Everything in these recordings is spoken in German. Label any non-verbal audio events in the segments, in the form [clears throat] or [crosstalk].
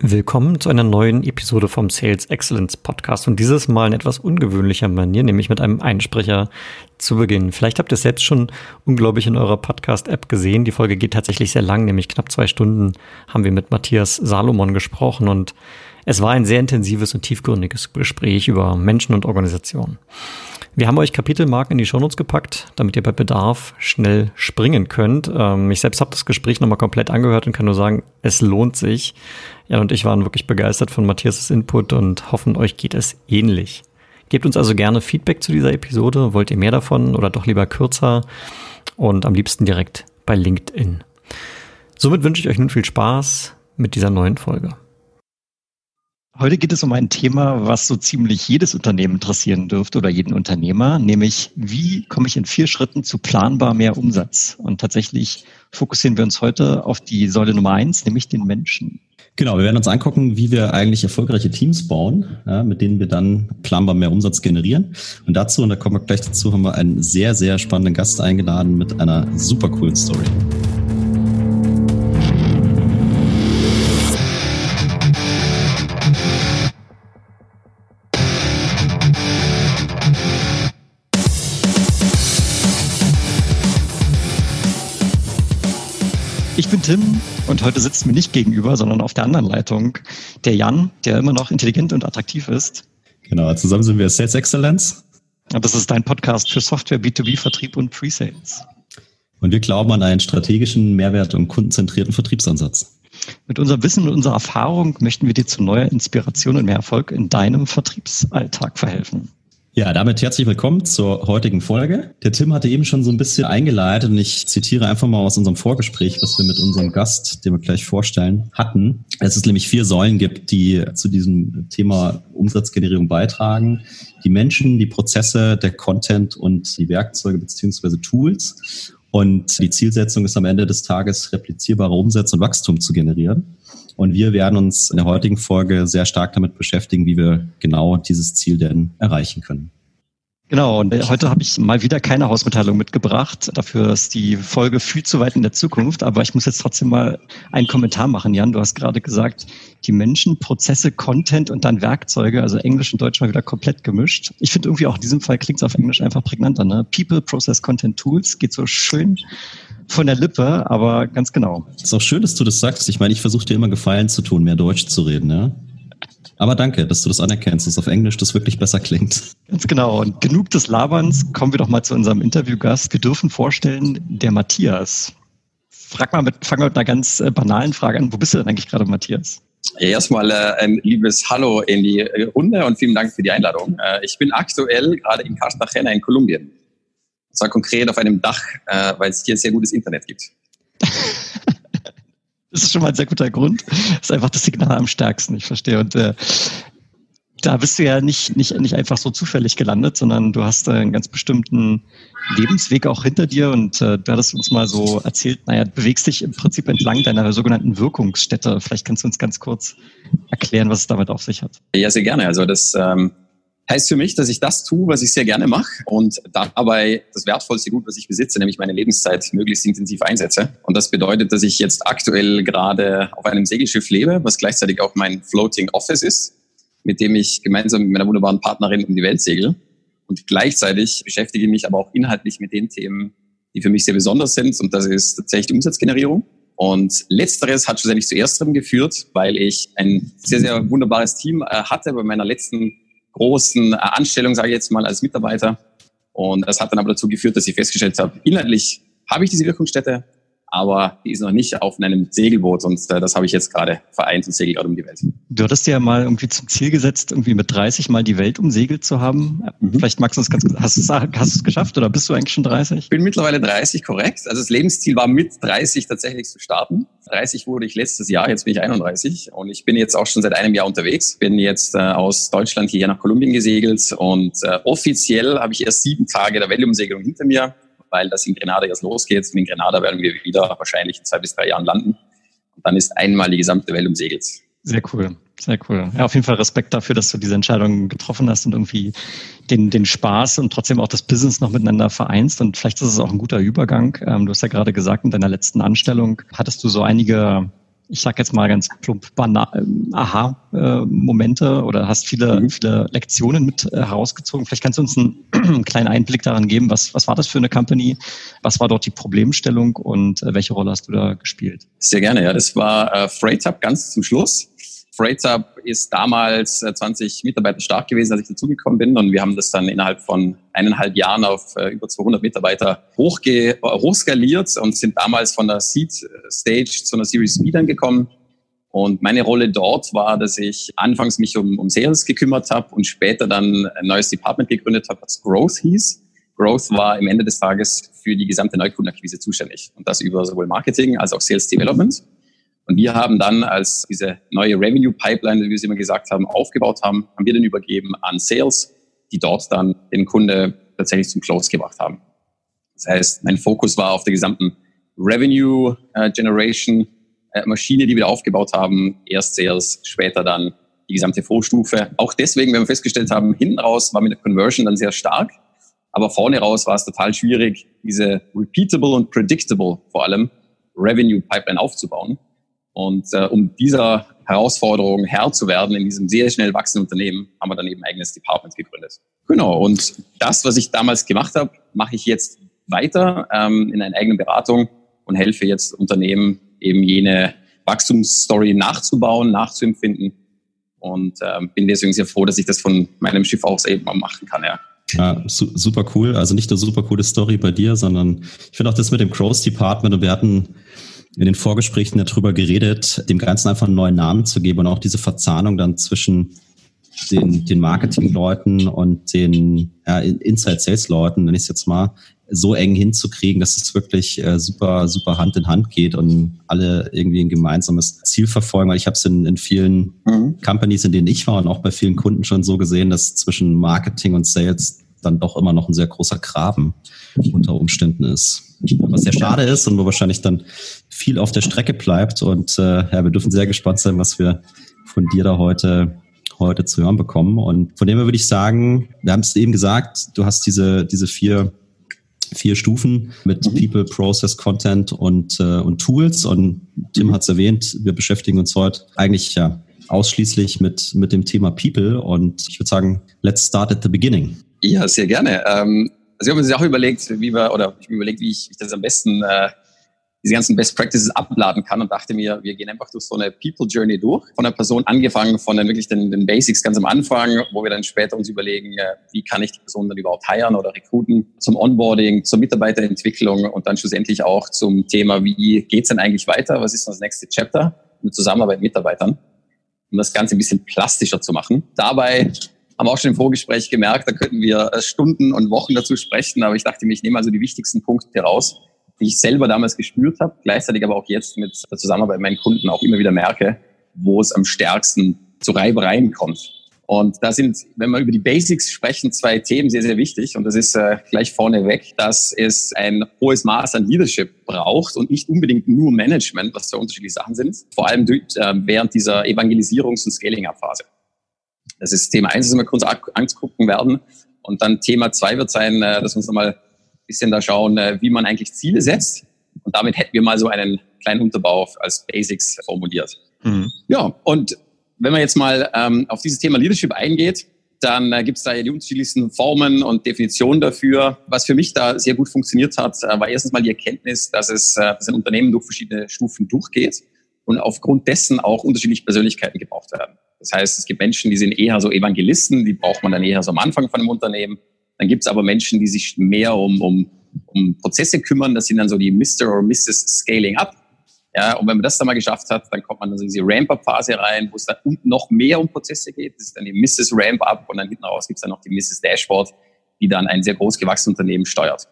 Willkommen zu einer neuen Episode vom Sales Excellence Podcast und dieses Mal in etwas ungewöhnlicher Manier, nämlich mit einem Einsprecher zu Beginn. Vielleicht habt ihr es selbst schon unglaublich in eurer Podcast-App gesehen. Die Folge geht tatsächlich sehr lang, nämlich knapp zwei Stunden haben wir mit Matthias Salomon gesprochen und es war ein sehr intensives und tiefgründiges Gespräch über Menschen und Organisationen. Wir haben euch Kapitelmarken in die Shownotes gepackt, damit ihr bei Bedarf schnell springen könnt. Ähm, ich selbst habe das Gespräch nochmal komplett angehört und kann nur sagen, es lohnt sich. Jan und ich waren wirklich begeistert von Matthias' Input und hoffen, euch geht es ähnlich. Gebt uns also gerne Feedback zu dieser Episode. Wollt ihr mehr davon oder doch lieber kürzer? Und am liebsten direkt bei LinkedIn. Somit wünsche ich euch nun viel Spaß mit dieser neuen Folge. Heute geht es um ein Thema, was so ziemlich jedes Unternehmen interessieren dürfte oder jeden Unternehmer, nämlich wie komme ich in vier Schritten zu planbar mehr Umsatz? Und tatsächlich fokussieren wir uns heute auf die Säule Nummer eins, nämlich den Menschen. Genau, wir werden uns angucken, wie wir eigentlich erfolgreiche Teams bauen, ja, mit denen wir dann planbar mehr Umsatz generieren. Und dazu, und da kommen wir gleich dazu, haben wir einen sehr, sehr spannenden Gast eingeladen mit einer super coolen Story. Ich bin Tim und heute sitzt mir nicht gegenüber, sondern auf der anderen Leitung der Jan, der immer noch intelligent und attraktiv ist. Genau, zusammen sind wir Sales Excellence. Und das ist dein Podcast für Software, B2B, Vertrieb und Pre-Sales. Und wir glauben an einen strategischen, Mehrwert- und kundenzentrierten Vertriebsansatz. Mit unserem Wissen und unserer Erfahrung möchten wir dir zu neuer Inspiration und mehr Erfolg in deinem Vertriebsalltag verhelfen. Ja, damit herzlich willkommen zur heutigen Folge. Der Tim hatte eben schon so ein bisschen eingeleitet und ich zitiere einfach mal aus unserem Vorgespräch, was wir mit unserem Gast, den wir gleich vorstellen, hatten. Dass es nämlich vier Säulen gibt, die zu diesem Thema Umsatzgenerierung beitragen. Die Menschen, die Prozesse, der Content und die Werkzeuge beziehungsweise Tools. Und die Zielsetzung ist am Ende des Tages, replizierbare Umsätze und Wachstum zu generieren. Und wir werden uns in der heutigen Folge sehr stark damit beschäftigen, wie wir genau dieses Ziel denn erreichen können. Genau, und heute habe ich mal wieder keine Hausmitteilung mitgebracht. Dafür ist die Folge viel zu weit in der Zukunft. Aber ich muss jetzt trotzdem mal einen Kommentar machen, Jan. Du hast gerade gesagt, die Menschen, Prozesse, Content und dann Werkzeuge, also Englisch und Deutsch mal wieder komplett gemischt. Ich finde irgendwie auch in diesem Fall klingt es auf Englisch einfach prägnanter. Ne? People, Process, Content, Tools geht so schön von der Lippe, aber ganz genau. Ist auch schön, dass du das sagst. Ich meine, ich versuche dir immer Gefallen zu tun, mehr Deutsch zu reden, ja. Aber danke, dass du das anerkennst, dass auf Englisch das wirklich besser klingt. Ganz genau. Und genug des Laberns, kommen wir doch mal zu unserem Interviewgast. Wir dürfen vorstellen, der Matthias. Frag mal mit, fangen wir mit einer ganz äh, banalen Frage an. Wo bist du denn eigentlich gerade, Matthias? Erstmal äh, ein liebes Hallo in die Runde und vielen Dank für die Einladung. Äh, ich bin aktuell gerade in Cartagena in Kolumbien zwar konkret auf einem Dach, äh, weil es hier sehr gutes Internet gibt. [laughs] das ist schon mal ein sehr guter Grund. Das ist einfach das Signal am stärksten, ich verstehe. Und äh, da bist du ja nicht, nicht, nicht einfach so zufällig gelandet, sondern du hast äh, einen ganz bestimmten Lebensweg auch hinter dir und äh, du hattest uns mal so erzählt, naja, du bewegst dich im Prinzip entlang deiner sogenannten Wirkungsstätte. Vielleicht kannst du uns ganz kurz erklären, was es damit auf sich hat. Ja, sehr gerne. Also das ähm, heißt für mich, dass ich das tue, was ich sehr gerne mache und dabei das wertvollste Gut, was ich besitze, nämlich meine Lebenszeit, möglichst intensiv einsetze. Und das bedeutet, dass ich jetzt aktuell gerade auf einem Segelschiff lebe, was gleichzeitig auch mein Floating Office ist, mit dem ich gemeinsam mit meiner wunderbaren Partnerin um die Welt segel. Und gleichzeitig beschäftige ich mich aber auch inhaltlich mit den Themen, die für mich sehr besonders sind. Und das ist tatsächlich die Umsatzgenerierung. Und letzteres hat schlussendlich zu ersterem geführt, weil ich ein sehr, sehr wunderbares Team äh, hatte bei meiner letzten großen äh, Anstellung, sage ich jetzt mal, als Mitarbeiter. Und das hat dann aber dazu geführt, dass ich festgestellt habe, inhaltlich habe ich diese Wirkungsstätte, aber die ist noch nicht auf einem Segelboot und äh, das habe ich jetzt gerade vereint und segel gerade um die Welt. Du hattest dir ja mal irgendwie zum Ziel gesetzt, irgendwie mit 30 mal die Welt umsegelt zu haben. Mhm. Vielleicht magst du uns ganz hast du es hast du es geschafft oder bist du eigentlich schon 30? Ich bin mittlerweile 30, korrekt. Also das Lebensziel war mit 30 tatsächlich zu starten. 30 wurde ich letztes Jahr, jetzt bin ich 31 und ich bin jetzt auch schon seit einem Jahr unterwegs. Bin jetzt äh, aus Deutschland hierher nach Kolumbien gesegelt und äh, offiziell habe ich erst sieben Tage der Weltumsegelung hinter mir weil das in Grenada erst losgeht. Und in Grenada werden wir wieder wahrscheinlich in zwei bis drei Jahren landen. Und dann ist einmal die gesamte Welt umsegelt. Sehr cool. Sehr cool. Ja, auf jeden Fall Respekt dafür, dass du diese Entscheidung getroffen hast und irgendwie den, den Spaß und trotzdem auch das Business noch miteinander vereinst. Und vielleicht ist es auch ein guter Übergang. Ähm, du hast ja gerade gesagt, in deiner letzten Anstellung hattest du so einige ich sag jetzt mal ganz plump, ähm, Aha-Momente oder hast viele, mhm. viele Lektionen mit äh, herausgezogen. Vielleicht kannst du uns [clears throat] einen kleinen Einblick daran geben, was, was war das für eine Company, was war dort die Problemstellung und äh, welche Rolle hast du da gespielt? Sehr gerne, ja. Das war äh, Freight Hub ganz zum Schluss. Freight Hub ist damals 20 äh, Mitarbeiter stark gewesen, als ich dazugekommen bin. Und wir haben das dann innerhalb von eineinhalb Jahren auf äh, über 200 Mitarbeiter hochge äh, hochskaliert und sind damals von der Seed Stage zu einer Series B dann gekommen. Und meine Rolle dort war, dass ich anfangs mich um, um Sales gekümmert habe und später dann ein neues Department gegründet habe, das Growth hieß. Growth war im Ende des Tages für die gesamte Neukundenakquise zuständig. Und das über sowohl Marketing als auch Sales Development. Und wir haben dann, als diese neue Revenue Pipeline, wie wir es immer gesagt haben, aufgebaut haben, haben wir den übergeben an Sales, die dort dann den Kunde tatsächlich zum Close gebracht haben. Das heißt, mein Fokus war auf der gesamten Revenue äh, Generation äh, Maschine, die wir aufgebaut haben. Erst Sales, später dann die gesamte Vorstufe. Auch deswegen, wenn wir festgestellt haben, hinten raus war mit der Conversion dann sehr stark. Aber vorne raus war es total schwierig, diese repeatable und predictable vor allem Revenue Pipeline aufzubauen. Und äh, um dieser Herausforderung Herr zu werden in diesem sehr schnell wachsenden Unternehmen, haben wir dann eben ein eigenes Department gegründet. Genau, und das, was ich damals gemacht habe, mache ich jetzt weiter ähm, in einer eigenen Beratung und helfe jetzt Unternehmen eben jene Wachstumsstory nachzubauen, nachzuempfinden. Und ähm, bin deswegen sehr froh, dass ich das von meinem Schiff aus eben mal machen kann. Ja. Ja, su super cool. Also nicht nur super coole Story bei dir, sondern ich finde auch das mit dem Crows Department und wir hatten in den Vorgesprächen darüber geredet, dem Ganzen einfach einen neuen Namen zu geben und auch diese Verzahnung dann zwischen den, den Marketingleuten und den ja, Inside-Sales-Leuten, wenn ich es jetzt mal, so eng hinzukriegen, dass es wirklich äh, super, super Hand in Hand geht und alle irgendwie ein gemeinsames Ziel verfolgen. Weil ich habe es in, in vielen mhm. Companies, in denen ich war und auch bei vielen Kunden schon so gesehen, dass zwischen Marketing und Sales dann doch immer noch ein sehr großer Graben unter Umständen ist. Was sehr schade ist und wo wahrscheinlich dann viel auf der Strecke bleibt. Und äh, ja, wir dürfen sehr gespannt sein, was wir von dir da heute heute zu hören bekommen. Und von dem her würde ich sagen, wir haben es eben gesagt, du hast diese, diese vier, vier Stufen mit mhm. People, Process, Content und, äh, und Tools. Und Tim hat es erwähnt, wir beschäftigen uns heute eigentlich ja ausschließlich mit, mit dem Thema People. Und ich würde sagen, let's start at the beginning. Ja, sehr gerne. Ähm, also ich habe mir auch überlegt, wie wir, oder ich mir überlegt, wie ich, ich das am besten äh, diese ganzen Best Practices abladen kann und dachte mir, wir gehen einfach durch so eine People Journey durch. Von der Person angefangen, von den, wirklich den, den Basics ganz am Anfang, wo wir dann später uns überlegen, äh, wie kann ich die Person dann überhaupt heiren oder rekruten, zum Onboarding, zur Mitarbeiterentwicklung und dann schlussendlich auch zum Thema, wie geht's denn eigentlich weiter? Was ist das nächste Chapter? Mit Zusammenarbeit mit Mitarbeitern, um das Ganze ein bisschen plastischer zu machen. Dabei haben auch schon im Vorgespräch gemerkt, da könnten wir äh, Stunden und Wochen dazu sprechen, aber ich dachte mir, ich nehme also die wichtigsten Punkte heraus, die ich selber damals gespürt habe, gleichzeitig aber auch jetzt mit der Zusammenarbeit mit meinen Kunden auch immer wieder merke, wo es am stärksten zu Reibereien kommt. Und da sind, wenn wir über die Basics sprechen, zwei Themen sehr, sehr wichtig. Und das ist äh, gleich vorneweg, dass es ein hohes Maß an Leadership braucht und nicht unbedingt nur Management, was zwei unterschiedliche Sachen sind. Vor allem äh, während dieser Evangelisierungs- und Scaling-Up-Phase. Das ist Thema eins, das wir kurz angucken werden. Und dann Thema zwei wird sein, äh, dass wir uns nochmal ein bisschen da schauen, äh, wie man eigentlich Ziele setzt. Und damit hätten wir mal so einen kleinen Unterbau als Basics formuliert. Mhm. Ja, und wenn man jetzt mal ähm, auf dieses Thema Leadership eingeht, dann äh, gibt es da ja die unterschiedlichsten Formen und Definitionen dafür. Was für mich da sehr gut funktioniert hat, äh, war erstens mal die Erkenntnis, dass es äh, dass ein Unternehmen durch verschiedene Stufen durchgeht und aufgrund dessen auch unterschiedliche Persönlichkeiten gebraucht werden. Das heißt, es gibt Menschen, die sind eher so Evangelisten, die braucht man dann eher so am Anfang von einem Unternehmen. Dann gibt es aber Menschen, die sich mehr um, um, um Prozesse kümmern. Das sind dann so die Mr. or Mrs. Scaling Up. Ja, und wenn man das dann mal geschafft hat, dann kommt man dann so in diese Ramp-Up-Phase rein, wo es dann noch mehr um Prozesse geht. Das ist dann die Mrs. Ramp-Up und dann hinten raus gibt es dann noch die Mrs. Dashboard, die dann ein sehr groß gewachsenes Unternehmen steuert.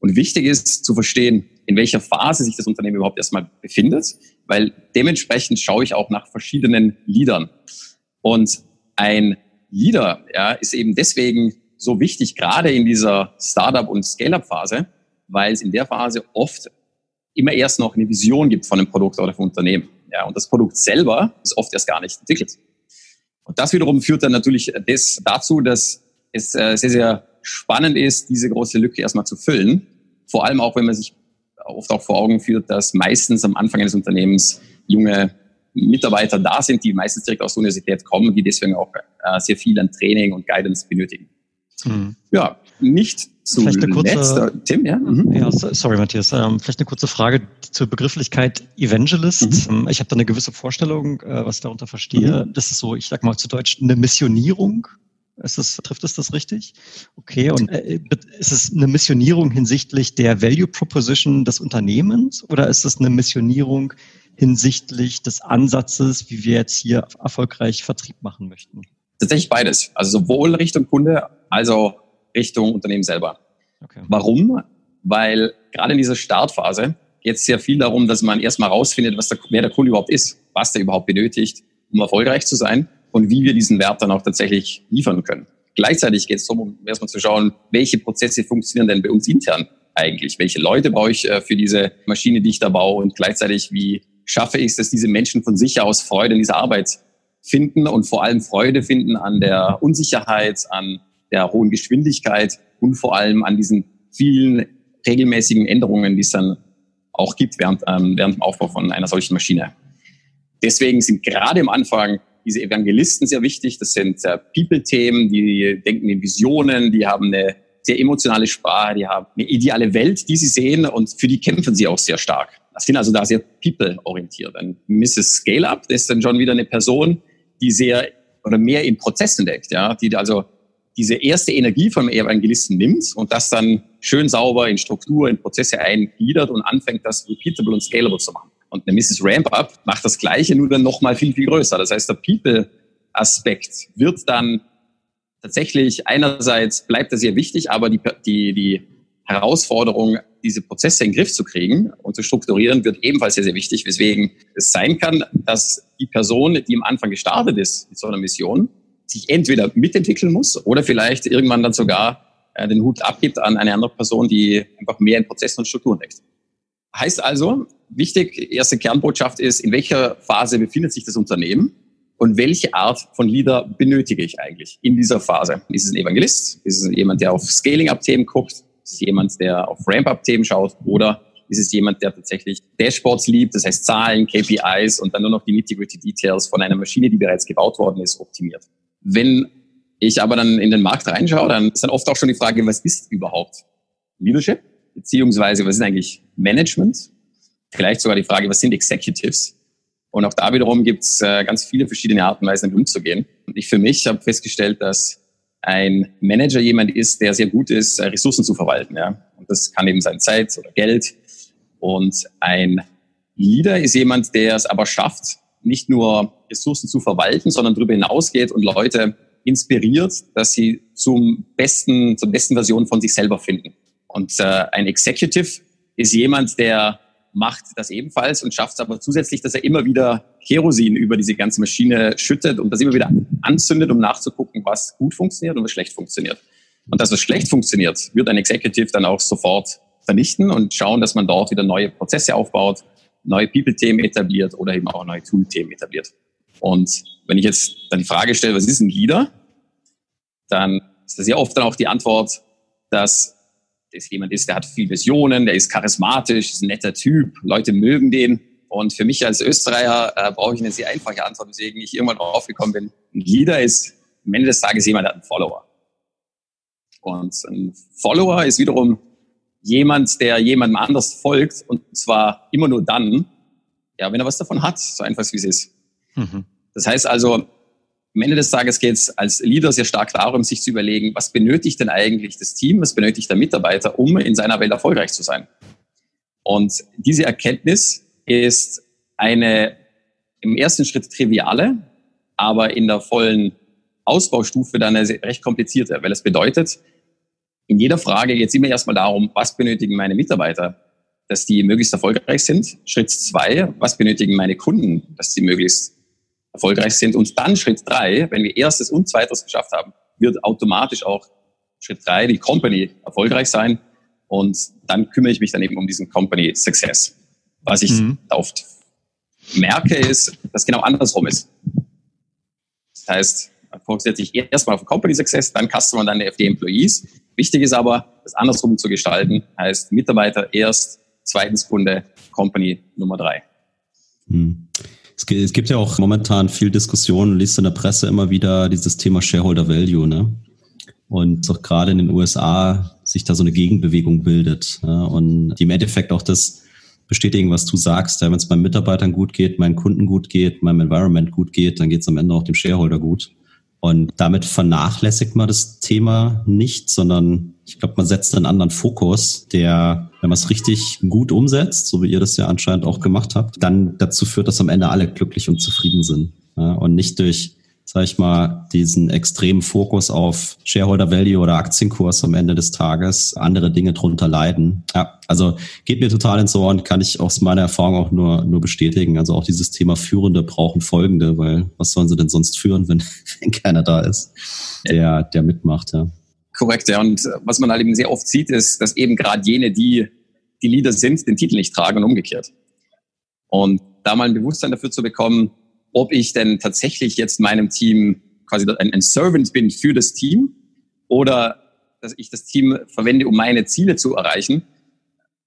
Und wichtig ist zu verstehen, in welcher Phase sich das Unternehmen überhaupt erstmal befindet, weil dementsprechend schaue ich auch nach verschiedenen Leadern. Und ein Leader ja, ist eben deswegen so wichtig, gerade in dieser Startup- und Scale-up-Phase, weil es in der Phase oft immer erst noch eine Vision gibt von einem Produkt oder vom Unternehmen. Ja, und das Produkt selber ist oft erst gar nicht entwickelt. Und das wiederum führt dann natürlich das dazu, dass es äh, sehr, sehr spannend ist, diese große Lücke erstmal zu füllen. Vor allem auch, wenn man sich oft auch vor Augen führt, dass meistens am Anfang eines Unternehmens junge Mitarbeiter da sind, die meistens direkt aus der Universität kommen, die deswegen auch äh, sehr viel an Training und Guidance benötigen. Mhm. Ja, nicht Vielleicht eine kurze, Tim, ja? Mhm. ja? Sorry, Matthias. Ähm, vielleicht eine kurze Frage zur Begrifflichkeit Evangelist. Mhm. Ähm, ich habe da eine gewisse Vorstellung, äh, was ich darunter verstehe. Mhm. Das ist so, ich sag mal zu Deutsch, eine Missionierung. Ist das, trifft es das richtig? Okay, und äh, ist es eine Missionierung hinsichtlich der Value Proposition des Unternehmens oder ist es eine Missionierung hinsichtlich des Ansatzes, wie wir jetzt hier erfolgreich Vertrieb machen möchten? Tatsächlich beides. Also sowohl Richtung Kunde als auch Richtung Unternehmen selber. Okay. Warum? Weil gerade in dieser Startphase geht es sehr viel darum, dass man erstmal rausfindet, was der, wer der Kunde überhaupt ist, was der überhaupt benötigt, um erfolgreich zu sein und wie wir diesen Wert dann auch tatsächlich liefern können. Gleichzeitig geht es darum, um erstmal zu schauen, welche Prozesse funktionieren denn bei uns intern eigentlich? Welche Leute brauche ich äh, für diese Maschine, die ich da baue? Und gleichzeitig, wie schaffe ich es, dass diese Menschen von sich aus Freude in dieser Arbeit finden und vor allem Freude finden an der Unsicherheit, an der hohen Geschwindigkeit und vor allem an diesen vielen regelmäßigen Änderungen, die es dann auch gibt während, ähm, während dem Aufbau von einer solchen Maschine. Deswegen sind gerade am Anfang diese Evangelisten sehr wichtig. Das sind äh, People-Themen, die denken in Visionen, die haben eine sehr emotionale Sprache, die haben eine ideale Welt, die sie sehen und für die kämpfen sie auch sehr stark. Das sind also da sehr people-orientiert. Ein Mrs. Scale-Up ist dann schon wieder eine Person, die sehr oder mehr in Prozessen denkt, ja, die also diese erste Energie vom Evangelisten nimmt und das dann schön sauber in Struktur, in Prozesse eingliedert und anfängt, das repeatable und scalable zu machen. Und eine Mrs. Ramp-Up macht das Gleiche, nur dann nochmal viel, viel größer. Das heißt, der People-Aspekt wird dann tatsächlich einerseits bleibt er sehr wichtig, aber die, die, die Herausforderung, diese Prozesse in den Griff zu kriegen und zu strukturieren, wird ebenfalls sehr, sehr wichtig, weswegen es sein kann, dass die Person, die am Anfang gestartet ist mit so einer Mission, sich entweder mitentwickeln muss oder vielleicht irgendwann dann sogar äh, den Hut abgibt an eine andere Person, die einfach mehr in Prozessen und Strukturen denkt. Heißt also, wichtig, erste Kernbotschaft ist, in welcher Phase befindet sich das Unternehmen und welche Art von Leader benötige ich eigentlich in dieser Phase? Ist es ein Evangelist? Ist es jemand, der auf Scaling-Up-Themen guckt? Ist es jemand, der auf Ramp-Up-Themen schaut? Oder ist es jemand, der tatsächlich Dashboards liebt, das heißt Zahlen, KPIs und dann nur noch die nitty-gritty-Details von einer Maschine, die bereits gebaut worden ist, optimiert? Wenn ich aber dann in den Markt reinschaue, dann ist dann oft auch schon die Frage, was ist überhaupt Leadership? Beziehungsweise, was ist eigentlich Management? Vielleicht sogar die Frage, was sind Executives? Und auch da wiederum gibt es äh, ganz viele verschiedene Arten und Weisen, damit umzugehen. Und ich für mich habe festgestellt, dass ein Manager jemand ist, der sehr gut ist, äh, Ressourcen zu verwalten. Ja? Und das kann eben sein Zeit oder Geld. Und ein Leader ist jemand, der es aber schafft, nicht nur Ressourcen zu verwalten, sondern darüber hinausgeht und Leute inspiriert, dass sie zum besten, zur besten Version von sich selber finden. Und äh, ein Executive ist jemand, der macht das ebenfalls und schafft es aber zusätzlich, dass er immer wieder Kerosin über diese ganze Maschine schüttet und das immer wieder anzündet, um nachzugucken, was gut funktioniert und was schlecht funktioniert. Und das, was schlecht funktioniert, wird ein Executive dann auch sofort vernichten und schauen, dass man dort wieder neue Prozesse aufbaut, neue People-Themen etabliert oder eben auch neue Tool-Themen etabliert. Und wenn ich jetzt dann die Frage stelle, was ist ein Leader, dann ist das sehr oft dann auch die Antwort, dass das jemand ist, der hat viel Visionen, der ist charismatisch, ist ein netter Typ, Leute mögen den. Und für mich als Österreicher äh, brauche ich eine sehr einfache Antwort, weswegen ich irgendwann aufgekommen bin. Ein Leader ist am Ende des Tages jemand, der hat einen Follower. Und ein Follower ist wiederum jemand, der jemandem anders folgt und zwar immer nur dann, ja, wenn er was davon hat, so einfach wie es ist. Mhm. Das heißt also, am Ende des Tages geht es als Leader sehr stark darum, sich zu überlegen, was benötigt denn eigentlich das Team, was benötigt der Mitarbeiter, um in seiner Welt erfolgreich zu sein. Und diese Erkenntnis ist eine im ersten Schritt triviale, aber in der vollen Ausbaustufe dann eine recht komplizierte, weil es bedeutet, in jeder Frage geht es immer erstmal darum, was benötigen meine Mitarbeiter, dass die möglichst erfolgreich sind. Schritt zwei, was benötigen meine Kunden, dass sie möglichst erfolgreich sind. Und dann Schritt drei, wenn wir erstes und zweites geschafft haben, wird automatisch auch Schritt drei die Company erfolgreich sein. Und dann kümmere ich mich dann eben um diesen Company Success. Was ich mhm. oft merke, ist, dass genau andersrum ist. Das heißt, man fokussiert sich erstmal auf Company Success, dann Customer und dann FD Employees. Wichtig ist aber, das andersrum zu gestalten, heißt Mitarbeiter erst, zweitens Kunde Company Nummer drei. Hm. Es gibt ja auch momentan viel Diskussion, liest in der Presse immer wieder dieses Thema Shareholder Value, ne? Und auch gerade in den USA sich da so eine Gegenbewegung bildet. Ne? Und die im Endeffekt auch das bestätigen, was du sagst. Ja, Wenn es meinen Mitarbeitern gut geht, meinen Kunden gut geht, meinem Environment gut geht, dann geht es am Ende auch dem Shareholder gut. Und damit vernachlässigt man das Thema nicht, sondern ich glaube, man setzt einen anderen Fokus, der, wenn man es richtig gut umsetzt, so wie ihr das ja anscheinend auch gemacht habt, dann dazu führt, dass am Ende alle glücklich und zufrieden sind. Ja, und nicht durch sage ich mal, diesen extremen Fokus auf Shareholder Value oder Aktienkurs am Ende des Tages andere Dinge drunter leiden. Ja, also geht mir total ins Ohr und kann ich aus meiner Erfahrung auch nur, nur bestätigen. Also auch dieses Thema Führende brauchen Folgende, weil was sollen sie denn sonst führen, wenn, [laughs] wenn keiner da ist, der, der mitmacht, ja. Korrekt, ja. Und was man halt eben sehr oft sieht, ist, dass eben gerade jene, die die Leader sind, den Titel nicht tragen und umgekehrt. Und da mal ein Bewusstsein dafür zu bekommen, ob ich denn tatsächlich jetzt meinem Team quasi ein, ein Servant bin für das Team oder dass ich das Team verwende, um meine Ziele zu erreichen.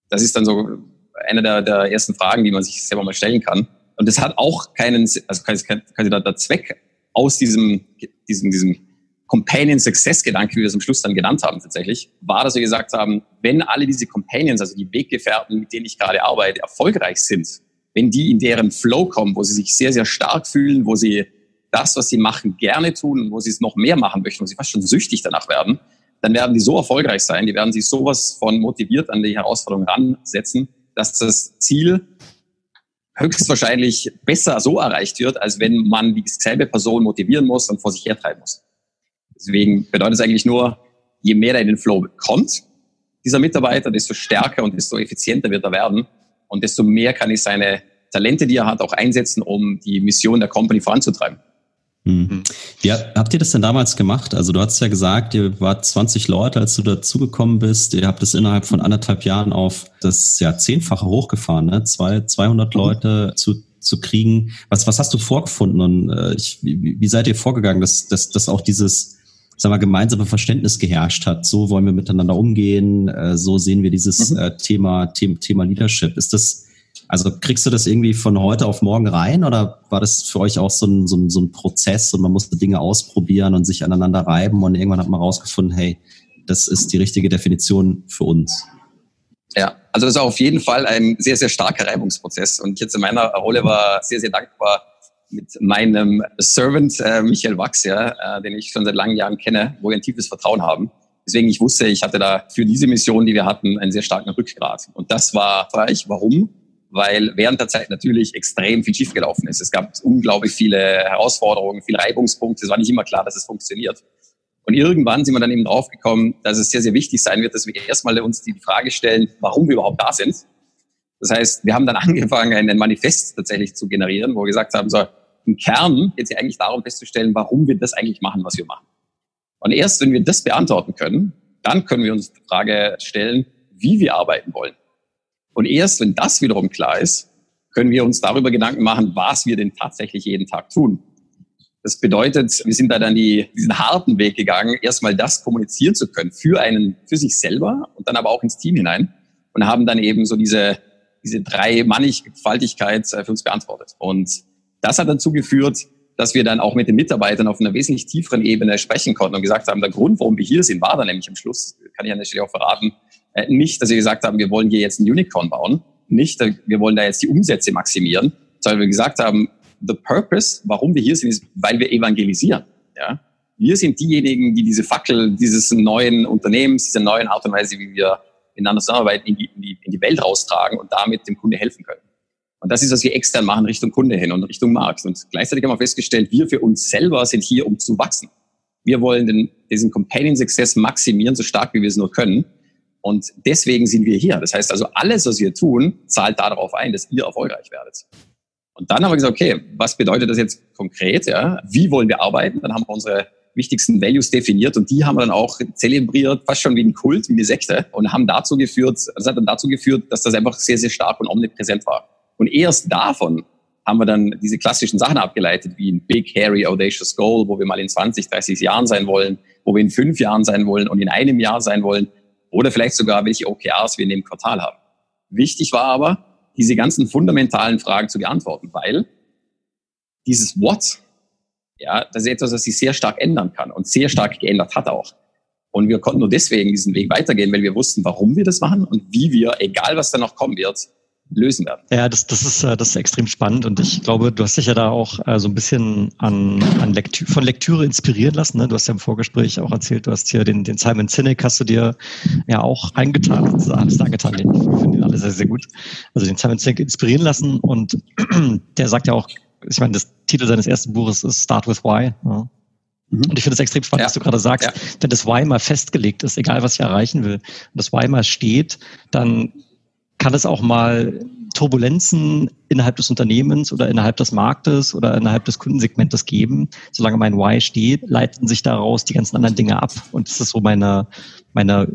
Das ist dann so eine der, der ersten Fragen, die man sich selber mal stellen kann. Und das hat auch keinen, also kein, der Zweck aus diesem, diesem, diesem Companion Success Gedanke, wie wir es am Schluss dann genannt haben tatsächlich, war, dass wir gesagt haben, wenn alle diese Companions, also die Weggefährten, mit denen ich gerade arbeite, erfolgreich sind, wenn die in deren Flow kommen, wo sie sich sehr, sehr stark fühlen, wo sie das, was sie machen, gerne tun und wo sie es noch mehr machen möchten, wo sie fast schon süchtig danach werden, dann werden die so erfolgreich sein, die werden sich sowas von motiviert an die Herausforderung ransetzen, dass das Ziel höchstwahrscheinlich besser so erreicht wird, als wenn man dieselbe Person motivieren muss und vor sich hertreiben muss. Deswegen bedeutet es eigentlich nur, je mehr er in den Flow kommt, dieser Mitarbeiter, desto stärker und desto effizienter wird er werden und desto mehr kann ich seine Talente, die er hat, auch einsetzen, um die Mission der Company voranzutreiben. Hm. Ja, habt ihr das denn damals gemacht? Also du hast ja gesagt, ihr wart 20 Leute, als du dazugekommen bist. Ihr habt es innerhalb von anderthalb Jahren auf das ja zehnfache hochgefahren, ne? Zwei, 200 mhm. Leute zu, zu kriegen. Was, was hast du vorgefunden und äh, ich, wie, wie seid ihr vorgegangen, dass, dass, dass auch dieses sagen wir, gemeinsame Verständnis geherrscht hat. So wollen wir miteinander umgehen, äh, so sehen wir dieses mhm. äh, Thema, Thema, Thema Leadership. Ist das, also kriegst du das irgendwie von heute auf morgen rein oder war das für euch auch so ein, so ein, so ein Prozess und man musste Dinge ausprobieren und sich aneinander reiben und irgendwann hat man rausgefunden, hey, das ist die richtige Definition für uns? Ja, also das ist auf jeden Fall ein sehr, sehr starker Reibungsprozess. Und jetzt in meiner Rolle war sehr, sehr dankbar, mit meinem Servant äh, Michael Wachs, ja, äh, den ich schon seit langen Jahren kenne, wo wir ein tiefes Vertrauen haben. Deswegen, ich wusste, ich hatte da für diese Mission, die wir hatten, einen sehr starken Rückgrat. Und das war ich. Warum? Weil während der Zeit natürlich extrem viel schiefgelaufen ist. Es gab unglaublich viele Herausforderungen, viele Reibungspunkte. Es war nicht immer klar, dass es funktioniert. Und irgendwann sind wir dann eben draufgekommen, dass es sehr, sehr wichtig sein wird, dass wir erstmal uns die Frage stellen, warum wir überhaupt da sind. Das heißt, wir haben dann [laughs] angefangen, ein Manifest tatsächlich zu generieren, wo wir gesagt haben, so, im Kern geht es ja eigentlich darum festzustellen, warum wir das eigentlich machen, was wir machen. Und erst wenn wir das beantworten können, dann können wir uns die Frage stellen, wie wir arbeiten wollen. Und erst wenn das wiederum klar ist, können wir uns darüber Gedanken machen, was wir denn tatsächlich jeden Tag tun. Das bedeutet, wir sind da dann die, diesen harten Weg gegangen, erstmal das kommunizieren zu können für einen, für sich selber und dann aber auch ins Team hinein und haben dann eben so diese, diese drei Mannigfaltigkeit äh, für uns beantwortet. Und das hat dazu geführt, dass wir dann auch mit den Mitarbeitern auf einer wesentlich tieferen Ebene sprechen konnten und gesagt haben, der Grund, warum wir hier sind, war dann nämlich am Schluss, kann ich an der Stelle auch verraten, äh, nicht, dass wir gesagt haben, wir wollen hier jetzt ein Unicorn bauen, nicht, äh, wir wollen da jetzt die Umsätze maximieren, sondern wir gesagt haben, the purpose, warum wir hier sind, ist, weil wir evangelisieren. Ja? Wir sind diejenigen, die diese Fackel dieses neuen Unternehmens, dieser neuen Art und Weise, wie wir miteinander zusammenarbeiten, in die, in die, in die Welt raustragen und damit dem Kunde helfen können. Und das ist, was wir extern machen, Richtung Kunde hin und Richtung Markt. Und gleichzeitig haben wir festgestellt, wir für uns selber sind hier, um zu wachsen. Wir wollen den, diesen Companion Success maximieren, so stark wie wir es nur können. Und deswegen sind wir hier. Das heißt also, alles, was wir tun, zahlt darauf ein, dass ihr erfolgreich werdet. Und dann haben wir gesagt, okay, was bedeutet das jetzt konkret? Ja? Wie wollen wir arbeiten? Dann haben wir unsere wichtigsten Values definiert und die haben wir dann auch zelebriert, fast schon wie ein Kult, wie eine Sekte und haben dazu geführt, das hat dann dazu geführt, dass das einfach sehr, sehr stark und omnipräsent war. Und erst davon haben wir dann diese klassischen Sachen abgeleitet, wie ein Big, Hairy, Audacious Goal, wo wir mal in 20, 30 Jahren sein wollen, wo wir in fünf Jahren sein wollen und in einem Jahr sein wollen oder vielleicht sogar welche OKRs wir in dem Quartal haben. Wichtig war aber, diese ganzen fundamentalen Fragen zu beantworten, weil dieses What, ja, das ist etwas, was sich sehr stark ändern kann und sehr stark geändert hat auch. Und wir konnten nur deswegen diesen Weg weitergehen, weil wir wussten, warum wir das machen und wie wir, egal was da noch kommen wird, lösen werden. Ja, das, das, ist, äh, das ist extrem spannend und ich glaube, du hast dich ja da auch äh, so ein bisschen an, an Lektü von Lektüre inspirieren lassen. Ne? Du hast ja im Vorgespräch auch erzählt, du hast hier den, den Simon Sinek, hast du dir ja auch eingetan, alles angetan, ich finde ihn alle sehr, sehr gut. Also den Simon Sinek inspirieren lassen und [clears throat] der sagt ja auch, ich meine, das Titel seines ersten Buches ist Start with Why. Ja? Mhm. Und ich finde es extrem spannend, ja. was du gerade sagst. Ja. Wenn das Why mal festgelegt ist, egal was ich erreichen will, und das Why mal steht, dann kann es auch mal Turbulenzen innerhalb des Unternehmens oder innerhalb des Marktes oder innerhalb des Kundensegmentes geben. Solange mein Why steht, leiten sich daraus die ganzen anderen Dinge ab. Und das ist so meine, meine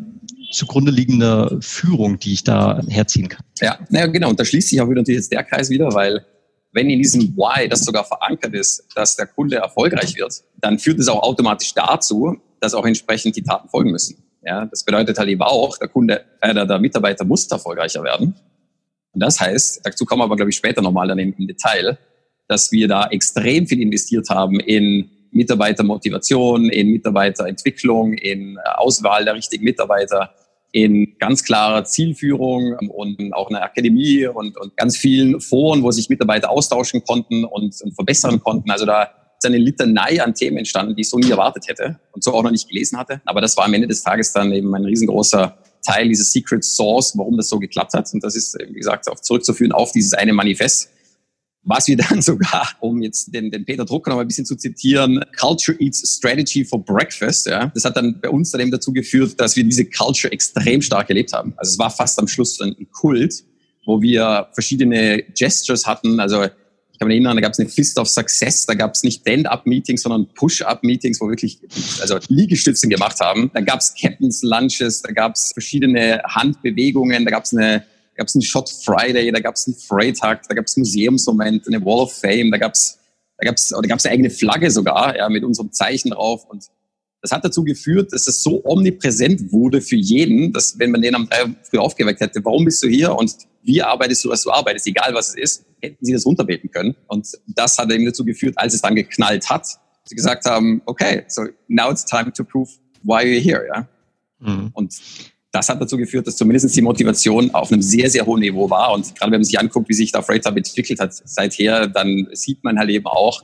zugrunde liegende Führung, die ich da herziehen kann. Ja, naja, genau. Und da schließt sich auch wieder natürlich jetzt der Kreis wieder, weil wenn in diesem Why das sogar verankert ist, dass der Kunde erfolgreich wird, dann führt es auch automatisch dazu, dass auch entsprechend die Taten folgen müssen. Ja, das bedeutet halt eben auch, der Kunde, äh, der, der Mitarbeiter muss erfolgreicher werden. Und das heißt, dazu kommen wir aber, glaube ich, später nochmal dann im, Detail, dass wir da extrem viel investiert haben in Mitarbeitermotivation, in Mitarbeiterentwicklung, in Auswahl der richtigen Mitarbeiter, in ganz klarer Zielführung und auch eine Akademie und, und ganz vielen Foren, wo sich Mitarbeiter austauschen konnten und, und verbessern konnten. Also da eine Litanei an Themen entstanden, die ich so nie erwartet hätte und so auch noch nicht gelesen hatte. Aber das war am Ende des Tages dann eben ein riesengroßer Teil dieses Secret Source, warum das so geklappt hat. Und das ist, wie gesagt, auch zurückzuführen auf dieses eine Manifest, was wir [laughs] dann sogar, um jetzt den, den Peter Drucker noch ein bisschen zu zitieren, Culture Eats Strategy for Breakfast, ja, das hat dann bei uns dann eben dazu geführt, dass wir diese Culture extrem stark erlebt haben. Also es war fast am Schluss ein Kult, wo wir verschiedene Gestures hatten, also ich kann mich erinnern, da gab es eine Fist of Success, da gab es nicht Stand-up-Meetings, sondern Push-up-Meetings, wo wir wirklich also Liegestützen gemacht haben. Da gab es Captain's Lunches, da gab es verschiedene Handbewegungen, da gab es eine da gab einen Shot Friday, da gab es einen Freitag, da gab es Museumsmoment, eine Wall of Fame, da gab es da gab's, da gab's eine eigene Flagge sogar, ja, mit unserem Zeichen drauf. Und das hat dazu geführt, dass es so omnipräsent wurde für jeden, dass wenn man den am drei früh aufgeweckt hätte, warum bist du hier und wie arbeitest du, was du arbeitest, egal was es ist, hätten sie das runterbeten können. Und das hat eben dazu geführt, als es dann geknallt hat, sie gesagt haben, okay, so now it's time to prove why you're here, ja. Mhm. Und das hat dazu geführt, dass zumindest die Motivation auf einem sehr, sehr hohen Niveau war. Und gerade wenn man sich anguckt, wie sich da Freight Hub entwickelt hat seither, dann sieht man halt eben auch,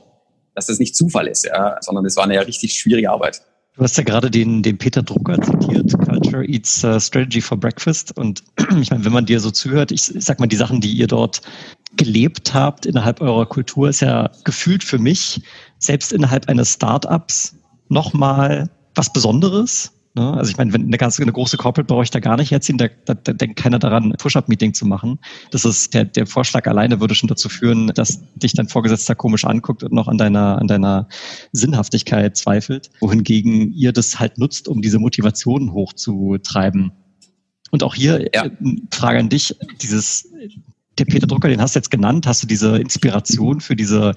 dass das nicht Zufall ist, ja, sondern es war eine richtig schwierige Arbeit. Du hast ja gerade den, den Peter Drucker zitiert, Culture Eats uh, Strategy for Breakfast. Und [clears throat] ich meine, wenn man dir so zuhört, ich, ich sag mal, die Sachen, die ihr dort gelebt habt innerhalb eurer Kultur, ist ja gefühlt für mich, selbst innerhalb eines Startups, nochmal was Besonderes. Ne? Also ich meine, wenn eine ganz eine große Corporate brauche ich da gar nicht herziehen, da, da, da denkt keiner daran, ein Push-Up-Meeting zu machen. Das ist der, der Vorschlag alleine würde schon dazu führen, dass dich dein Vorgesetzter komisch anguckt und noch an deiner, an deiner Sinnhaftigkeit zweifelt. Wohingegen ihr das halt nutzt, um diese Motivation hochzutreiben. Und auch hier ja. Äh, Frage an dich, dieses der Peter Drucker, den hast du jetzt genannt, hast du diese Inspiration für diese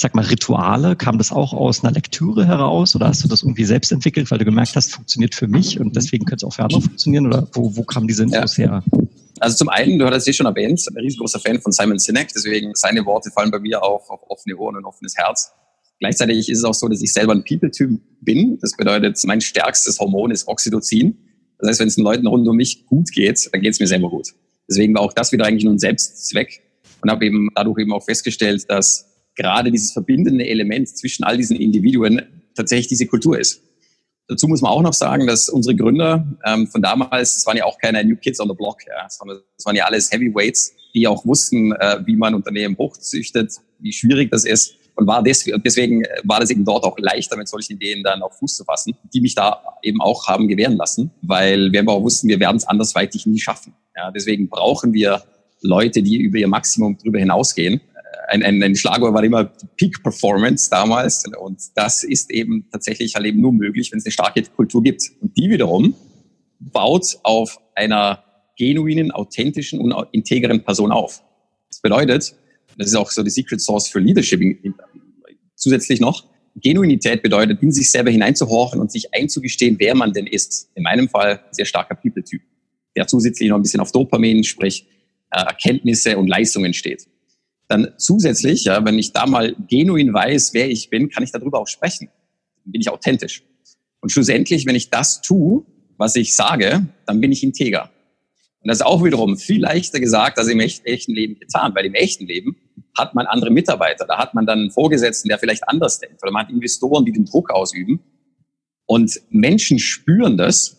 ich sag mal, Rituale? Kam das auch aus einer Lektüre heraus oder hast du das irgendwie selbst entwickelt, weil du gemerkt hast, funktioniert für mich und deswegen könnte es auch für andere funktionieren? Oder wo, wo kamen diese Infos ja. her? Also zum einen, du hattest es schon erwähnt, ein riesengroßer Fan von Simon Sinek, deswegen seine Worte fallen bei mir auf, auf offene Ohren und offenes Herz. Gleichzeitig ist es auch so, dass ich selber ein People-Typ bin. Das bedeutet, mein stärkstes Hormon ist Oxytocin. Das heißt, wenn es den Leuten rund um mich gut geht, dann geht es mir selber gut. Deswegen war auch das wieder eigentlich nur ein Selbstzweck und habe eben dadurch eben auch festgestellt, dass gerade dieses verbindende Element zwischen all diesen Individuen tatsächlich diese Kultur ist. Dazu muss man auch noch sagen, dass unsere Gründer ähm, von damals, das waren ja auch keine New Kids on the Block, ja, sondern das waren ja alles Heavyweights, die auch wussten, äh, wie man Unternehmen hochzüchtet, wie schwierig das ist. Und war deswegen, deswegen war das eben dort auch leichter, mit solchen Ideen dann auf Fuß zu fassen, die mich da eben auch haben gewähren lassen, weil wir aber auch wussten, wir werden es andersweitig nie schaffen. Ja, deswegen brauchen wir Leute, die über ihr Maximum drüber hinausgehen ein, ein, ein Schlagwort war immer Peak Performance damals. Und das ist eben tatsächlich halt eben nur möglich, wenn es eine starke Kultur gibt. Und die wiederum baut auf einer genuinen, authentischen und integren Person auf. Das bedeutet, das ist auch so die Secret Source für Leadership zusätzlich noch, Genuinität bedeutet, in sich selber hineinzuhorchen und sich einzugestehen, wer man denn ist. In meinem Fall sehr starker People-Typ, der zusätzlich noch ein bisschen auf Dopamin, sprich äh, Erkenntnisse und Leistungen steht. Dann zusätzlich, ja, wenn ich da mal genuin weiß, wer ich bin, kann ich darüber auch sprechen. Bin ich authentisch. Und schlussendlich, wenn ich das tue, was ich sage, dann bin ich integer. Und das ist auch wiederum viel leichter gesagt als im echten Leben getan, weil im echten Leben hat man andere Mitarbeiter, da hat man dann einen Vorgesetzten, der vielleicht anders denkt, oder man hat Investoren, die den Druck ausüben. Und Menschen spüren das,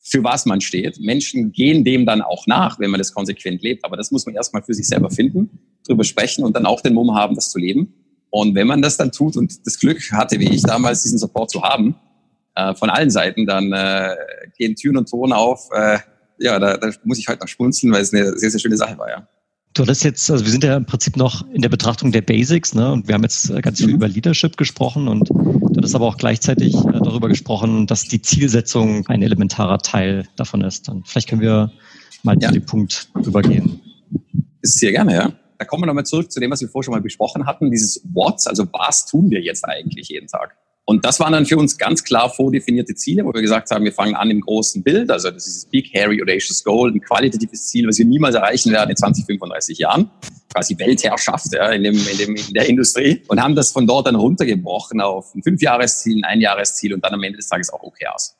für was man steht. Menschen gehen dem dann auch nach, wenn man das konsequent lebt. Aber das muss man erstmal für sich selber finden, drüber sprechen und dann auch den Mumm haben, das zu leben. Und wenn man das dann tut und das Glück hatte, wie ich damals, diesen Support zu haben, äh, von allen Seiten, dann äh, gehen Türen und Toren auf. Äh, ja, da, da muss ich heute noch schmunzeln, weil es eine sehr, sehr schöne Sache war, ja. Du hattest jetzt, also wir sind ja im Prinzip noch in der Betrachtung der Basics, ne? Und wir haben jetzt ganz viel mhm. über Leadership gesprochen und du hattest aber auch gleichzeitig äh, darüber gesprochen, dass die Zielsetzung ein elementarer Teil davon ist. Und vielleicht können wir mal ja. zu dem Punkt übergehen. Sehr gerne, ja. Kommen wir nochmal zurück zu dem, was wir vorher schon mal besprochen hatten, dieses What, also was tun wir jetzt eigentlich jeden Tag? Und das waren dann für uns ganz klar vordefinierte Ziele, wo wir gesagt haben, wir fangen an im großen Bild. Also das ist das Big, Hairy, Audacious Goal, ein qualitatives Ziel, was wir niemals erreichen werden in 20, 35 Jahren. Quasi Weltherrschaft ja, in, dem, in, dem, in der Industrie. Und haben das von dort dann runtergebrochen auf ein Fünfjahresziel, ein Einjahresziel und dann am Ende des Tages auch OKRs.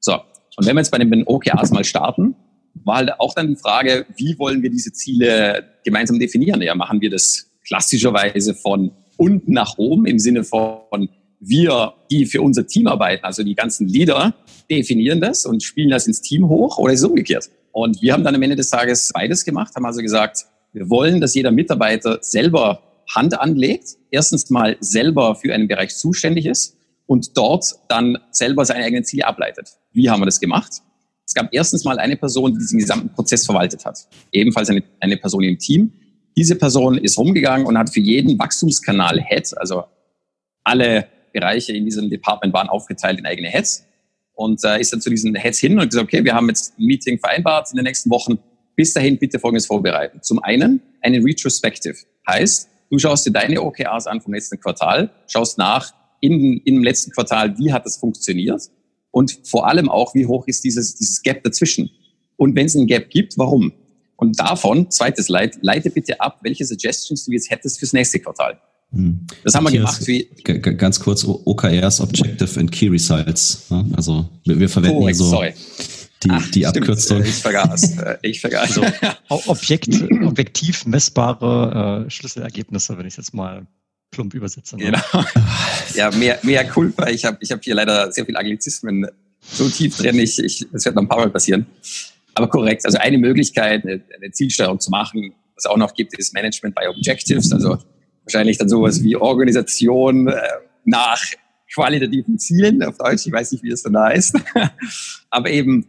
So, und wenn wir jetzt bei den OKRs mal starten, war halt auch dann die Frage, wie wollen wir diese Ziele gemeinsam definieren? Ja, machen wir das klassischerweise von unten nach oben im Sinne von wir, die für unser Team arbeiten, also die ganzen Leader, definieren das und spielen das ins Team hoch oder ist es umgekehrt? Und wir haben dann am Ende des Tages beides gemacht, haben also gesagt, wir wollen, dass jeder Mitarbeiter selber Hand anlegt, erstens mal selber für einen Bereich zuständig ist und dort dann selber seine eigenen Ziele ableitet. Wie haben wir das gemacht? Es gab erstens mal eine Person, die diesen gesamten Prozess verwaltet hat. Ebenfalls eine, eine Person im Team. Diese Person ist rumgegangen und hat für jeden Wachstumskanal Head, also alle Bereiche in diesem Department waren aufgeteilt in eigene Heads und äh, ist dann zu diesen Heads hin und gesagt, okay, wir haben jetzt ein Meeting vereinbart in den nächsten Wochen. Bis dahin bitte Folgendes vorbereiten. Zum einen eine Retrospective. Heißt, du schaust dir deine OKRs an vom letzten Quartal, schaust nach in, in dem letzten Quartal, wie hat das funktioniert und vor allem auch, wie hoch ist dieses, dieses Gap dazwischen. Und wenn es ein Gap gibt, warum? Und davon, zweites Leit, leite bitte ab, welche Suggestions du jetzt hättest fürs nächste Quartal. Hm. Das haben wir gemacht. Wie ganz kurz OKRs, Objective and Key Results. Also wir, wir verwenden Correct, hier so sorry. die, Ach, die Abkürzung. Ich vergaß. Ich vergaß. Also, Objekt, objektiv messbare äh, Schlüsselergebnisse, wenn ich jetzt mal plump übersetze. Ne? Genau. [laughs] Ja, mehr, mehr Culpa. Ich habe ich hab hier leider sehr viel Anglizismen so tief drin. Ich, ich, das wird noch ein paar Mal passieren. Aber korrekt. Also eine Möglichkeit, eine, eine Zielsteuerung zu machen, was es auch noch gibt, ist Management by Objectives. Also wahrscheinlich dann sowas wie Organisation äh, nach qualitativen Zielen auf Deutsch. Ich weiß nicht, wie es dann da heißt. [laughs] Aber eben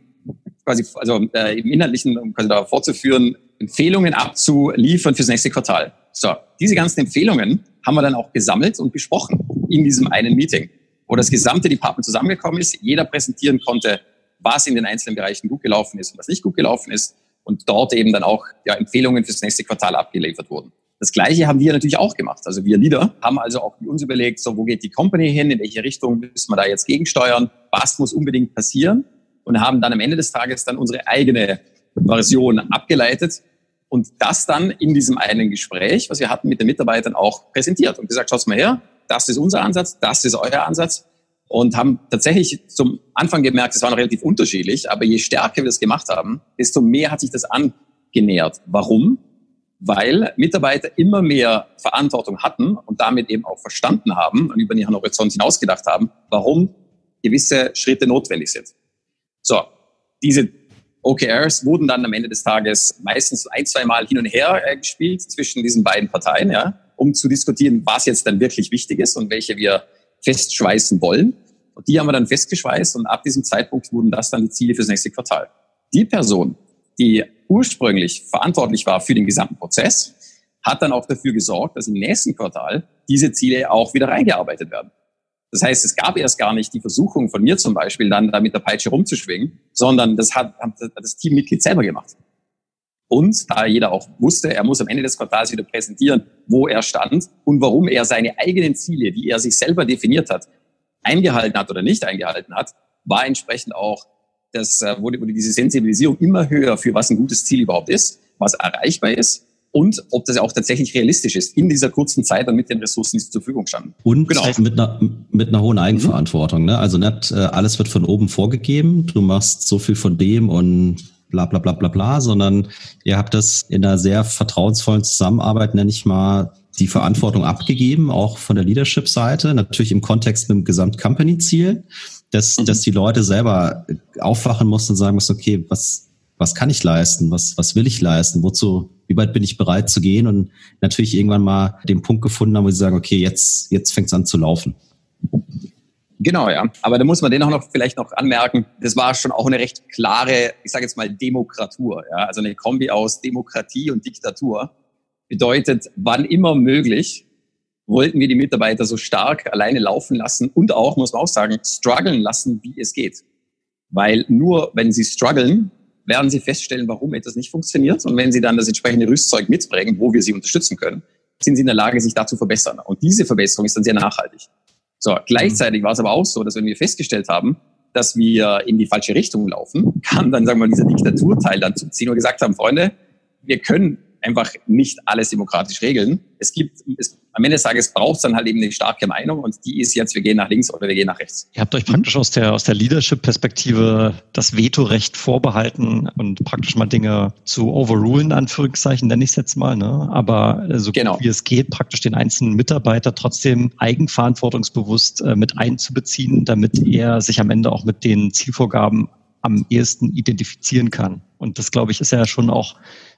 quasi, also äh, im Inhaltlichen, um quasi da fortzuführen, Empfehlungen abzuliefern fürs nächste Quartal. So, diese ganzen Empfehlungen haben wir dann auch gesammelt und besprochen in diesem einen Meeting, wo das gesamte Department zusammengekommen ist, jeder präsentieren konnte, was in den einzelnen Bereichen gut gelaufen ist und was nicht gut gelaufen ist und dort eben dann auch ja, Empfehlungen fürs nächste Quartal abgeliefert wurden. Das Gleiche haben wir natürlich auch gemacht. Also wir Leader haben also auch uns überlegt, so wo geht die Company hin, in welche Richtung müssen wir da jetzt gegensteuern, was muss unbedingt passieren und haben dann am Ende des Tages dann unsere eigene Version abgeleitet und das dann in diesem einen Gespräch, was wir hatten mit den Mitarbeitern auch präsentiert und gesagt, schaut's mal her, das ist unser Ansatz, das ist euer Ansatz und haben tatsächlich zum Anfang gemerkt, es war noch relativ unterschiedlich, aber je stärker wir es gemacht haben, desto mehr hat sich das angenähert. Warum? weil Mitarbeiter immer mehr Verantwortung hatten und damit eben auch verstanden haben und über ihren Horizont hinausgedacht haben, warum gewisse Schritte notwendig sind. So, diese OKRs wurden dann am Ende des Tages meistens ein, zwei Mal hin und her äh, gespielt zwischen diesen beiden Parteien, ja, um zu diskutieren, was jetzt dann wirklich wichtig ist und welche wir festschweißen wollen. Und die haben wir dann festgeschweißt und ab diesem Zeitpunkt wurden das dann die Ziele fürs nächste Quartal. Die Person, die ursprünglich verantwortlich war für den gesamten Prozess, hat dann auch dafür gesorgt, dass im nächsten Quartal diese Ziele auch wieder reingearbeitet werden. Das heißt, es gab erst gar nicht die Versuchung von mir zum Beispiel, dann da mit der Peitsche rumzuschwingen, sondern das hat, hat das Teammitglied selber gemacht. Und da jeder auch wusste, er muss am Ende des Quartals wieder präsentieren, wo er stand und warum er seine eigenen Ziele, die er sich selber definiert hat, eingehalten hat oder nicht eingehalten hat, war entsprechend auch das äh, wurde, wurde diese Sensibilisierung immer höher für was ein gutes Ziel überhaupt ist. was erreichbar ist und ob das auch tatsächlich realistisch ist in dieser kurzen Zeit und mit den Ressourcen, die zur Verfügung standen. Und genau. mit, einer, mit einer hohen Eigenverantwortung. Ne? Also nicht äh, alles wird von oben vorgegeben, du machst so viel von dem und bla bla bla bla bla, sondern ihr habt das in einer sehr vertrauensvollen Zusammenarbeit, nenne ich mal, die Verantwortung abgegeben, auch von der Leadership-Seite, natürlich im Kontext mit dem Gesamt-Company-Ziel, dass, mhm. dass die Leute selber aufwachen mussten und sagen mussten, okay, was, was kann ich leisten? Was, was will ich leisten? Wozu, wie weit bin ich bereit zu gehen? Und natürlich irgendwann mal den Punkt gefunden haben, wo sie sagen, okay, jetzt, jetzt fängt es an zu laufen. Genau, ja. Aber da muss man den auch noch vielleicht noch anmerken, das war schon auch eine recht klare, ich sage jetzt mal, Demokratur. Ja? Also eine Kombi aus Demokratie und Diktatur. Bedeutet, wann immer möglich, wollten wir die Mitarbeiter so stark alleine laufen lassen und auch, muss man auch sagen, strugglen lassen, wie es geht. Weil nur wenn sie strugglen, werden sie feststellen, warum etwas nicht funktioniert. Und wenn sie dann das entsprechende Rüstzeug mitbringen, wo wir sie unterstützen können, sind sie in der Lage, sich da zu verbessern. Und diese Verbesserung ist dann sehr nachhaltig. So, gleichzeitig war es aber auch so, dass wenn wir festgestellt haben, dass wir in die falsche Richtung laufen, [laughs] kam dann, sagen wir mal, dieser Diktaturteil dann zum Ziel und gesagt haben, Freunde, wir können einfach nicht alles demokratisch regeln. Es gibt, es, am Ende des Tages braucht es dann halt eben eine starke Meinung und die ist jetzt, wir gehen nach links oder wir gehen nach rechts. Ihr habt euch praktisch aus der, aus der Leadership-Perspektive das Vetorecht vorbehalten und praktisch mal Dinge zu overrulen, Anführungszeichen, nenne ich es jetzt mal, ne? aber so genau. gut wie es geht, praktisch den einzelnen Mitarbeiter trotzdem eigenverantwortungsbewusst äh, mit einzubeziehen, damit er sich am Ende auch mit den Zielvorgaben am ehesten identifizieren kann. Und das, glaube ich, ist ja schon auch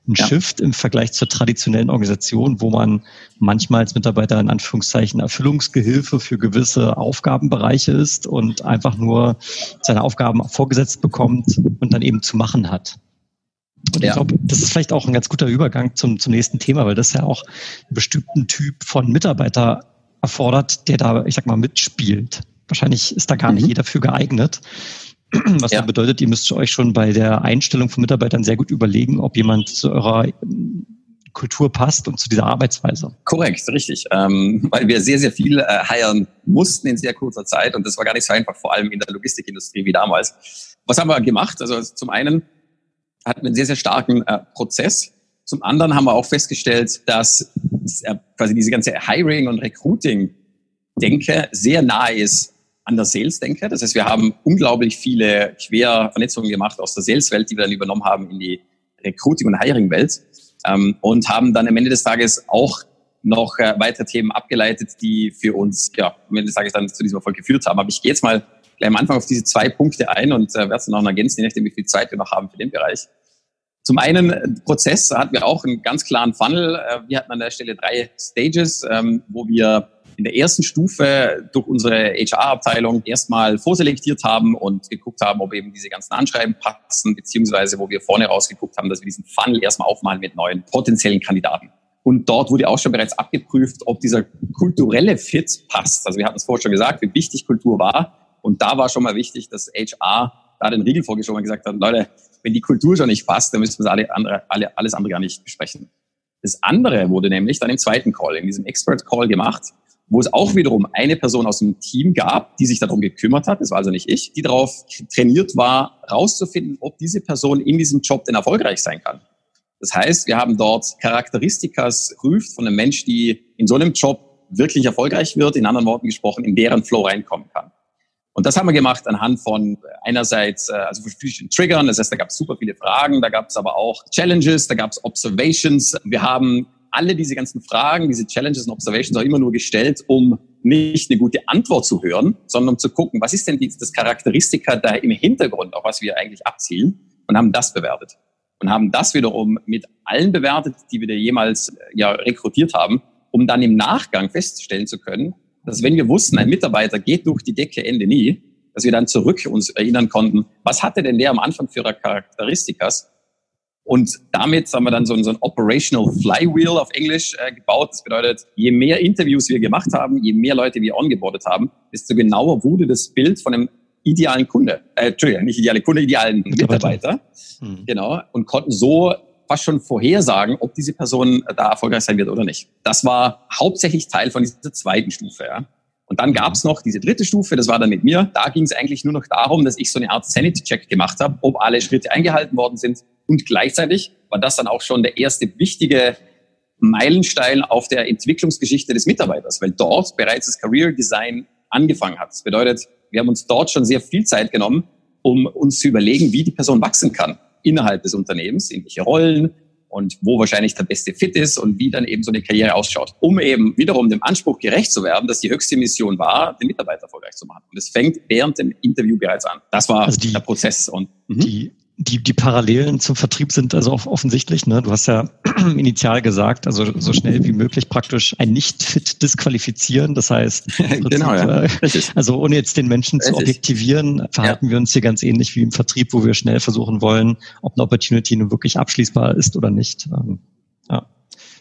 ein ja. Shift im Vergleich zur traditionellen Organisation, wo man manchmal als Mitarbeiter in Anführungszeichen Erfüllungsgehilfe für gewisse Aufgabenbereiche ist und einfach nur seine Aufgaben vorgesetzt bekommt und dann eben zu machen hat. Und ja. ich glaube, das ist vielleicht auch ein ganz guter Übergang zum, zum nächsten Thema, weil das ja auch einen bestimmten Typ von Mitarbeiter erfordert, der da, ich sag mal, mitspielt. Wahrscheinlich ist da gar mhm. nicht jeder für geeignet. [clears throat] Was ja. bedeutet, ihr müsst euch schon bei der Einstellung von Mitarbeitern sehr gut überlegen, ob jemand zu eurer ähm, Kultur passt und zu dieser Arbeitsweise. Korrekt, richtig. Ähm, weil wir sehr, sehr viel äh, heiern mussten in sehr kurzer Zeit und das war gar nicht so einfach, vor allem in der Logistikindustrie wie damals. Was haben wir gemacht? Also zum einen hatten wir einen sehr, sehr starken äh, Prozess. Zum anderen haben wir auch festgestellt, dass äh, quasi diese ganze Hiring- und Recruiting-Denke sehr nahe ist an der Sales denke. Das heißt, wir haben unglaublich viele Quervernetzungen gemacht aus der Sales-Welt, die wir dann übernommen haben in die Recruiting- und Hiring-Welt ähm, und haben dann am Ende des Tages auch noch äh, weitere Themen abgeleitet, die für uns ja, am Ende des Tages dann zu diesem Erfolg geführt haben. Aber ich gehe jetzt mal gleich am Anfang auf diese zwei Punkte ein und äh, werde es dann noch ergänzen, je nachdem, wie viel Zeit wir noch haben für den Bereich. Zum einen äh, Prozess hatten wir auch einen ganz klaren Funnel. Äh, wir hatten an der Stelle drei Stages, ähm, wo wir in der ersten Stufe durch unsere HR-Abteilung erstmal vorselektiert haben und geguckt haben, ob eben diese ganzen Anschreiben passen, beziehungsweise wo wir vorne rausgeguckt haben, dass wir diesen Funnel erstmal aufmalen mit neuen potenziellen Kandidaten. Und dort wurde auch schon bereits abgeprüft, ob dieser kulturelle Fit passt. Also wir hatten es vorher schon gesagt, wie wichtig Kultur war. Und da war schon mal wichtig, dass HR da den Riegel vorgeschoben und gesagt hat, Leute, wenn die Kultur schon nicht passt, dann müssen wir alle andere, alle, alles andere gar nicht besprechen. Das andere wurde nämlich dann im zweiten Call, in diesem Expert Call gemacht wo es auch wiederum eine Person aus dem Team gab, die sich darum gekümmert hat, das war also nicht ich, die darauf trainiert war, rauszufinden, ob diese Person in diesem Job denn erfolgreich sein kann. Das heißt, wir haben dort Charakteristikas prüft von einem Mensch, die in so einem Job wirklich erfolgreich wird, in anderen Worten gesprochen, in deren Flow reinkommen kann. Und das haben wir gemacht anhand von einerseits, äh, also verschiedenen Triggern, das heißt, da gab es super viele Fragen, da gab es aber auch Challenges, da gab es Observations. Wir haben alle diese ganzen Fragen, diese Challenges und Observations auch immer nur gestellt, um nicht eine gute Antwort zu hören, sondern um zu gucken, was ist denn das Charakteristika da im Hintergrund, auf was wir eigentlich abzielen und haben das bewertet. Und haben das wiederum mit allen bewertet, die wir da jemals äh, ja, rekrutiert haben, um dann im Nachgang feststellen zu können, dass wenn wir wussten, ein Mitarbeiter geht durch die Decke Ende nie, dass wir dann zurück uns erinnern konnten, was hatte denn der am Anfang für Charakteristikas und damit haben wir dann so ein, so ein Operational Flywheel auf Englisch äh, gebaut. Das bedeutet, je mehr Interviews wir gemacht haben, je mehr Leute wir ongeboardet haben, desto genauer wurde das Bild von einem idealen Kunde, äh, Entschuldigung, nicht ideale Kunde, idealen Mitarbeiter. Mhm. Genau. Und konnten so fast schon vorhersagen, ob diese Person da erfolgreich sein wird oder nicht. Das war hauptsächlich Teil von dieser zweiten Stufe. Ja. Und dann gab es noch diese dritte Stufe, das war dann mit mir. Da ging es eigentlich nur noch darum, dass ich so eine Art Sanity-Check gemacht habe, ob alle Schritte eingehalten worden sind Und gleichzeitig war das dann auch schon der erste wichtige Meilenstein auf der Entwicklungsgeschichte des Mitarbeiters, weil dort bereits das Career Design angefangen hat. Das bedeutet, wir haben uns dort schon sehr viel Zeit genommen, um uns zu überlegen, wie die Person wachsen kann innerhalb des Unternehmens, in welche Rollen und wo wahrscheinlich der beste Fit ist und wie dann eben so eine Karriere ausschaut, um eben wiederum dem Anspruch gerecht zu werden, dass die höchste Mission war, den Mitarbeiter erfolgreich zu machen. Und es fängt während dem Interview bereits an. Das war also die, der Prozess. Und mhm. die die, die Parallelen zum Vertrieb sind also offensichtlich. Ne? Du hast ja [clears throat] initial gesagt, also so schnell wie möglich praktisch ein Nicht-Fit disqualifizieren. Das heißt, [laughs] genau, ja. Äh, also ohne jetzt den Menschen zu objektivieren, verhalten ja. wir uns hier ganz ähnlich wie im Vertrieb, wo wir schnell versuchen wollen, ob eine Opportunity nun wirklich abschließbar ist oder nicht. Ähm, ja.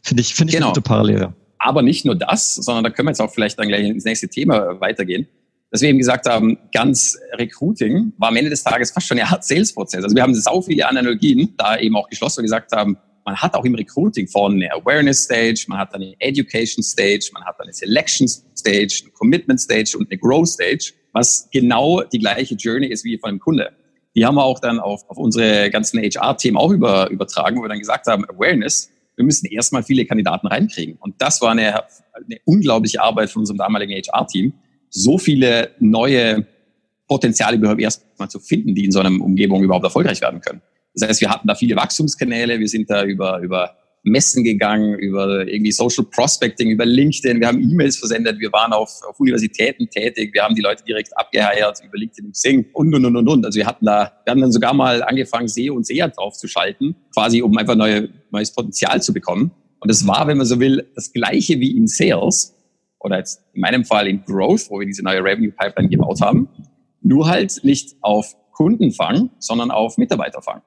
Finde ich, finde ich genau. eine gute Parallele. Aber nicht nur das, sondern da können wir jetzt auch vielleicht dann gleich ins nächste Thema weitergehen dass wir eben gesagt haben, ganz Recruiting war am Ende des Tages fast schon eine Art Sales-Prozess. Also wir haben sau viele Analogien da eben auch geschlossen und gesagt haben, man hat auch im Recruiting vorne eine Awareness Stage, man hat eine Education Stage, man hat eine Selection Stage, eine Commitment Stage und eine Growth Stage, was genau die gleiche Journey ist wie von einem Kunde. Die haben wir auch dann auf, auf unsere ganzen HR-Themen auch über, übertragen, wo wir dann gesagt haben, Awareness, wir müssen erstmal viele Kandidaten reinkriegen. Und das war eine, eine unglaubliche Arbeit von unserem damaligen HR-Team, so viele neue Potenziale überhaupt erstmal zu finden, die in so einer Umgebung überhaupt erfolgreich werden können. Das heißt, wir hatten da viele Wachstumskanäle, wir sind da über, über Messen gegangen, über irgendwie Social Prospecting, über LinkedIn, wir haben E-Mails versendet, wir waren auf, auf Universitäten tätig, wir haben die Leute direkt abgeheiert über LinkedIn und Xing und, und, und, und, und. Also wir hatten da, wir haben dann sogar mal angefangen, SEO und SEA draufzuschalten, quasi um einfach neue, neues Potenzial zu bekommen. Und das war, wenn man so will, das gleiche wie in Sales, oder jetzt in meinem Fall in Growth, wo wir diese neue Revenue Pipeline gebaut haben, nur halt nicht auf Kundenfang, sondern auf Mitarbeiterfang.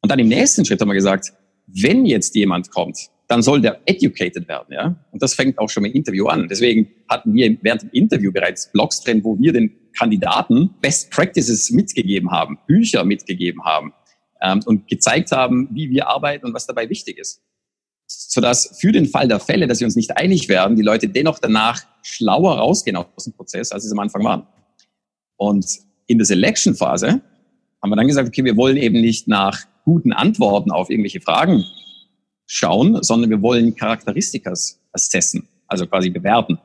Und dann im nächsten Schritt haben wir gesagt, wenn jetzt jemand kommt, dann soll der educated werden, ja. Und das fängt auch schon mit Interview an. Deswegen hatten wir während dem Interview bereits Blogs drin, wo wir den Kandidaten Best Practices mitgegeben haben, Bücher mitgegeben haben ähm, und gezeigt haben, wie wir arbeiten und was dabei wichtig ist sodass für den Fall der Fälle, dass wir uns nicht einig werden, die Leute dennoch danach schlauer rausgehen aus dem Prozess, als sie es am Anfang waren. Und in der Selection-Phase haben wir dann gesagt, okay, wir wollen eben nicht nach guten Antworten auf irgendwelche Fragen schauen, sondern wir wollen Charakteristikas assessen, also quasi bewerten.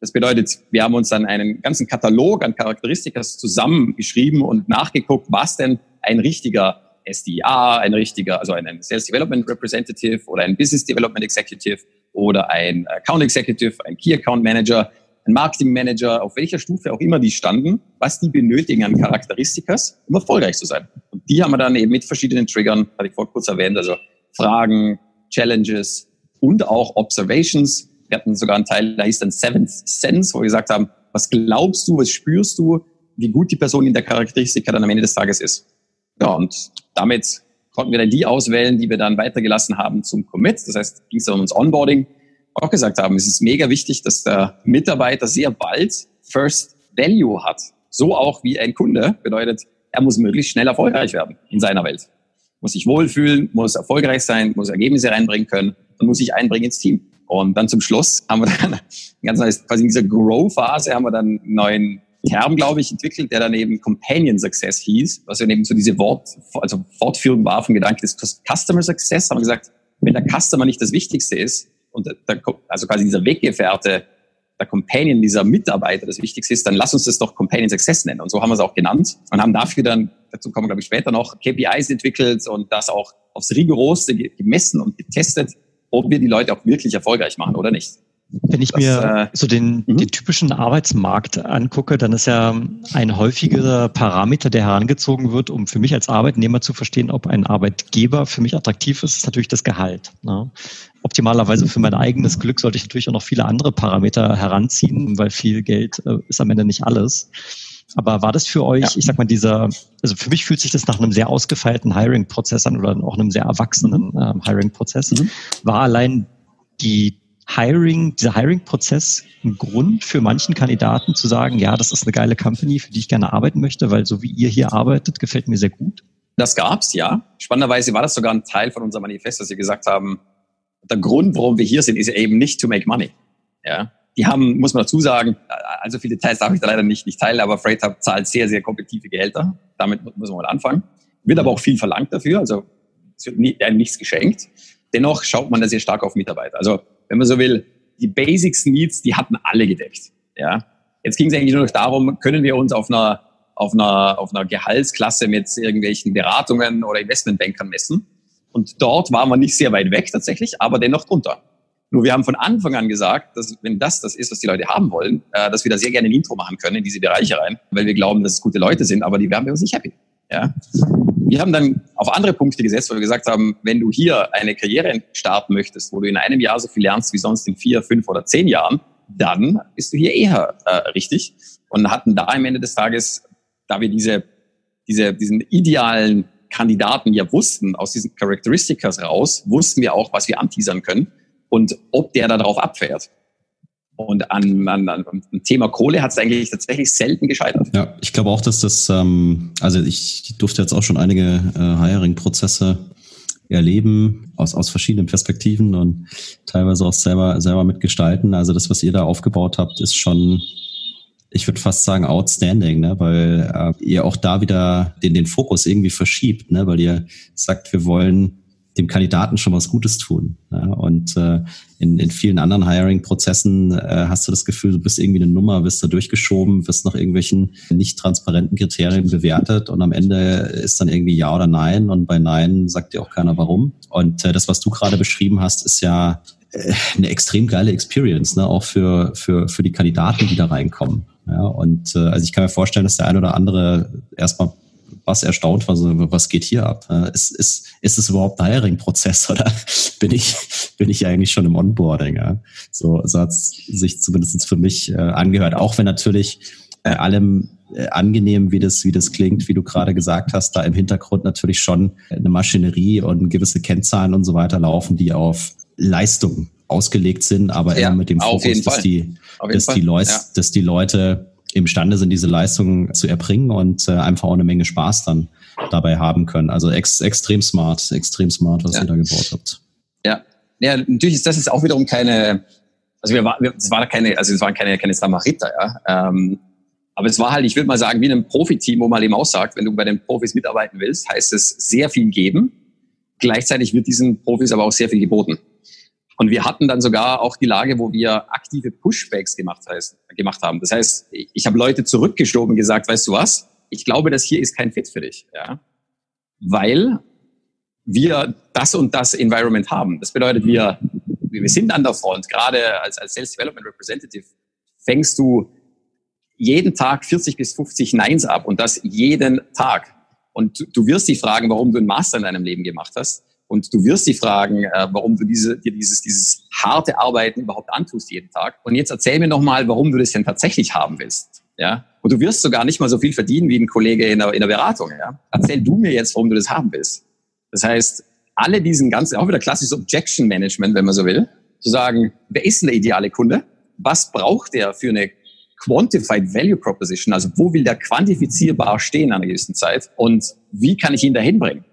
Das bedeutet, wir haben uns dann einen ganzen Katalog an Charakteristikas zusammengeschrieben und nachgeguckt, was denn ein richtiger SDA, ein richtiger, also ein Sales Development Representative oder ein Business Development Executive oder ein Account Executive, ein Key Account Manager, ein Marketing Manager, auf welcher Stufe auch immer die standen, was die benötigen an Charakteristikas, um erfolgreich zu sein. Und die haben wir dann eben mit verschiedenen Triggern, hatte ich vor kurz erwähnt, also Fragen, Challenges und auch Observations. Wir hatten sogar einen Teil, da hieß dann Seventh Sense, wo wir gesagt haben, was glaubst du, was spürst du, wie gut die Person in der Charakteristika dann am Ende des Tages ist. Ja, und damit konnten wir dann die auswählen, die wir dann weitergelassen haben zum Commit. Das heißt, ging es dann ums Onboarding. Auch gesagt haben, es ist mega wichtig, dass der Mitarbeiter sehr bald First Value hat. So auch wie ein Kunde. Bedeutet, er muss möglichst schnell erfolgreich werden in seiner Welt. Muss sich wohlfühlen, muss erfolgreich sein, muss Ergebnisse reinbringen können und muss sich einbringen ins Team. Und dann zum Schluss haben wir dann [laughs] ganz nice, quasi in dieser Grow-Phase haben wir dann einen neuen Term, glaube ich, entwickelt, der dann eben Companion Success hieß, was ja eben so diese Wort, also Fortführung war vom Gedanken des Customer Success, haben wir gesagt, wenn der Customer nicht das Wichtigste ist und der, also quasi dieser Weggefährte, der Companion, dieser Mitarbeiter das Wichtigste ist, dann lass uns das doch Companion Success nennen. Und so haben wir es auch genannt und haben dafür dann, dazu kommen wir glaube ich später noch, KPIs entwickelt und das auch aufs rigorosste gemessen und getestet, ob wir die Leute auch wirklich erfolgreich machen oder nicht. Wenn ich das, mir äh, so den, mhm. den typischen Arbeitsmarkt angucke, dann ist ja ein häufiger Parameter, der herangezogen wird, um für mich als Arbeitnehmer zu verstehen, ob ein Arbeitgeber für mich attraktiv ist, ist natürlich das Gehalt. Ne? Optimalerweise für mein eigenes Glück sollte ich natürlich auch noch viele andere Parameter heranziehen, weil viel Geld äh, ist am Ende nicht alles. Aber war das für euch, ja. ich sag mal, dieser, also für mich fühlt sich das nach einem sehr ausgefeilten Hiring-Prozess an oder auch einem sehr erwachsenen ähm, Hiring-Prozess. Mhm. War allein die Hiring, dieser Hiring-Prozess ein Grund für manchen Kandidaten zu sagen, ja, das ist eine geile Company, für die ich gerne arbeiten möchte, weil so wie ihr hier arbeitet, gefällt mir sehr gut? Das gab's, ja. Spannenderweise war das sogar ein Teil von unserem Manifest, dass wir gesagt haben, der Grund, warum wir hier sind, ist eben nicht to make money. Ja. Die haben, muss man dazu sagen, also viele Details darf ich da leider nicht, nicht teilen, aber Freight Hub zahlt sehr, sehr kompetitive Gehälter. Damit muss man mal anfangen. Wird aber auch viel verlangt dafür. Also es wird einem nichts geschenkt. Dennoch schaut man da sehr stark auf Mitarbeiter. Also, wenn man so will, die Basics Needs, die hatten alle gedeckt. Ja. Jetzt ging es eigentlich nur noch darum, können wir uns auf einer, auf einer, auf einer Gehaltsklasse mit irgendwelchen Beratungen oder Investmentbankern messen. Und dort waren wir nicht sehr weit weg tatsächlich, aber dennoch drunter. Nur wir haben von Anfang an gesagt, dass wenn das das ist, was die Leute haben wollen, äh, dass wir da sehr gerne ein Intro machen können in diese Bereiche rein, weil wir glauben, dass es gute Leute sind, aber die werden bei uns nicht happy. Ja? Wir haben dann auf andere Punkte gesetzt, weil wir gesagt haben, wenn du hier eine Karriere starten möchtest, wo du in einem Jahr so viel lernst wie sonst in vier, fünf oder zehn Jahren, dann bist du hier eher äh, richtig. Und hatten da am Ende des Tages, da wir diese, diese, diesen idealen Kandidaten ja wussten, aus diesen Characteristics raus, wussten wir auch, was wir anteasern können und ob der darauf abfährt. Und an, an, an dem Thema Kohle hat es eigentlich tatsächlich selten gescheitert. Ja, ich glaube auch, dass das, ähm, also ich durfte jetzt auch schon einige äh, Hiring-Prozesse erleben aus, aus verschiedenen Perspektiven und teilweise auch selber, selber mitgestalten. Also das, was ihr da aufgebaut habt, ist schon, ich würde fast sagen, outstanding, ne? weil äh, ihr auch da wieder den, den Fokus irgendwie verschiebt, ne? weil ihr sagt, wir wollen dem Kandidaten schon was Gutes tun. Ja, und äh, in, in vielen anderen Hiring-Prozessen äh, hast du das Gefühl, du bist irgendwie eine Nummer, wirst da durchgeschoben, wirst nach irgendwelchen nicht transparenten Kriterien bewertet und am Ende ist dann irgendwie Ja oder Nein und bei Nein sagt dir auch keiner warum. Und äh, das, was du gerade beschrieben hast, ist ja äh, eine extrem geile Experience, ne? auch für, für, für die Kandidaten, die da reinkommen. Ja, und äh, also ich kann mir vorstellen, dass der ein oder andere erstmal was erstaunt war, so, was geht hier ab? Ist, ist, ist es überhaupt ein Hiring-Prozess [laughs] oder bin ich, bin ich eigentlich schon im Onboarding? Ja? So, so hat es sich zumindest für mich äh, angehört. Auch wenn natürlich äh, allem äh, angenehm, wie das, wie das klingt, wie du gerade gesagt hast, da im Hintergrund natürlich schon eine Maschinerie und gewisse Kennzahlen und so weiter laufen, die auf Leistung ausgelegt sind, aber ja, immer mit dem Fokus, dass die, dass die, Leute, ja. dass die Leute imstande sind, diese Leistungen zu erbringen und äh, einfach auch eine Menge Spaß dann dabei haben können. Also ex extrem smart, extrem smart, was ja. ihr da gebaut habt. Ja. ja, natürlich ist das ist auch wiederum keine, also wir, war, wir es war keine, also es waren keine, keine Samariter, ja. Ähm, aber es war halt, ich würde mal sagen, wie ein Profiteam, wo man eben auch sagt, wenn du bei den Profis mitarbeiten willst, heißt es sehr viel geben. Gleichzeitig wird diesen Profis aber auch sehr viel geboten. Und wir hatten dann sogar auch die Lage, wo wir aktive Pushbacks gemacht, heißt, gemacht haben. Das heißt, ich habe Leute zurückgeschoben gesagt, weißt du was? Ich glaube, das hier ist kein Fit für dich. Ja? Weil wir das und das Environment haben. Das bedeutet, wir, wir sind an der Front. Gerade als, als Sales Development Representative fängst du jeden Tag 40 bis 50 Neins ab und das jeden Tag. Und du wirst dich fragen, warum du einen Master in deinem Leben gemacht hast. Und du wirst dich fragen, äh, warum du diese, dir dieses, dieses harte Arbeiten überhaupt antust jeden Tag. Und jetzt erzähl mir nochmal, warum du das denn tatsächlich haben willst. Ja? Und du wirst sogar nicht mal so viel verdienen wie ein Kollege in der, in der Beratung. Ja? Erzähl du mir jetzt, warum du das haben willst. Das heißt, alle diesen ganzen, auch wieder klassisches Objection Management, wenn man so will, zu sagen, wer ist denn der ideale Kunde? Was braucht der für eine Quantified Value Proposition? Also wo will der quantifizierbar stehen an einer gewissen Zeit? Und wie kann ich ihn dahin bringen?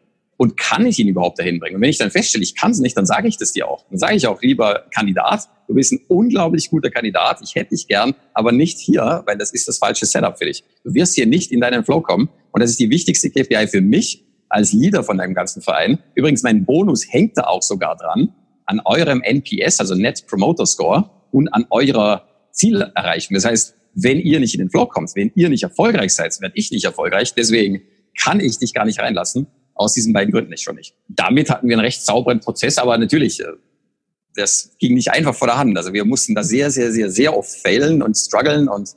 Und kann ich ihn überhaupt dahin bringen? Und wenn ich dann feststelle, ich kann es nicht, dann sage ich das dir auch. Dann sage ich auch, lieber Kandidat, du bist ein unglaublich guter Kandidat, ich hätte dich gern, aber nicht hier, weil das ist das falsche Setup für dich. Du wirst hier nicht in deinen Flow kommen und das ist die wichtigste KPI für mich als Leader von deinem ganzen Verein. Übrigens, mein Bonus hängt da auch sogar dran, an eurem NPS, also Net Promoter Score und an eurer Zielerreichung. Das heißt, wenn ihr nicht in den Flow kommt, wenn ihr nicht erfolgreich seid, werde ich nicht erfolgreich. Deswegen kann ich dich gar nicht reinlassen. Aus diesen beiden Gründen nicht schon nicht. Damit hatten wir einen recht sauberen Prozess, aber natürlich, äh, das ging nicht einfach vor der Hand. Also wir mussten da sehr, sehr, sehr, sehr oft failen und strugglen und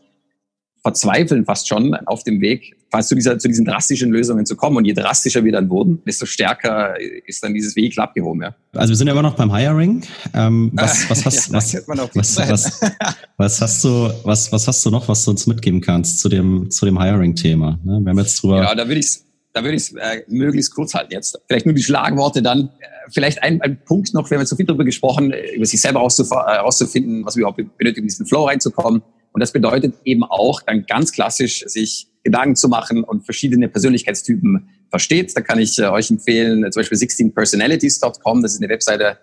verzweifeln fast schon auf dem Weg, fast zu, dieser, zu diesen drastischen Lösungen zu kommen. Und je drastischer wir dann wurden, desto stärker ist dann dieses Vehikel abgehoben. Ja. Also wir sind ja immer noch beim Hiring. Ähm, was, [laughs] was, hast, ja, was, was, was, was, hast du, was, was hast du noch, was du uns mitgeben kannst zu dem, zu dem Hiring-Thema? Ne? Wir haben jetzt drüber. Ja, da würde ich da würde ich es äh, möglichst kurz halten jetzt. Vielleicht nur die Schlagworte dann. Äh, vielleicht ein, ein Punkt noch, wir haben jetzt so viel darüber gesprochen, äh, über sich selber herauszufinden, äh, was wir überhaupt benötigen, in diesen Flow reinzukommen. Und das bedeutet eben auch dann ganz klassisch, sich Gedanken zu machen und verschiedene Persönlichkeitstypen versteht. Da kann ich äh, euch empfehlen, zum Beispiel 16personalities.com. Das ist eine Webseite,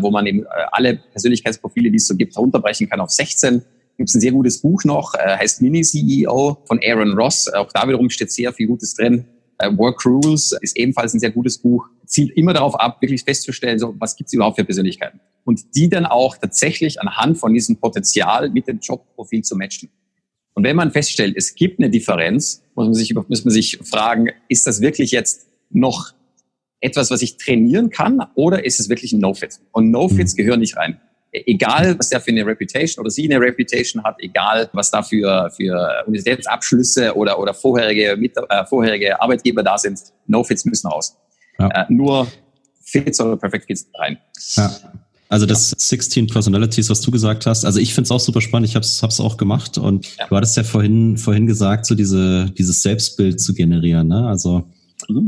wo man eben alle Persönlichkeitsprofile, die es so gibt, runterbrechen kann auf 16 gibt es ein sehr gutes Buch noch, äh, heißt Mini-CEO von Aaron Ross. Auch da wiederum steht sehr viel Gutes drin Work Rules ist ebenfalls ein sehr gutes Buch, zielt immer darauf ab, wirklich festzustellen, so, was gibt es überhaupt für Persönlichkeiten. Und die dann auch tatsächlich anhand von diesem Potenzial mit dem Jobprofil zu matchen. Und wenn man feststellt, es gibt eine Differenz, muss man sich, muss man sich fragen, ist das wirklich jetzt noch etwas, was ich trainieren kann oder ist es wirklich ein No-Fit? Und No-Fits mhm. gehören nicht rein. Egal, was der für eine Reputation oder sie eine Reputation hat, egal, was da für, für Universitätsabschlüsse oder, oder vorherige, mit, äh, vorherige Arbeitgeber da sind, No-Fits müssen raus. Ja. Äh, nur Fits oder Perfect Fits rein. Ja. Also das 16 Personalities, was du gesagt hast, also ich finde es auch super spannend, ich habe es auch gemacht und ja. du hattest ja vorhin, vorhin gesagt, so diese, dieses Selbstbild zu generieren. Ne? Also.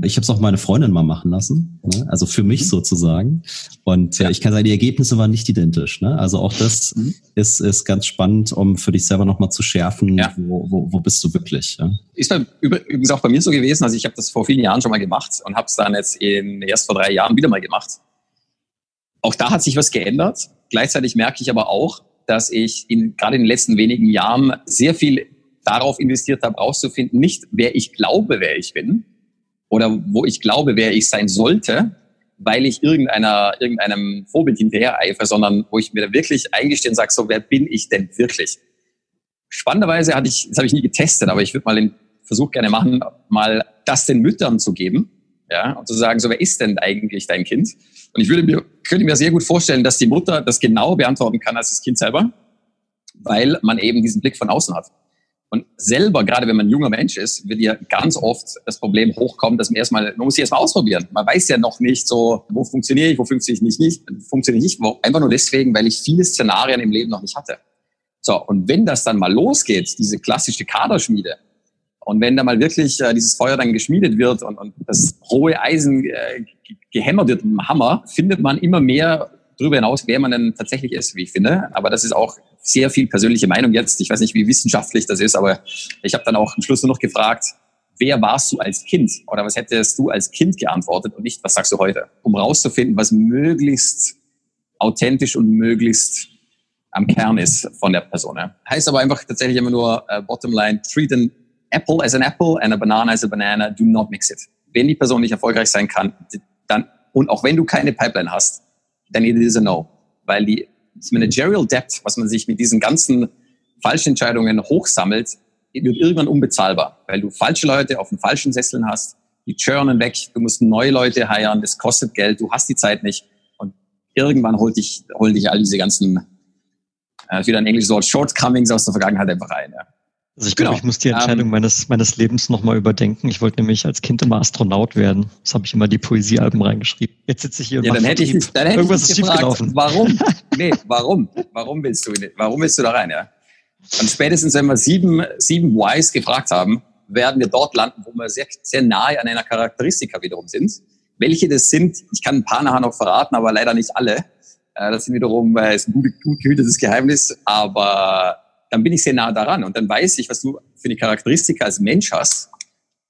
Ich habe es auch meine Freundin mal machen lassen, ne? also für mich mhm. sozusagen. Und äh, ja. ich kann sagen, die Ergebnisse waren nicht identisch. Ne? Also auch das mhm. ist, ist ganz spannend, um für dich selber nochmal zu schärfen, ja. wo, wo, wo bist du wirklich. Ja? Ist bei, übrigens auch bei mir so gewesen, also ich habe das vor vielen Jahren schon mal gemacht und habe es dann jetzt in, erst vor drei Jahren wieder mal gemacht auch da hat sich was geändert. Gleichzeitig merke ich aber auch, dass ich in, gerade in den letzten wenigen Jahren sehr viel darauf investiert habe, herauszufinden, nicht wer ich glaube, wer ich bin oder wo ich glaube, wer ich sein sollte, weil ich irgendeiner, irgendeinem Vorbild hinterher eifere, sondern wo ich mir wirklich eingestehe und sage, so, wer bin ich denn wirklich? Spannenderweise hatte ich, das habe ich nie getestet, aber ich würde mal den Versuch gerne machen, mal das den Müttern zu geben, ja, und zu sagen, so, wer ist denn eigentlich dein Kind? Und ich würde mir, könnte mir sehr gut vorstellen, dass die Mutter das genau beantworten kann als das Kind selber, weil man eben diesen Blick von außen hat. Und selber, gerade wenn man junger Mensch ist, wird ja ganz oft das Problem hochkommen, dass man erstmal, man muss sich erstmal ausprobieren. Man weiß ja noch nicht so, wo funktioniere ich, wo funktioniere ich nicht, funktioniere ich nicht. Einfach nur deswegen, weil ich viele Szenarien im Leben noch nicht hatte. So, und wenn das dann mal losgeht, diese klassische Kaderschmiede, und wenn da mal wirklich äh, dieses Feuer dann geschmiedet wird und, und das rohe Eisen äh, gehämmert wird mit dem Hammer, findet man immer mehr darüber hinaus, wer man denn tatsächlich ist, wie ich finde. Aber das ist auch sehr viel persönliche Meinung jetzt. Ich weiß nicht, wie wissenschaftlich das ist, aber ich habe dann auch am Schluss nur noch gefragt, wer warst du als Kind? Oder was hättest du als Kind geantwortet und nicht, was sagst du heute? Um rauszufinden, was möglichst authentisch und möglichst am Kern ist von der Person. Heißt aber einfach tatsächlich immer nur, uh, bottom line, treat an apple as an apple and a banana as a banana, do not mix it. Wenn die Person nicht erfolgreich sein kann, dann, und auch wenn du keine Pipeline hast, dann it is a no. Weil die das Managerial Debt, was man sich mit diesen ganzen falschen Entscheidungen hochsammelt, wird irgendwann unbezahlbar, weil du falsche Leute auf den falschen Sesseln hast, die churnen weg, du musst neue Leute heiren, das kostet Geld, du hast die Zeit nicht und irgendwann holt dich, holt dich all diese ganzen, äh, wieder ein englisches Wort, Shortcomings aus der Vergangenheit einfach rein. Ja. Also ich glaube, genau. ich muss die Entscheidung ähm, meines, meines Lebens nochmal überdenken. Ich wollte nämlich als Kind immer Astronaut werden. Das habe ich immer die Poesiealben reingeschrieben. Jetzt sitze ich hier und ja, dann hätte ich, dann hätte Irgendwas ich ist gefragt, Warum? [laughs] Nee, warum? Warum willst du, warum willst du da rein, ja? Und spätestens, wenn wir sieben, sieben Whys gefragt haben, werden wir dort landen, wo wir sehr, sehr nahe an einer Charakteristika wiederum sind. Welche das sind, ich kann ein paar nachher noch verraten, aber leider nicht alle. Äh, das sind wiederum, äh, ist ein gut, gut gehütetes Geheimnis, aber dann bin ich sehr nah daran und dann weiß ich, was du für eine Charakteristika als Mensch hast.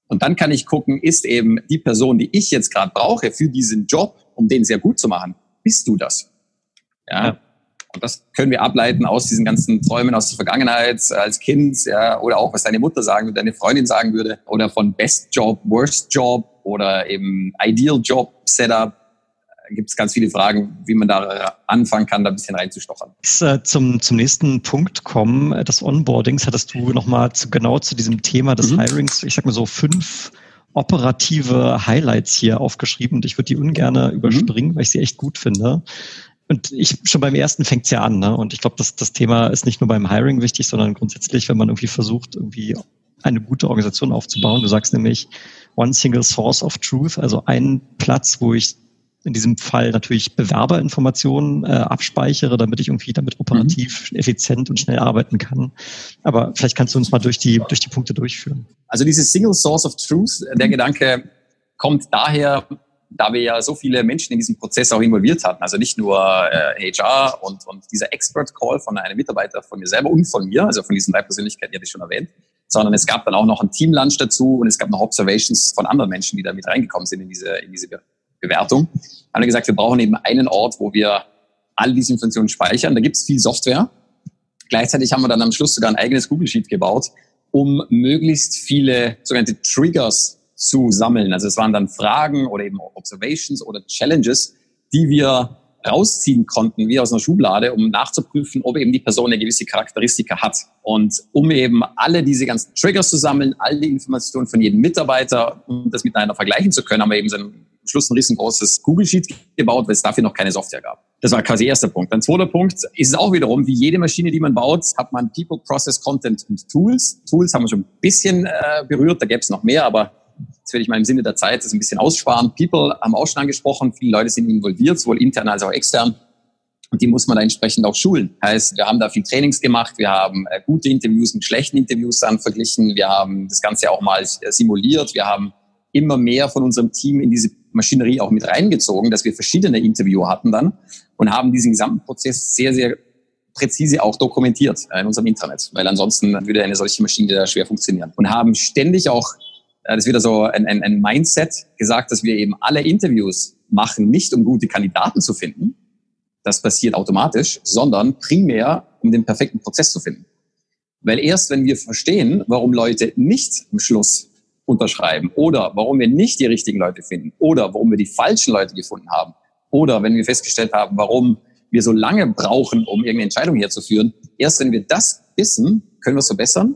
Und dann kann ich gucken, ist eben die Person, die ich jetzt gerade brauche für diesen Job, um den sehr gut zu machen, bist du das? Ja. ja. Und das können wir ableiten aus diesen ganzen Träumen aus der Vergangenheit als Kind, ja, oder auch was deine Mutter sagen würde, deine Freundin sagen würde, oder von Best Job, Worst Job oder eben Ideal Job Setup gibt es ganz viele Fragen, wie man da anfangen kann, da ein bisschen reinzustochern. Äh, zum, zum nächsten Punkt kommen, äh, des Onboardings, hattest du nochmal zu, genau zu diesem Thema des mhm. Hirings, ich sag mal so fünf operative Highlights hier aufgeschrieben und ich würde die ungerne mhm. überspringen, weil ich sie echt gut finde. Und ich schon beim ersten fängt's ja an, ne? Und ich glaube, das, das Thema ist nicht nur beim Hiring wichtig, sondern grundsätzlich, wenn man irgendwie versucht, irgendwie eine gute Organisation aufzubauen. Du sagst nämlich One Single Source of Truth, also ein Platz, wo ich in diesem Fall natürlich Bewerberinformationen äh, abspeichere, damit ich irgendwie damit operativ mhm. effizient und schnell arbeiten kann. Aber vielleicht kannst du uns mal durch die, durch die Punkte durchführen. Also dieses Single Source of Truth, der mhm. Gedanke kommt daher, da wir ja so viele Menschen in diesem Prozess auch involviert hatten. Also nicht nur äh, HR und, und dieser Expert Call von einem Mitarbeiter von mir selber und von mir, also von diesen drei Persönlichkeiten, die hatte ich schon erwähnt, sondern es gab dann auch noch ein Teamlunch dazu und es gab noch Observations von anderen Menschen, die da mit reingekommen sind in diese, in diese Bewertung, haben wir gesagt, wir brauchen eben einen Ort, wo wir all diese Informationen speichern. Da gibt es viel Software. Gleichzeitig haben wir dann am Schluss sogar ein eigenes Google Sheet gebaut, um möglichst viele sogenannte Triggers zu sammeln. Also es waren dann Fragen oder eben Observations oder Challenges, die wir rausziehen konnten, wie aus einer Schublade, um nachzuprüfen, ob eben die Person eine gewisse Charakteristika hat. Und um eben alle diese ganzen Triggers zu sammeln, all die Informationen von jedem Mitarbeiter um das miteinander vergleichen zu können, haben wir eben so ein Schluss ein riesengroßes Google Sheet gebaut, weil es dafür noch keine Software gab. Das war quasi erster Punkt. Dann zweiter Punkt ist es auch wiederum, wie jede Maschine, die man baut, hat man People, Process, Content und Tools. Tools haben wir schon ein bisschen äh, berührt, da gäbe es noch mehr, aber Jetzt werde ich mal im Sinne der Zeit das ein bisschen aussparen. People haben auch schon angesprochen. Viele Leute sind involviert, sowohl intern als auch extern. Und die muss man da entsprechend auch schulen. Heißt, wir haben da viel Trainings gemacht, wir haben äh, gute Interviews mit schlechten Interviews dann verglichen, wir haben das Ganze auch mal äh, simuliert, wir haben immer mehr von unserem Team in diese Maschinerie auch mit reingezogen, dass wir verschiedene Interviewer hatten dann und haben diesen gesamten Prozess sehr, sehr präzise auch dokumentiert äh, in unserem Internet, weil ansonsten würde eine solche Maschine da schwer funktionieren. Und haben ständig auch das ist wieder so ein, ein, ein Mindset gesagt, dass wir eben alle Interviews machen, nicht um gute Kandidaten zu finden. Das passiert automatisch, sondern primär, um den perfekten Prozess zu finden. Weil erst wenn wir verstehen, warum Leute nicht am Schluss unterschreiben oder warum wir nicht die richtigen Leute finden oder warum wir die falschen Leute gefunden haben oder wenn wir festgestellt haben, warum wir so lange brauchen, um irgendeine Entscheidung herzuführen, erst wenn wir das wissen, können wir es verbessern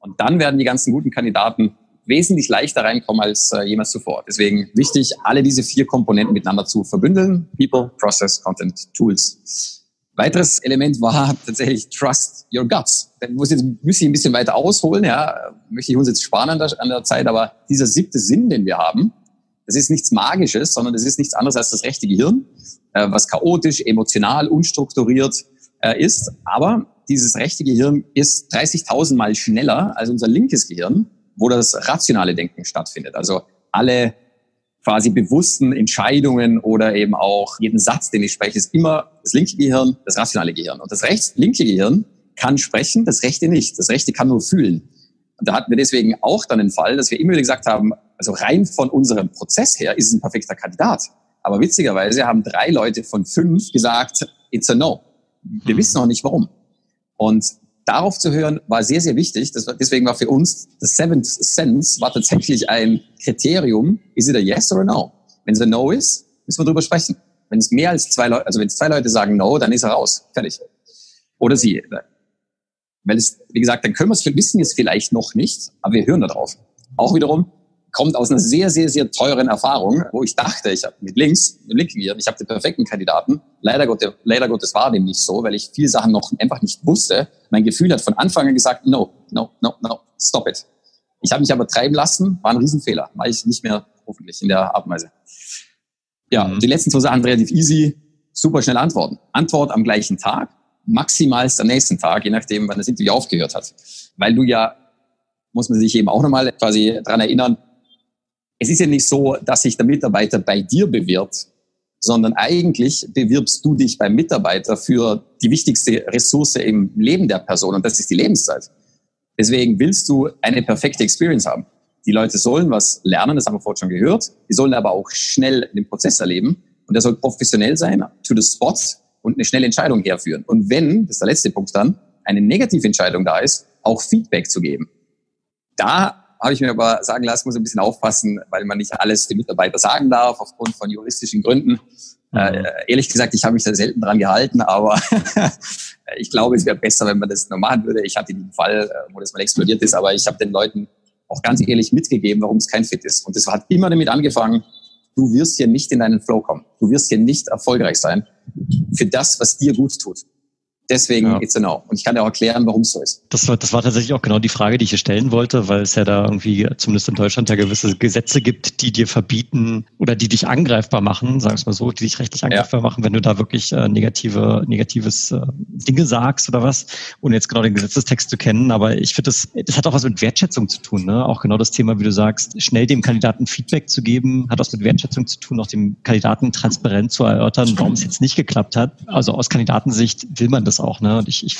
und dann werden die ganzen guten Kandidaten wesentlich leichter reinkommen als äh, jemals zuvor. Deswegen wichtig, alle diese vier Komponenten miteinander zu verbündeln. People, Process, Content, Tools. Weiteres Element war [laughs] tatsächlich Trust Your Guts. Da muss jetzt muss ich ein bisschen weiter ausholen, ja, möchte ich uns jetzt sparen an der, an der Zeit, aber dieser siebte Sinn, den wir haben, das ist nichts Magisches, sondern das ist nichts anderes als das rechte Gehirn, äh, was chaotisch, emotional, unstrukturiert äh, ist. Aber dieses rechte Gehirn ist 30.000 Mal schneller als unser linkes Gehirn wo das rationale Denken stattfindet. Also alle quasi bewussten Entscheidungen oder eben auch jeden Satz, den ich spreche, ist immer das linke Gehirn, das rationale Gehirn. Und das rechts, linke Gehirn kann sprechen, das rechte nicht. Das rechte kann nur fühlen. Und da hatten wir deswegen auch dann den Fall, dass wir immer wieder gesagt haben, also rein von unserem Prozess her ist es ein perfekter Kandidat. Aber witzigerweise haben drei Leute von fünf gesagt, it's a no. Wir mhm. wissen noch nicht warum. Und darauf zu hören, war sehr, sehr wichtig. Das deswegen war für uns das Seventh Sense war tatsächlich ein Kriterium. Is it a yes or a no? Wenn es ein No ist, müssen wir drüber sprechen. Wenn es mehr als zwei Leute, also wenn es zwei Leute sagen No, dann ist er raus. Fertig. Oder sie. Weil es, wie gesagt, dann können wir es, wissen es vielleicht noch nicht, aber wir hören darauf. Auch wiederum, kommt aus einer sehr, sehr, sehr teuren Erfahrung, wo ich dachte, ich habe mit links, mit linken Gehirn, ich habe den perfekten Kandidaten. Leider Gottes, leider Gottes war dem nicht so, weil ich viele Sachen noch einfach nicht wusste. Mein Gefühl hat von Anfang an gesagt, no, no, no, no, stop it. Ich habe mich aber treiben lassen, war ein Riesenfehler, war ich nicht mehr hoffentlich in der Art und Weise. Ja, mhm. die letzten zwei Sachen relativ easy, super schnell antworten. Antwort am gleichen Tag, maximal am nächsten Tag, je nachdem, wann das Interview aufgehört hat. Weil du ja, muss man sich eben auch nochmal quasi dran erinnern, es ist ja nicht so, dass sich der Mitarbeiter bei dir bewirbt, sondern eigentlich bewirbst du dich beim Mitarbeiter für die wichtigste Ressource im Leben der Person und das ist die Lebenszeit. Deswegen willst du eine perfekte Experience haben. Die Leute sollen was lernen, das haben wir vorhin schon gehört. Die sollen aber auch schnell den Prozess erleben und der soll professionell sein, to the spot und eine schnelle Entscheidung herführen. Und wenn, das ist der letzte Punkt dann, eine negative Entscheidung da ist, auch Feedback zu geben. Da habe ich mir aber sagen lassen, muss ein bisschen aufpassen, weil man nicht alles dem Mitarbeiter sagen darf, aufgrund von juristischen Gründen. Mhm. Äh, ehrlich gesagt, ich habe mich da selten dran gehalten, aber [laughs] ich glaube, es wäre besser, wenn man das noch machen würde. Ich hatte den Fall, äh, wo das mal explodiert ist, aber ich habe den Leuten auch ganz ehrlich mitgegeben, warum es kein Fit ist. Und das hat immer damit angefangen, du wirst hier nicht in deinen Flow kommen. Du wirst hier nicht erfolgreich sein für das, was dir gut tut. Deswegen ja. it's a no. Und ich kann dir auch erklären, warum es so ist. Das war, das war tatsächlich auch genau die Frage, die ich hier stellen wollte, weil es ja da irgendwie, zumindest in Deutschland, ja gewisse Gesetze gibt, die dir verbieten oder die dich angreifbar machen, sagen wir es mal so, die dich rechtlich angreifbar ja. machen, wenn du da wirklich äh, negative, negatives äh, Dinge sagst oder was, ohne jetzt genau den Gesetzestext zu kennen. Aber ich finde, das, das hat auch was mit Wertschätzung zu tun. Ne? Auch genau das Thema, wie du sagst, schnell dem Kandidaten Feedback zu geben, hat was mit Wertschätzung zu tun, auch dem Kandidaten transparent zu erörtern, warum es jetzt nicht geklappt hat. Also aus Kandidatensicht will man das auch. Ne? Und ich, ich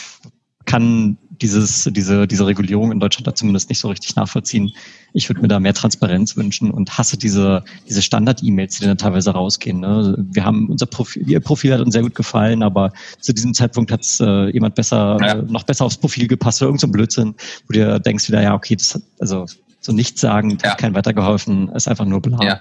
kann dieses, diese, diese Regulierung in Deutschland da zumindest nicht so richtig nachvollziehen. Ich würde mir da mehr Transparenz wünschen und hasse diese, diese Standard-E-Mails, die dann teilweise rausgehen. Ne? Wir haben unser Profil, ihr Profil hat uns sehr gut gefallen, aber zu diesem Zeitpunkt hat es äh, jemand besser, ja. äh, noch besser aufs Profil gepasst oder irgendein so Blödsinn, wo du denkst wieder, ja, okay, das hat, also so nichts sagen, ja. hat kein weitergeholfen, ist einfach nur bla. Ja.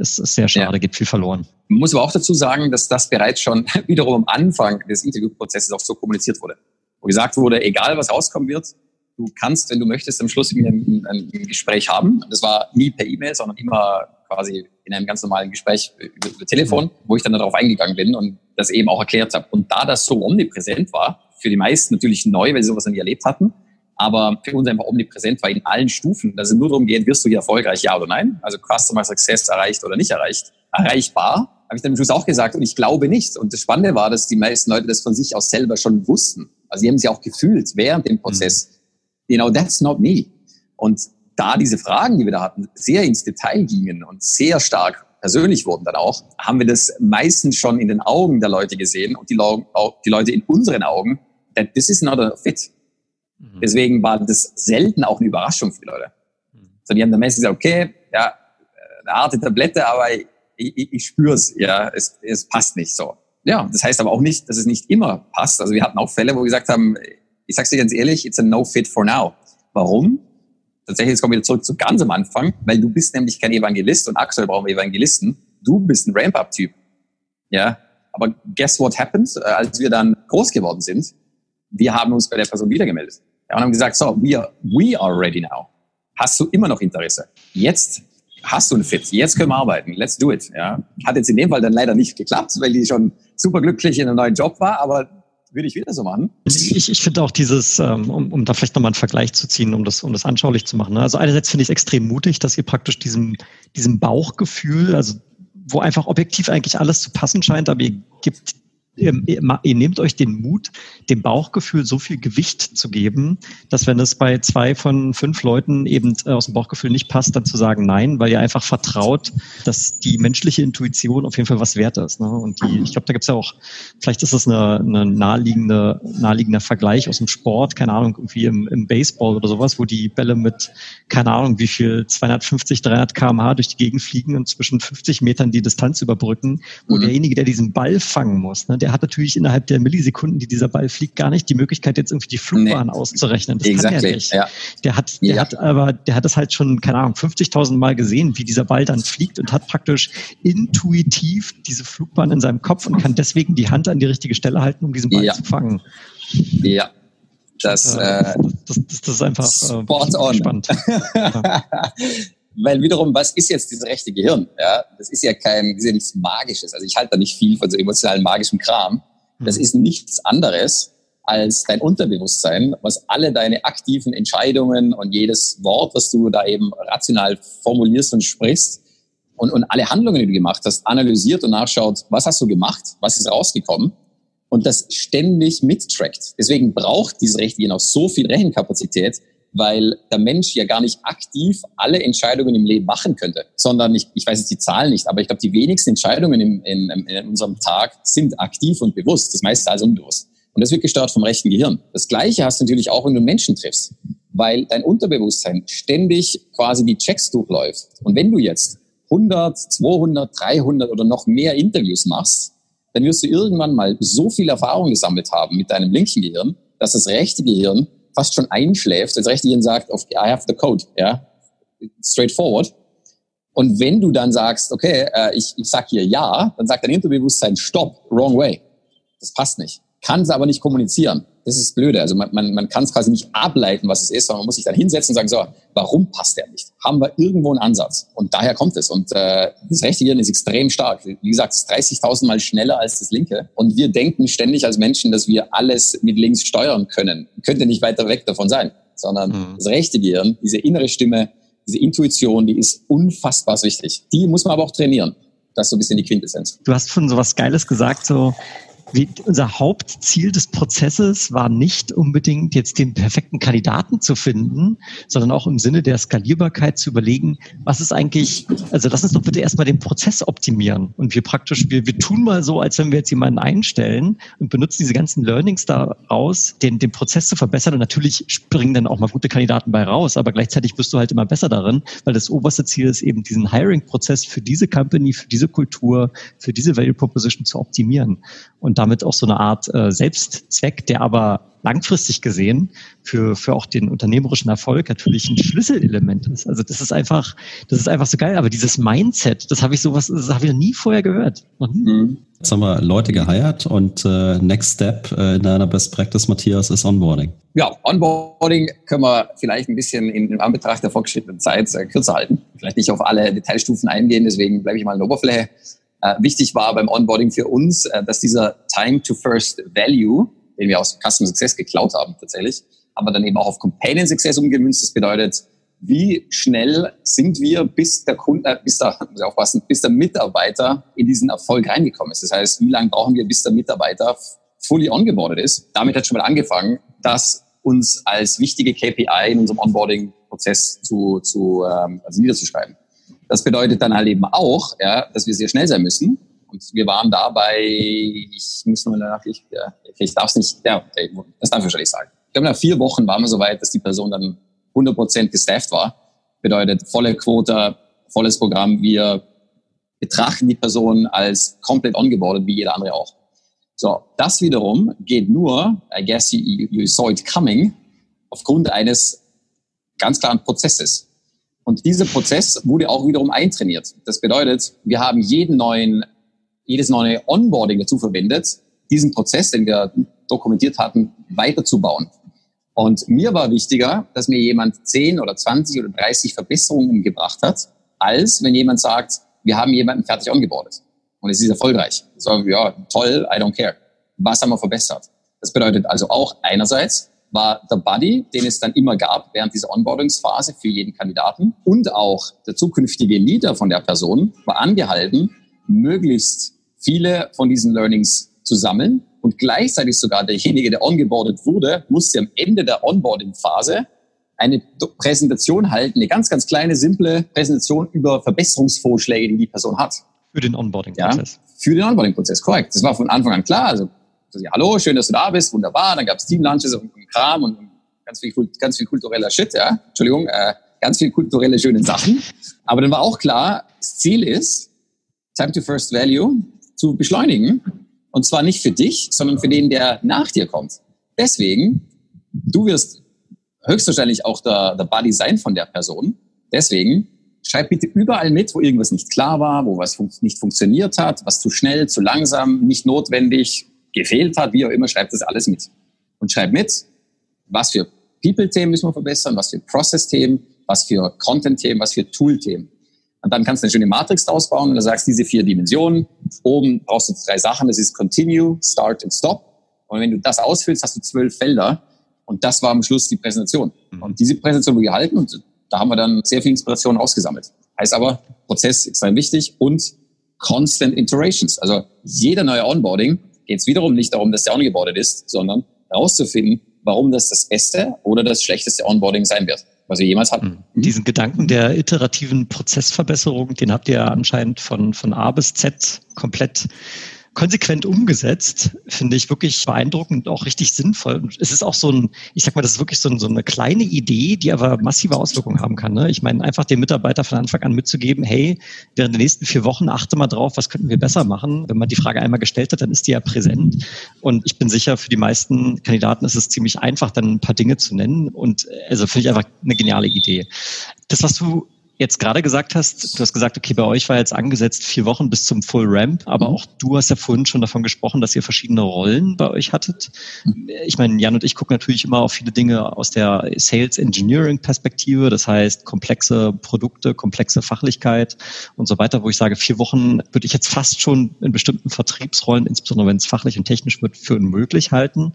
Es ist sehr schade, ja. geht viel verloren. Man muss aber auch dazu sagen, dass das bereits schon [laughs] wiederum am Anfang des Interviewprozesses auch so kommuniziert wurde. Wo gesagt wurde, egal was rauskommen wird, du kannst, wenn du möchtest, am Schluss mit mir ein, ein, ein Gespräch haben. Das war nie per E-Mail, sondern immer quasi in einem ganz normalen Gespräch über, über Telefon, wo ich dann darauf eingegangen bin und das eben auch erklärt habe. Und da das so omnipräsent war, für die meisten natürlich neu, weil sie sowas noch nie erlebt hatten, aber für uns einfach omnipräsent war in allen Stufen, dass es nur darum geht, wirst du hier erfolgreich, ja oder nein? Also Customer Success erreicht oder nicht erreicht. Erreichbar, habe ich dann am Schluss auch gesagt und ich glaube nicht. Und das Spannende war, dass die meisten Leute das von sich aus selber schon wussten. Also die haben sie auch gefühlt während dem Prozess. Mhm. You know, that's not me. Und da diese Fragen, die wir da hatten, sehr ins Detail gingen und sehr stark persönlich wurden dann auch, haben wir das meistens schon in den Augen der Leute gesehen und die, die Leute in unseren Augen, that this is not a fit. Mhm. Deswegen war das selten auch eine Überraschung für die Leute. Mhm. So, die haben dann meistens gesagt, okay, ja, eine harte Tablette, aber ich, ich, ich spüre es, ja, es, es passt nicht so. Ja, das heißt aber auch nicht, dass es nicht immer passt. Also wir hatten auch Fälle, wo wir gesagt haben, ich sag's dir ganz ehrlich, it's a no fit for now. Warum? Tatsächlich, jetzt kommen wir zurück zu ganz am Anfang, weil du bist nämlich kein Evangelist und aktuell brauchen wir Evangelisten. Du bist ein Ramp-Up-Typ. Ja, aber guess what happened, äh, als wir dann groß geworden sind? Wir haben uns bei der Person wiedergemeldet. Ja, und haben gesagt, so, we are, we are ready now. Hast du immer noch Interesse? Jetzt hast du einen Fit. Jetzt können wir arbeiten. Let's do it. Ja. Hat jetzt in dem Fall dann leider nicht geklappt, weil die schon super glücklich in einem neuen Job war, aber würde ich wieder so machen. Ich, ich finde auch dieses, ähm, um, um da vielleicht nochmal einen Vergleich zu ziehen, um das, um das anschaulich zu machen. Ne? Also einerseits finde ich es extrem mutig, dass ihr praktisch diesem, diesem Bauchgefühl, also wo einfach objektiv eigentlich alles zu passen scheint, aber ihr gibt ihr, ihr nehmt euch den Mut, dem Bauchgefühl so viel Gewicht zu geben, dass wenn es bei zwei von fünf Leuten eben äh, aus dem Bauchgefühl nicht passt, dann zu sagen nein, weil ihr einfach vertraut, dass die menschliche Intuition auf jeden Fall was wert ist. Ne? Und die, ich glaube, da gibt es ja auch, vielleicht ist das eine, eine naheliegende, naheliegender Vergleich aus dem Sport, keine Ahnung, irgendwie im, im Baseball oder sowas, wo die Bälle mit, keine Ahnung, wie viel, 250, 300 kmh durch die Gegend fliegen und zwischen 50 Metern die Distanz überbrücken, wo mhm. derjenige, der diesen Ball fangen muss, ne, der hat natürlich innerhalb der Millisekunden, die dieser Ball fliegt, gar nicht die Möglichkeit, jetzt irgendwie die Flugbahn nee. auszurechnen. Das exactly. kann er nicht. Ja. Der hat, der ja. hat aber, der hat das halt schon, keine Ahnung, 50.000 Mal gesehen, wie dieser Ball dann fliegt und hat praktisch intuitiv diese Flugbahn in seinem Kopf und kann deswegen die Hand an die richtige Stelle halten, um diesen Ball ja. zu fangen. Ja, das, äh, das, das, das, ist einfach äh, spot on. spannend. [laughs] ja. Weil wiederum, was ist jetzt dieses rechte Gehirn? Ja, das ist ja kein, ist ja nichts Magisches. Also ich halte da nicht viel von so emotionalen magischem Kram. Das mhm. ist nichts anderes als dein Unterbewusstsein, was alle deine aktiven Entscheidungen und jedes Wort, was du da eben rational formulierst und sprichst und, und alle Handlungen, die du gemacht hast, analysiert und nachschaut, was hast du gemacht, was ist rausgekommen und das ständig mittrackt. Deswegen braucht dieses rechte Gehirn auch so viel Rechenkapazität, weil der Mensch ja gar nicht aktiv alle Entscheidungen im Leben machen könnte, sondern ich, ich weiß jetzt die Zahlen nicht, aber ich glaube, die wenigsten Entscheidungen im, in, in unserem Tag sind aktiv und bewusst, das meiste also unbewusst. Und das wird gesteuert vom rechten Gehirn. Das Gleiche hast du natürlich auch, wenn du Menschen triffst, weil dein Unterbewusstsein ständig quasi die Checks durchläuft. Und wenn du jetzt 100, 200, 300 oder noch mehr Interviews machst, dann wirst du irgendwann mal so viel Erfahrung gesammelt haben mit deinem linken Gehirn, dass das rechte Gehirn fast schon einschläft, das rechte Gehirn sagt, I have the code, ja, straightforward. Und wenn du dann sagst, okay, äh, ich, ich sag hier ja, dann sagt dein Unterbewusstsein, stop, wrong way. Das passt nicht kann es aber nicht kommunizieren. Das ist blöde. Also man, man, man kann es quasi nicht ableiten, was es ist, sondern man muss sich dann hinsetzen und sagen, so, warum passt der nicht? Haben wir irgendwo einen Ansatz? Und daher kommt es. Und äh, das rechte Gehirn ist extrem stark. Wie gesagt, es ist 30.000 Mal schneller als das linke. Und wir denken ständig als Menschen, dass wir alles mit links steuern können. Könnte nicht weiter weg davon sein. Sondern mhm. das rechte Gehirn, diese innere Stimme, diese Intuition, die ist unfassbar wichtig. Die muss man aber auch trainieren. Das ist so ein bisschen die Quintessenz. Du hast von so was Geiles gesagt, so wie, unser Hauptziel des Prozesses war nicht unbedingt jetzt den perfekten Kandidaten zu finden, sondern auch im Sinne der Skalierbarkeit zu überlegen, was ist eigentlich, also lass uns doch bitte erstmal den Prozess optimieren. Und wir praktisch, wir, wir tun mal so, als wenn wir jetzt jemanden einstellen und benutzen diese ganzen Learnings daraus, den, den Prozess zu verbessern. Und natürlich springen dann auch mal gute Kandidaten bei raus, aber gleichzeitig wirst du halt immer besser darin, weil das oberste Ziel ist eben diesen Hiring-Prozess für diese Company, für diese Kultur, für diese Value Proposition zu optimieren. Und damit auch so eine Art äh, Selbstzweck, der aber langfristig gesehen für, für auch den unternehmerischen Erfolg natürlich ein Schlüsselelement ist. Also das ist einfach, das ist einfach so geil. Aber dieses Mindset, das habe ich sowas, das habe ich noch nie vorher gehört. Mhm. Jetzt haben wir Leute geheiert und äh, Next Step äh, in deiner Best Practice, Matthias, ist Onboarding. Ja, Onboarding können wir vielleicht ein bisschen in, in Anbetracht der fortgeschrittenen Zeit äh, kürzer halten. Vielleicht nicht auf alle Detailstufen eingehen, deswegen bleibe ich mal in der Oberfläche. Äh, wichtig war beim Onboarding für uns, äh, dass dieser Time to First Value, den wir aus Customer Success geklaut haben tatsächlich, aber dann eben auch auf Companion Success umgemünzt. Das bedeutet, wie schnell sind wir, bis der Kunde, äh, bis der, [laughs] muss ich aufpassen, bis der Mitarbeiter in diesen Erfolg reingekommen ist. Das heißt, wie lange brauchen wir, bis der Mitarbeiter fully ongeboardet ist? Damit hat schon mal angefangen, das uns als wichtige KPI in unserem Onboarding-Prozess zu, zu ähm, also niederzuschreiben. Das bedeutet dann halt eben auch, ja, dass wir sehr schnell sein müssen. Und wir waren dabei, ich muss nur nach, ich, ja, ich darf es nicht, ja, das darf ich wahrscheinlich sagen. Ich glaube, nach vier Wochen waren wir so weit, dass die Person dann 100% gestafft war. Bedeutet volle Quote, volles Programm. Wir betrachten die Person als komplett ongeboardet, wie jeder andere auch. So, das wiederum geht nur, I guess you, you saw it coming, aufgrund eines ganz klaren Prozesses. Und dieser Prozess wurde auch wiederum eintrainiert. Das bedeutet, wir haben jeden neuen, jedes neue Onboarding dazu verwendet, diesen Prozess, den wir dokumentiert hatten, weiterzubauen. Und mir war wichtiger, dass mir jemand 10 oder 20 oder 30 Verbesserungen gebracht hat, als wenn jemand sagt, wir haben jemanden fertig ongeboardet und es ist erfolgreich. So, ja, toll, I don't care. Was haben wir verbessert? Das bedeutet also auch einerseits war der Buddy, den es dann immer gab während dieser Onboardingsphase für jeden Kandidaten und auch der zukünftige Leader von der Person war angehalten, möglichst viele von diesen Learnings zu sammeln und gleichzeitig sogar derjenige, der ongeboardet wurde, musste am Ende der Onboarding-Phase eine Präsentation halten, eine ganz, ganz kleine, simple Präsentation über Verbesserungsvorschläge, die die Person hat. Für den Onboarding-Prozess. Ja, für den Onboarding-Prozess, korrekt. Das war von Anfang an klar. Also, ja, hallo, schön, dass du da bist, wunderbar. Dann gab es Team-Lunches und, und Kram und ganz viel, ganz viel kultureller Shit, ja. Entschuldigung, äh, ganz viel kulturelle schöne Sachen. Aber dann war auch klar, das Ziel ist, Time to First Value zu beschleunigen und zwar nicht für dich, sondern für den, der nach dir kommt. Deswegen, du wirst höchstwahrscheinlich auch der, der Buddy sein von der Person. Deswegen, schreib bitte überall mit, wo irgendwas nicht klar war, wo was fun nicht funktioniert hat, was zu schnell, zu langsam, nicht notwendig, gefehlt hat, wie auch immer, schreib das alles mit. Und schreib mit, was für People-Themen müssen wir verbessern, was für Process-Themen, was für Content-Themen, was für Tool-Themen. Und dann kannst du eine schöne Matrix ausbauen und du sagst, diese vier Dimensionen. Oben brauchst du drei Sachen. Das ist Continue, Start und Stop. Und wenn du das ausfüllst, hast du zwölf Felder. Und das war am Schluss die Präsentation. Mhm. Und diese Präsentation wurde gehalten und da haben wir dann sehr viel Inspiration ausgesammelt. Heißt aber, Prozess extrem wichtig und Constant Iterations. Also jeder neue Onboarding geht es wiederum nicht darum, dass der ongeboardet ist, sondern herauszufinden, warum das das beste oder das schlechteste Onboarding sein wird was wir jemals hatten. Mhm. Diesen Gedanken der iterativen Prozessverbesserung, den habt ihr anscheinend von, von A bis Z komplett konsequent umgesetzt, finde ich wirklich beeindruckend auch richtig sinnvoll. es ist auch so ein, ich sag mal, das ist wirklich so, ein, so eine kleine Idee, die aber massive Auswirkungen haben kann. Ne? Ich meine, einfach dem Mitarbeiter von Anfang an mitzugeben, hey, während der nächsten vier Wochen achte mal drauf, was könnten wir besser machen. Wenn man die Frage einmal gestellt hat, dann ist die ja präsent. Und ich bin sicher, für die meisten Kandidaten ist es ziemlich einfach, dann ein paar Dinge zu nennen. Und also finde ich einfach eine geniale Idee. Das, was du jetzt gerade gesagt hast, du hast gesagt, okay, bei euch war jetzt angesetzt vier Wochen bis zum Full Ramp, aber mhm. auch du hast ja vorhin schon davon gesprochen, dass ihr verschiedene Rollen bei euch hattet. Ich meine, Jan und ich gucken natürlich immer auf viele Dinge aus der Sales Engineering Perspektive, das heißt komplexe Produkte, komplexe Fachlichkeit und so weiter, wo ich sage, vier Wochen würde ich jetzt fast schon in bestimmten Vertriebsrollen, insbesondere wenn es fachlich und technisch wird, für unmöglich halten.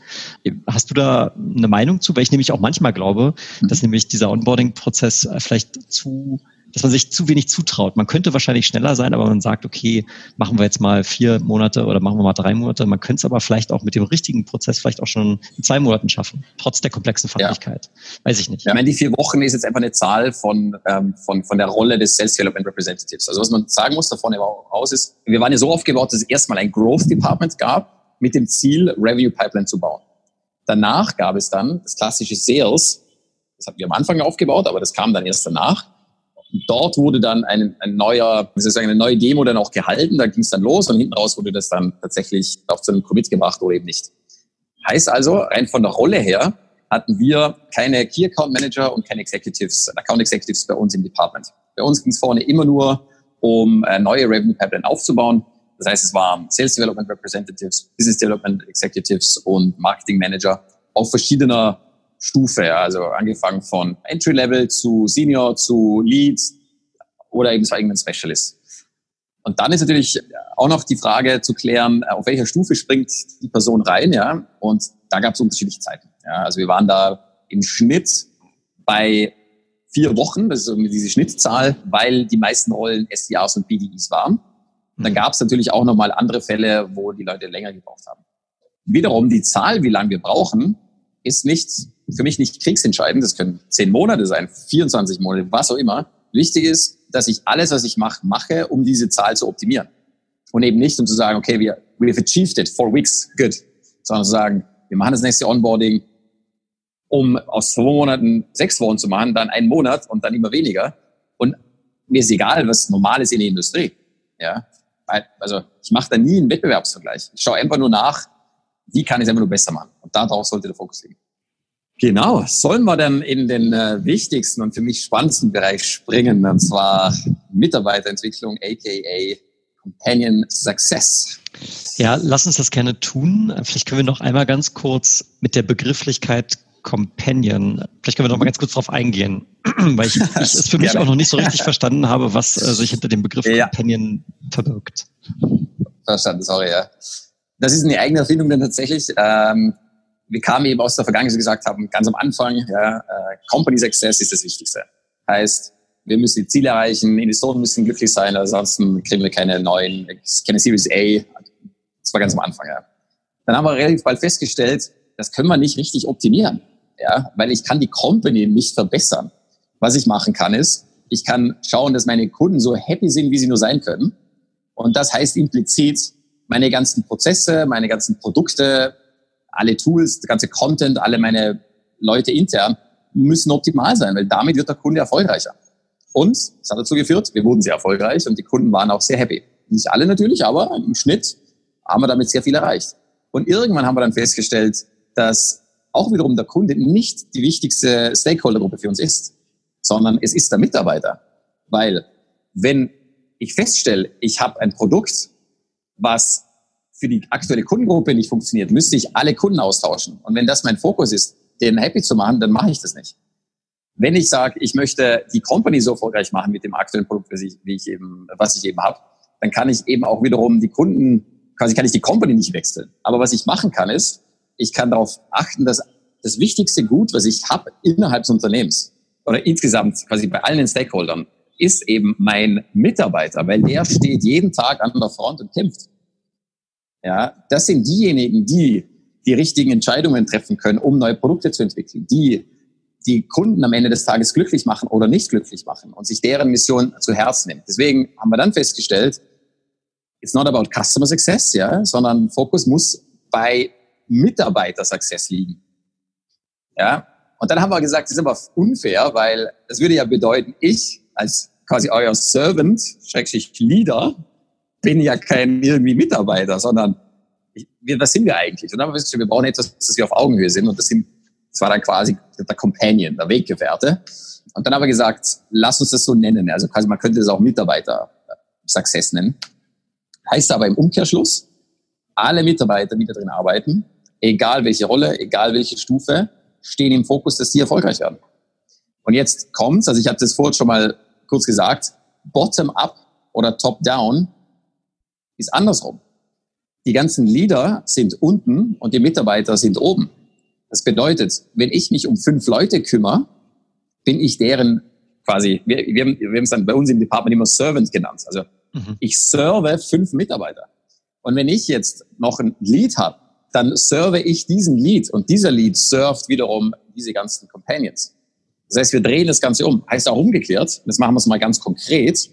Hast du da eine Meinung zu? Weil ich nämlich auch manchmal glaube, mhm. dass nämlich dieser Onboarding-Prozess vielleicht zu dass man sich zu wenig zutraut. Man könnte wahrscheinlich schneller sein, aber man sagt, okay, machen wir jetzt mal vier Monate oder machen wir mal drei Monate. Man könnte es aber vielleicht auch mit dem richtigen Prozess vielleicht auch schon in zwei Monaten schaffen, trotz der komplexen Fachlichkeit. Ja. Weiß ich nicht. Ja, ich meine, die vier Wochen ist jetzt einfach eine Zahl von, ähm, von, von der Rolle des Sales Development Representatives. Also was man sagen muss davon aus ist, wir waren ja so aufgebaut, dass es erstmal ein Growth Department gab, mit dem Ziel, Revenue Pipeline zu bauen. Danach gab es dann das klassische Sales, das hatten wir am Anfang aufgebaut, aber das kam dann erst danach dort wurde dann ein, ein neuer, wie soll ich sagen, eine neue Demo dann auch gehalten, da ging es dann los und hinten raus wurde das dann tatsächlich auf so einen Commit gebracht oder eben nicht. Heißt also, rein von der Rolle her hatten wir keine Key Account Manager und keine Executives, Account Executives bei uns im Department. Bei uns ging es vorne immer nur um äh, neue Revenue Pipeline aufzubauen. Das heißt, es waren Sales Development Representatives, Business Development Executives und Marketing Manager auf verschiedener Stufe, also angefangen von Entry Level zu Senior zu Lead oder eben zu eigenen Specialist. Und dann ist natürlich auch noch die Frage zu klären, auf welcher Stufe springt die Person rein, ja. Und da gab es unterschiedliche Zeiten. Ja. Also wir waren da im Schnitt bei vier Wochen, das ist irgendwie diese Schnittzahl, weil die meisten Rollen SDRs und BDEs waren. Und dann mhm. gab es natürlich auch nochmal andere Fälle, wo die Leute länger gebraucht haben. Wiederum die Zahl, wie lange wir brauchen, ist nicht für mich nicht kriegsentscheidend. Das können zehn Monate sein, 24 Monate, was auch immer. Wichtig ist, dass ich alles, was ich mache, mache, um diese Zahl zu optimieren. Und eben nicht, um zu sagen, okay, wir, we have achieved it, four weeks, good. Sondern zu sagen, wir machen das nächste Onboarding, um aus zwei Monaten sechs Wochen zu machen, dann einen Monat und dann immer weniger. Und mir ist egal, was normal ist in der Industrie. Ja, also ich mache da nie einen Wettbewerbsvergleich. Ich schaue einfach nur nach, wie kann ich es einfach nur besser machen. Und darauf sollte der Fokus liegen. Genau, sollen wir dann in den äh, wichtigsten und für mich spannendsten Bereich springen, und zwar Mitarbeiterentwicklung, aka Companion Success. Ja, lass uns das gerne tun. Vielleicht können wir noch einmal ganz kurz mit der Begrifflichkeit Companion, vielleicht können wir noch mal ganz kurz drauf eingehen, [clears throat] weil ich, [laughs] ich es für mich gerne. auch noch nicht so richtig [laughs] verstanden habe, was äh, sich hinter dem Begriff ja. Companion verbirgt. Verstanden, sorry, ja. Das ist eine eigene Erfindung denn tatsächlich. Ähm, wir kamen eben aus der Vergangenheit gesagt haben, ganz am Anfang, ja, äh, Company Success ist das Wichtigste. Heißt, wir müssen die Ziele erreichen, Investoren müssen glücklich sein, ansonsten kriegen wir keine neuen, keine Series A. Das war ganz am Anfang, ja. Dann haben wir relativ bald festgestellt, das können wir nicht richtig optimieren, ja, weil ich kann die Company nicht verbessern. Was ich machen kann ist, ich kann schauen, dass meine Kunden so happy sind, wie sie nur sein können. Und das heißt implizit, meine ganzen Prozesse, meine ganzen Produkte, alle Tools, der ganze Content, alle meine Leute intern müssen optimal sein, weil damit wird der Kunde erfolgreicher. Und es hat dazu geführt, wir wurden sehr erfolgreich und die Kunden waren auch sehr happy. Nicht alle natürlich, aber im Schnitt haben wir damit sehr viel erreicht. Und irgendwann haben wir dann festgestellt, dass auch wiederum der Kunde nicht die wichtigste Stakeholdergruppe für uns ist, sondern es ist der Mitarbeiter. Weil wenn ich feststelle, ich habe ein Produkt, was für die aktuelle Kundengruppe nicht funktioniert, müsste ich alle Kunden austauschen. Und wenn das mein Fokus ist, den happy zu machen, dann mache ich das nicht. Wenn ich sage, ich möchte die Company so erfolgreich machen mit dem aktuellen Produkt, was ich, ich eben, was ich eben habe, dann kann ich eben auch wiederum die Kunden, quasi kann ich die Company nicht wechseln. Aber was ich machen kann, ist, ich kann darauf achten, dass das wichtigste Gut, was ich habe innerhalb des Unternehmens oder insgesamt quasi bei allen Stakeholdern, ist eben mein Mitarbeiter, weil der steht jeden Tag an der Front und kämpft. Ja, das sind diejenigen, die die richtigen Entscheidungen treffen können, um neue Produkte zu entwickeln, die die Kunden am Ende des Tages glücklich machen oder nicht glücklich machen und sich deren Mission zu Herzen nimmt. Deswegen haben wir dann festgestellt, it's not about customer success, ja, sondern Fokus muss bei Mitarbeiter Success liegen. Ja, und dann haben wir gesagt, das ist aber unfair, weil das würde ja bedeuten, ich als quasi euer Servant, Schrägstrich Leader, bin ja kein irgendwie Mitarbeiter, sondern ich, was sind wir eigentlich? Und dann haben wir festgestellt, wir brauchen etwas, dass wir auf Augenhöhe sind. Und das, sind, das war dann quasi der Companion, der Weggefährte. Und dann haben wir gesagt, lass uns das so nennen. Also quasi, man könnte das auch Mitarbeiter-Success nennen. Heißt aber im Umkehrschluss, alle Mitarbeiter, die da drin arbeiten, egal welche Rolle, egal welche Stufe, stehen im Fokus, dass die erfolgreich werden. Und jetzt kommt's, also ich habe das vorhin schon mal kurz gesagt, bottom-up oder top-down ist andersrum. Die ganzen Leader sind unten und die Mitarbeiter sind oben. Das bedeutet, wenn ich mich um fünf Leute kümmere, bin ich deren quasi, wir, wir, haben, wir haben es dann bei uns im Department immer Servant genannt. Also mhm. ich serve fünf Mitarbeiter. Und wenn ich jetzt noch ein Lead habe, dann serve ich diesen Lead und dieser Lead servt wiederum diese ganzen Companions. Das heißt, wir drehen das Ganze um. Heißt auch umgekehrt, das machen wir es mal ganz konkret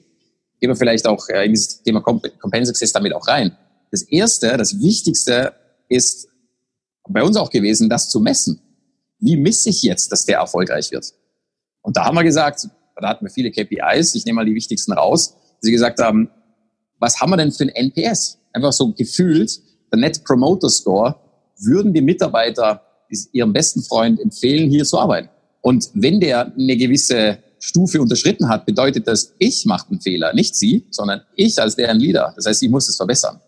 gehen wir vielleicht auch äh, in dieses Thema Companion Success damit auch rein. Das erste, das wichtigste ist bei uns auch gewesen, das zu messen. Wie misse ich jetzt, dass der erfolgreich wird? Und da haben wir gesagt, da hatten wir viele KPIs, ich nehme mal die wichtigsten raus, sie gesagt haben, was haben wir denn für ein NPS? Einfach so gefühlt, der Net Promoter Score, würden die Mitarbeiter ihrem besten Freund empfehlen, hier zu arbeiten. Und wenn der eine gewisse Stufe unterschritten hat, bedeutet das, ich mache einen Fehler, nicht sie, sondern ich als deren Leader. Das heißt, ich muss es verbessern.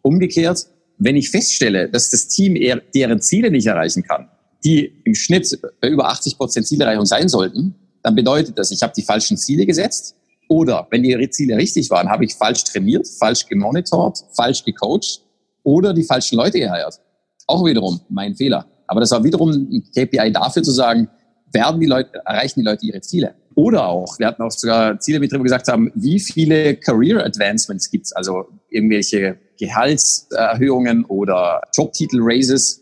Umgekehrt, wenn ich feststelle, dass das Team eher deren Ziele nicht erreichen kann, die im Schnitt bei über 80 Prozent Zielerreichung sein sollten, dann bedeutet das, ich habe die falschen Ziele gesetzt oder wenn die Ziele richtig waren, habe ich falsch trainiert, falsch gemonitort, falsch gecoacht oder die falschen Leute geheiert. Auch wiederum mein Fehler. Aber das war wiederum ein KPI dafür zu sagen, werden die Leute, erreichen die Leute ihre Ziele? Oder auch, wir hatten auch sogar Ziele mit drin, wo wir gesagt haben, wie viele Career Advancements gibt's, also irgendwelche Gehaltserhöhungen oder Jobtitel-Raises.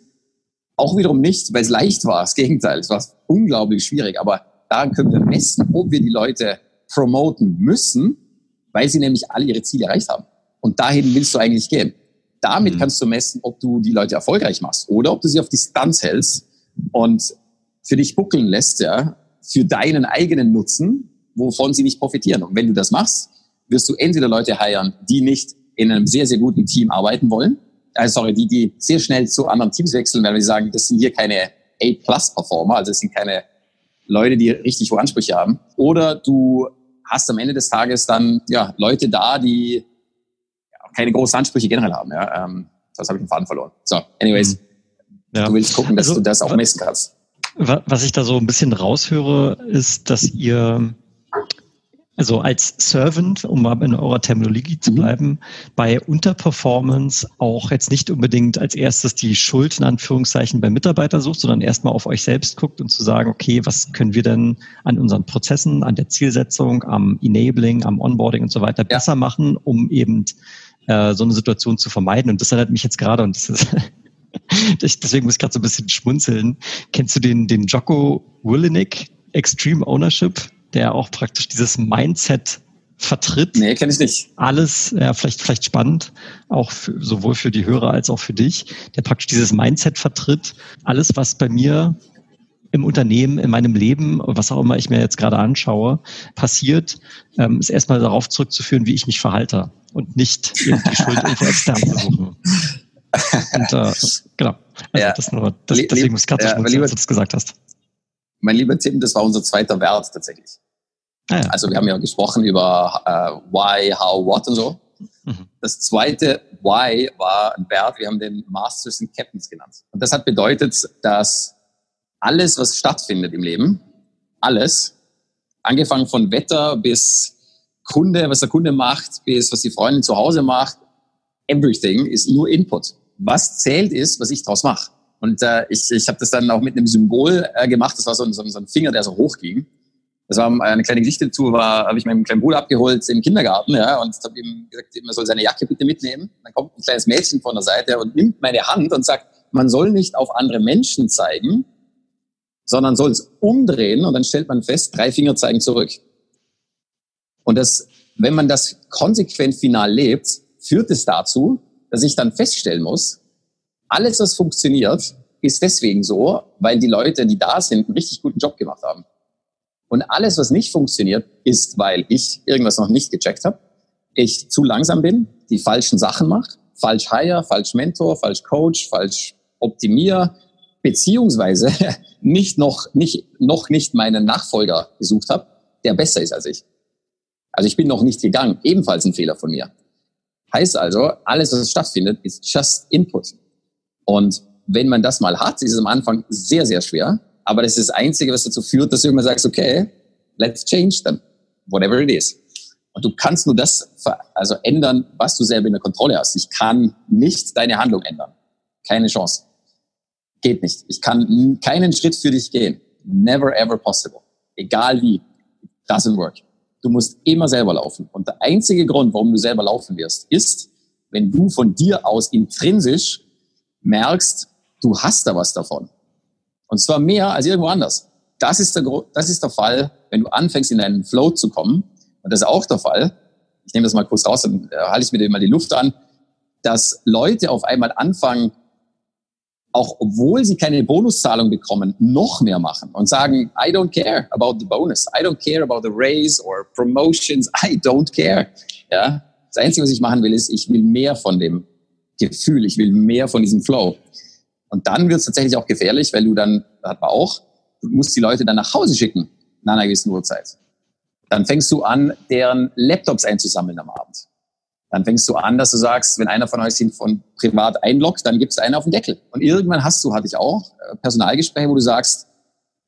Auch wiederum nicht, weil es leicht war. Das Gegenteil, es war unglaublich schwierig. Aber daran können wir messen, ob wir die Leute promoten müssen, weil sie nämlich alle ihre Ziele erreicht haben. Und dahin willst du eigentlich gehen. Damit mhm. kannst du messen, ob du die Leute erfolgreich machst oder ob du sie auf Distanz hältst und für dich buckeln lässt, ja, für deinen eigenen Nutzen, wovon sie nicht profitieren. Und wenn du das machst, wirst du entweder Leute heiren, die nicht in einem sehr, sehr guten Team arbeiten wollen, also sorry, die, die sehr schnell zu anderen Teams wechseln, weil wir sagen, das sind hier keine A-Plus-Performer, also das sind keine Leute, die richtig hohe Ansprüche haben. Oder du hast am Ende des Tages dann ja Leute da, die keine großen Ansprüche generell haben. Ja. Ähm, das habe ich den Faden verloren. So, anyways, mhm. ja. du willst gucken, dass also, du das auch messen kannst. Was ich da so ein bisschen raushöre, ist, dass ihr also als Servant, um mal in eurer Terminologie zu mhm. bleiben, bei Unterperformance auch jetzt nicht unbedingt als erstes die Schuld in Anführungszeichen beim Mitarbeiter sucht, sondern erstmal auf euch selbst guckt und zu sagen, okay, was können wir denn an unseren Prozessen, an der Zielsetzung, am Enabling, am Onboarding und so weiter besser machen, um eben äh, so eine Situation zu vermeiden. Und das erinnert mich jetzt gerade, und das ist [laughs] [laughs] deswegen muss ich gerade so ein bisschen schmunzeln. Kennst du den, den Jocko Willenick, Extreme Ownership, der auch praktisch dieses Mindset vertritt. Nee, kenne ich nicht. Alles, ja, vielleicht, vielleicht spannend, auch für, sowohl für die Hörer als auch für dich, der praktisch dieses Mindset vertritt. Alles, was bei mir im Unternehmen, in meinem Leben, was auch immer ich mir jetzt gerade anschaue, passiert, ähm, ist erstmal darauf zurückzuführen, wie ich mich verhalte und nicht die [laughs] Schuld irgendwo extern zu suchen. Und äh, genau. Also ja. das nur, das, deswegen muss ich gerade ja, als du das gesagt hast. Mein lieber Tim, das war unser zweiter Wert tatsächlich. Ah, ja. Also wir haben ja gesprochen über äh, why, how, what und so. Mhm. Das zweite Why war ein Wert, wir haben den Masters and Captains genannt. Und das hat bedeutet, dass alles, was stattfindet im Leben, alles, angefangen von Wetter bis Kunde, was der Kunde macht, bis was die Freundin zu Hause macht, everything ist nur Input. Was zählt ist, was ich draus mache. Und äh, ich, ich habe das dann auch mit einem Symbol äh, gemacht. Das war so ein, so, ein Finger, der so hoch ging. Das war eine kleine Geschichte dazu, war, habe ich meinem kleinen Bruder abgeholt im Kindergarten, ja, und habe ihm gesagt, er soll seine Jacke bitte mitnehmen. Dann kommt ein kleines Mädchen von der Seite und nimmt meine Hand und sagt, man soll nicht auf andere Menschen zeigen, sondern soll es umdrehen und dann stellt man fest, drei Finger zeigen zurück. Und das, wenn man das konsequent final lebt, führt es dazu, dass ich dann feststellen muss, alles, was funktioniert, ist deswegen so, weil die Leute, die da sind, einen richtig guten Job gemacht haben. Und alles, was nicht funktioniert, ist, weil ich irgendwas noch nicht gecheckt habe, ich zu langsam bin, die falschen Sachen mache, falsch hire, falsch Mentor, falsch Coach, falsch optimier, beziehungsweise [laughs] nicht noch nicht noch nicht meinen Nachfolger gesucht habe, der besser ist als ich. Also ich bin noch nicht gegangen, ebenfalls ein Fehler von mir. Heißt also, alles, was stattfindet, ist just input. Und wenn man das mal hat, ist es am Anfang sehr, sehr schwer. Aber das ist das Einzige, was dazu führt, dass du immer sagst, okay, let's change them, whatever it is. Und du kannst nur das also ändern, was du selber in der Kontrolle hast. Ich kann nicht deine Handlung ändern. Keine Chance. Geht nicht. Ich kann keinen Schritt für dich gehen. Never ever possible. Egal wie. Doesn't work. Du musst immer selber laufen. Und der einzige Grund, warum du selber laufen wirst, ist, wenn du von dir aus intrinsisch merkst, du hast da was davon. Und zwar mehr als irgendwo anders. Das ist der, das ist der Fall, wenn du anfängst, in einen Flow zu kommen. Und das ist auch der Fall. Ich nehme das mal kurz raus, dann halte ich mir mal die Luft an, dass Leute auf einmal anfangen, auch obwohl sie keine Bonuszahlung bekommen, noch mehr machen und sagen, I don't care about the bonus. I don't care about the raise or promotions. I don't care. Ja. Das Einzige, was ich machen will, ist, ich will mehr von dem Gefühl. Ich will mehr von diesem Flow. Und dann wird es tatsächlich auch gefährlich, weil du dann, da hat man auch, du musst die Leute dann nach Hause schicken, nach einer gewissen Uhrzeit. Dann fängst du an, deren Laptops einzusammeln am Abend. Dann fängst du an, dass du sagst, wenn einer von euch sich von privat einloggt, dann gibt es einen auf den Deckel. Und irgendwann hast du, hatte ich auch, äh, Personalgespräche, wo du sagst,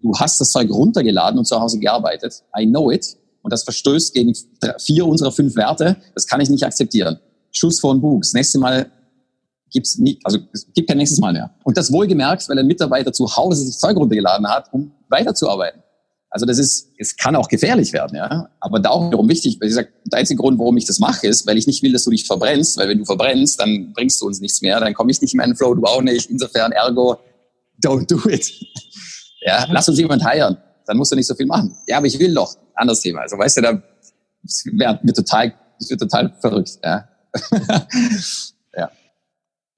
du hast das Zeug runtergeladen und zu Hause gearbeitet. I know it. Und das verstößt gegen vier unserer fünf Werte. Das kann ich nicht akzeptieren. Schuss Bug. Das nächste Mal gibt's nie, also es gibt kein nächstes Mal mehr. Und das wohlgemerkt, weil ein Mitarbeiter zu Hause sich Zeug runtergeladen hat, um weiterzuarbeiten. Also das ist, es kann auch gefährlich werden, ja. Aber da auch wiederum wichtig, weil ich sage, der einzige Grund, warum ich das mache, ist, weil ich nicht will, dass du dich verbrennst, weil wenn du verbrennst, dann bringst du uns nichts mehr, dann komme ich nicht in meinen Flow, du auch nicht. Insofern, ergo, don't do it. [laughs] Ja, lass uns jemand heiren, dann musst du nicht so viel machen. Ja, aber ich will doch. Anderes Thema. Also weißt du, da wird total, das wird total verrückt, ja. [laughs]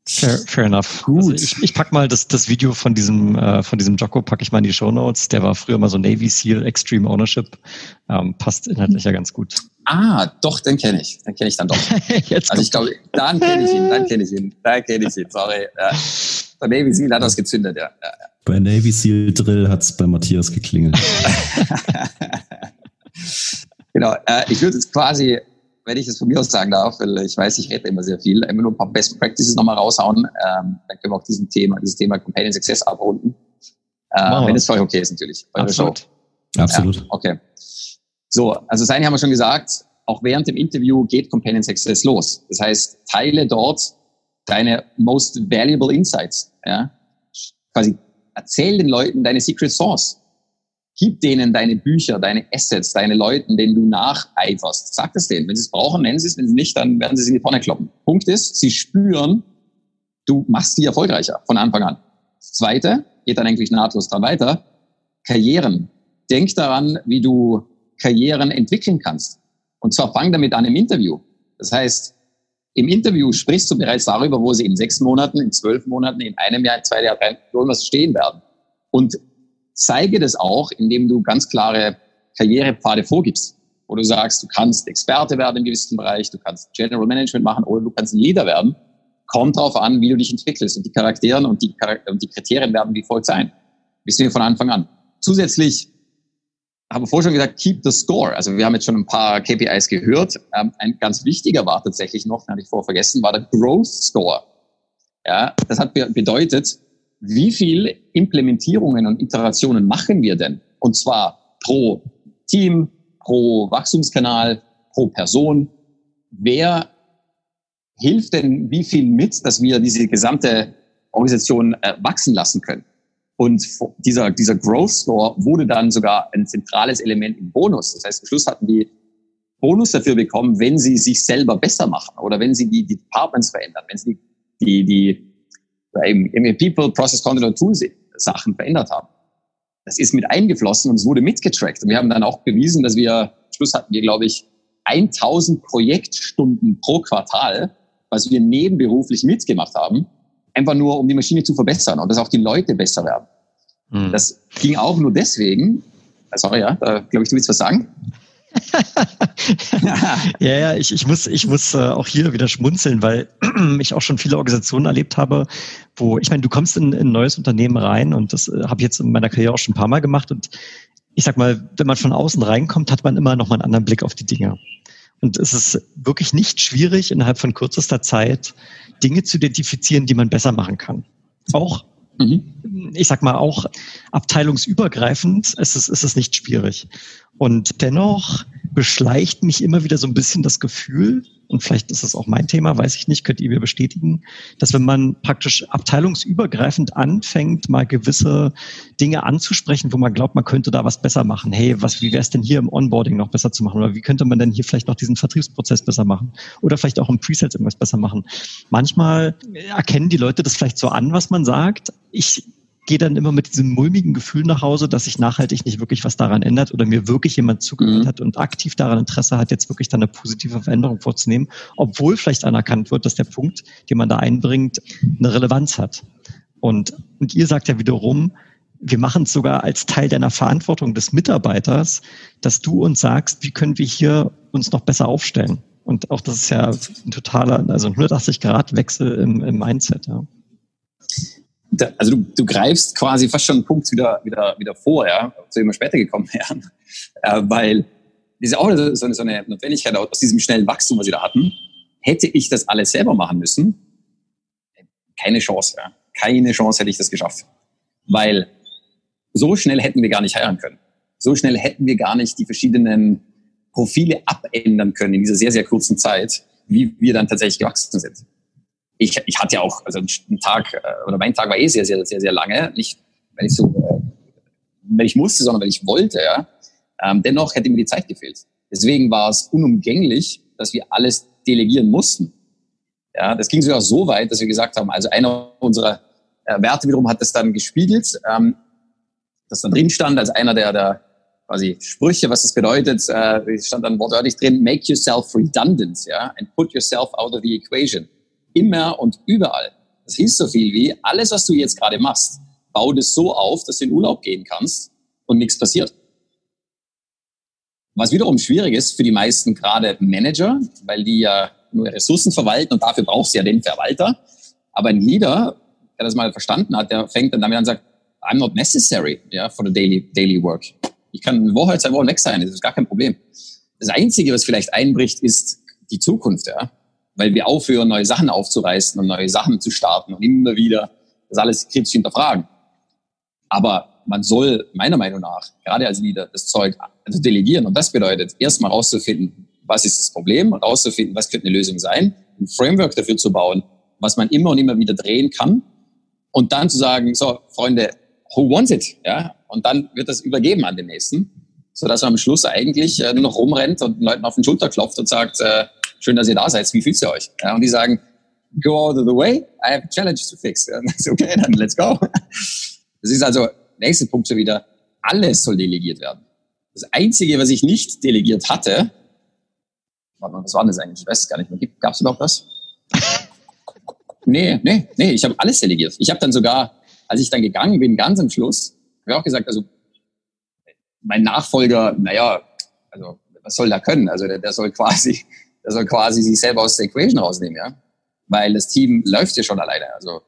Fair, fair enough. Gut. Also ich, ich pack mal das, das Video von diesem, äh, von diesem Jocko, packe ich mal in die Show Notes. Der war früher mal so Navy SEAL Extreme Ownership. Ähm, passt inhaltlich ja ganz gut. Ah, doch, den kenne ich. Den kenne ich dann doch. [laughs] Jetzt also ich glaube, dann kenne ich ihn, dann kenne ich ihn, dann kenne ich ihn. Sorry. Ja. Bei Navy SEAL hat das gezündet, ja. ja. Bei Navy SEAL Drill hat's bei Matthias geklingelt. [laughs] genau. Äh, ich würde jetzt quasi wenn ich es von mir aus sagen darf, weil ich weiß, ich rede immer sehr viel, immer nur ein paar Best Practices nochmal raushauen, ähm, dann können wir auch diesen Thema, dieses Thema Companion Success abrunden. Äh. Wenn es für euch okay ist, natürlich. Absolut. Absolut. Ja, okay. So, also Seine haben wir schon gesagt, auch während dem Interview geht Companion Success los. Das heißt, teile dort deine most valuable insights. Ja? Quasi erzähl den Leuten deine Secret Source. Gib denen deine Bücher, deine Assets, deine Leuten, denen du nacheiferst. Sag es denen. Wenn sie es brauchen, nennen sie es. Wenn sie nicht, dann werden sie es in die Tonne kloppen. Punkt ist, sie spüren, du machst die erfolgreicher von Anfang an. Das Zweite, geht dann eigentlich nahtlos dran weiter, Karrieren. Denk daran, wie du Karrieren entwickeln kannst. Und zwar fang damit an im Interview. Das heißt, im Interview sprichst du bereits darüber, wo sie in sechs Monaten, in zwölf Monaten, in einem Jahr, in zwei Jahren, irgendwas stehen werden. Und zeige das auch, indem du ganz klare Karrierepfade vorgibst, wo du sagst, du kannst Experte werden im gewissen Bereich, du kannst General Management machen oder du kannst ein Leader werden. Kommt darauf an, wie du dich entwickelst und die Charakteren und die, und die Kriterien werden wie folgt sein. Wissen wir von Anfang an. Zusätzlich habe vorher schon gesagt, keep the score. Also wir haben jetzt schon ein paar KPIs gehört. Ähm, ein ganz wichtiger war tatsächlich noch, den hatte ich vorher vergessen, war der Growth Score. Ja, das hat bedeutet, wie viel Implementierungen und Iterationen machen wir denn? Und zwar pro Team, pro Wachstumskanal, pro Person. Wer hilft denn wie viel mit, dass wir diese gesamte Organisation äh, wachsen lassen können? Und dieser, dieser Growth Score wurde dann sogar ein zentrales Element im Bonus. Das heißt, am Schluss hatten die Bonus dafür bekommen, wenn sie sich selber besser machen oder wenn sie die, die Departments verändern, wenn sie die, die, die im, im People, Process, Content und Tool Sachen verändert haben. Das ist mit eingeflossen und es wurde mitgetrackt. Und wir haben dann auch bewiesen, dass wir, Schluss hatten wir, glaube ich, 1000 Projektstunden pro Quartal, was wir nebenberuflich mitgemacht haben, einfach nur, um die Maschine zu verbessern und dass auch die Leute besser werden. Mhm. Das ging auch nur deswegen, sorry, ja, da glaube ich, du willst was sagen? [laughs] ja, ja, ich, ich muss, ich muss äh, auch hier wieder schmunzeln, weil [clears throat] ich auch schon viele Organisationen erlebt habe, wo, ich meine, du kommst in, in ein neues Unternehmen rein und das äh, habe ich jetzt in meiner Karriere auch schon ein paar Mal gemacht und ich sag mal, wenn man von außen reinkommt, hat man immer noch mal einen anderen Blick auf die Dinge. Und es ist wirklich nicht schwierig, innerhalb von kürzester Zeit Dinge zu identifizieren, die man besser machen kann. Auch Mhm. Ich sag mal auch abteilungsübergreifend ist es, ist es nicht schwierig. Und dennoch beschleicht mich immer wieder so ein bisschen das Gefühl, und vielleicht ist das auch mein Thema, weiß ich nicht, könnt ihr mir bestätigen, dass wenn man praktisch abteilungsübergreifend anfängt, mal gewisse Dinge anzusprechen, wo man glaubt, man könnte da was besser machen. Hey, was, wie wäre es denn hier im Onboarding noch besser zu machen? Oder wie könnte man denn hier vielleicht noch diesen Vertriebsprozess besser machen? Oder vielleicht auch im Presales irgendwas besser machen? Manchmal erkennen die Leute das vielleicht so an, was man sagt. Ich gehe dann immer mit diesem mulmigen Gefühl nach Hause, dass sich nachhaltig nicht wirklich was daran ändert oder mir wirklich jemand zugehört mhm. hat und aktiv daran Interesse hat, jetzt wirklich dann eine positive Veränderung vorzunehmen, obwohl vielleicht anerkannt wird, dass der Punkt, den man da einbringt, eine Relevanz hat. Und, und ihr sagt ja wiederum, wir machen es sogar als Teil deiner Verantwortung des Mitarbeiters, dass du uns sagst, wie können wir hier uns noch besser aufstellen. Und auch das ist ja ein totaler, also ein 180-Grad-Wechsel im, im Mindset. Ja. Da, also du, du greifst quasi fast schon einen Punkt wieder, wieder, wieder vor, ja, zu dem wir später gekommen wären. [laughs] Äh, weil das ist auch so eine, so eine Notwendigkeit aus diesem schnellen Wachstum, was wir da hatten. Hätte ich das alles selber machen müssen, keine Chance, ja. Keine Chance hätte ich das geschafft. Weil so schnell hätten wir gar nicht heiraten können. So schnell hätten wir gar nicht die verschiedenen Profile abändern können in dieser sehr, sehr kurzen Zeit, wie wir dann tatsächlich gewachsen sind. Ich, ich hatte ja auch, also ein Tag, äh, oder mein Tag war eh sehr, sehr, sehr, sehr lange. Nicht, weil ich so, äh, weil ich musste, sondern weil ich wollte, ja. Ähm, dennoch hätte mir die Zeit gefehlt. Deswegen war es unumgänglich, dass wir alles delegieren mussten. Ja, das ging sogar so weit, dass wir gesagt haben, also einer unserer äh, Werte wiederum hat das dann gespiegelt, ähm, dass da drin stand, als einer der, der quasi Sprüche, was das bedeutet, äh, stand dann wortwörtlich drin, make yourself redundant, ja, and put yourself out of the equation. Immer und überall. Das hieß so viel wie, alles, was du jetzt gerade machst, bau das so auf, dass du in Urlaub gehen kannst und nichts passiert. Was wiederum schwierig ist für die meisten gerade Manager, weil die ja nur Ressourcen verwalten und dafür brauchst du ja den Verwalter. Aber ein Leader, der das mal verstanden hat, der fängt dann damit an und sagt, I'm not necessary yeah, for the daily, daily work. Ich kann eine Woche, zwei Wochen weg sein, das ist gar kein Problem. Das Einzige, was vielleicht einbricht, ist die Zukunft, ja. Weil wir aufhören, neue Sachen aufzureißen und neue Sachen zu starten und immer wieder das alles kritisch hinterfragen. Aber man soll meiner Meinung nach, gerade als Leader, das Zeug also delegieren. Und das bedeutet, erstmal rauszufinden, was ist das Problem und rauszufinden, was könnte eine Lösung sein, ein Framework dafür zu bauen, was man immer und immer wieder drehen kann. Und dann zu sagen, so, Freunde, who wants it? Ja, und dann wird das übergeben an den nächsten, so dass man am Schluss eigentlich äh, nur noch rumrennt und den Leuten auf den Schulter klopft und sagt, äh, schön, dass ihr da seid, wie fühlt ihr euch? Ja, und die sagen, go out of the way, I have a challenge to fix. Ja, [laughs] okay, dann let's go. Das ist also nächster Punkt schon wieder, alles soll delegiert werden. Das Einzige, was ich nicht delegiert hatte, warte mal, was war das eigentlich? Ich weiß es gar nicht mehr. Gab es überhaupt was? nee, nee, nee, ich habe alles delegiert. Ich habe dann sogar, als ich dann gegangen bin, ganz am Schluss, habe ich auch gesagt, also mein Nachfolger, naja, also was soll der können? Also der, der soll quasi, der soll quasi sich selber aus der Equation rausnehmen, ja. Weil das Team läuft ja schon alleine. Also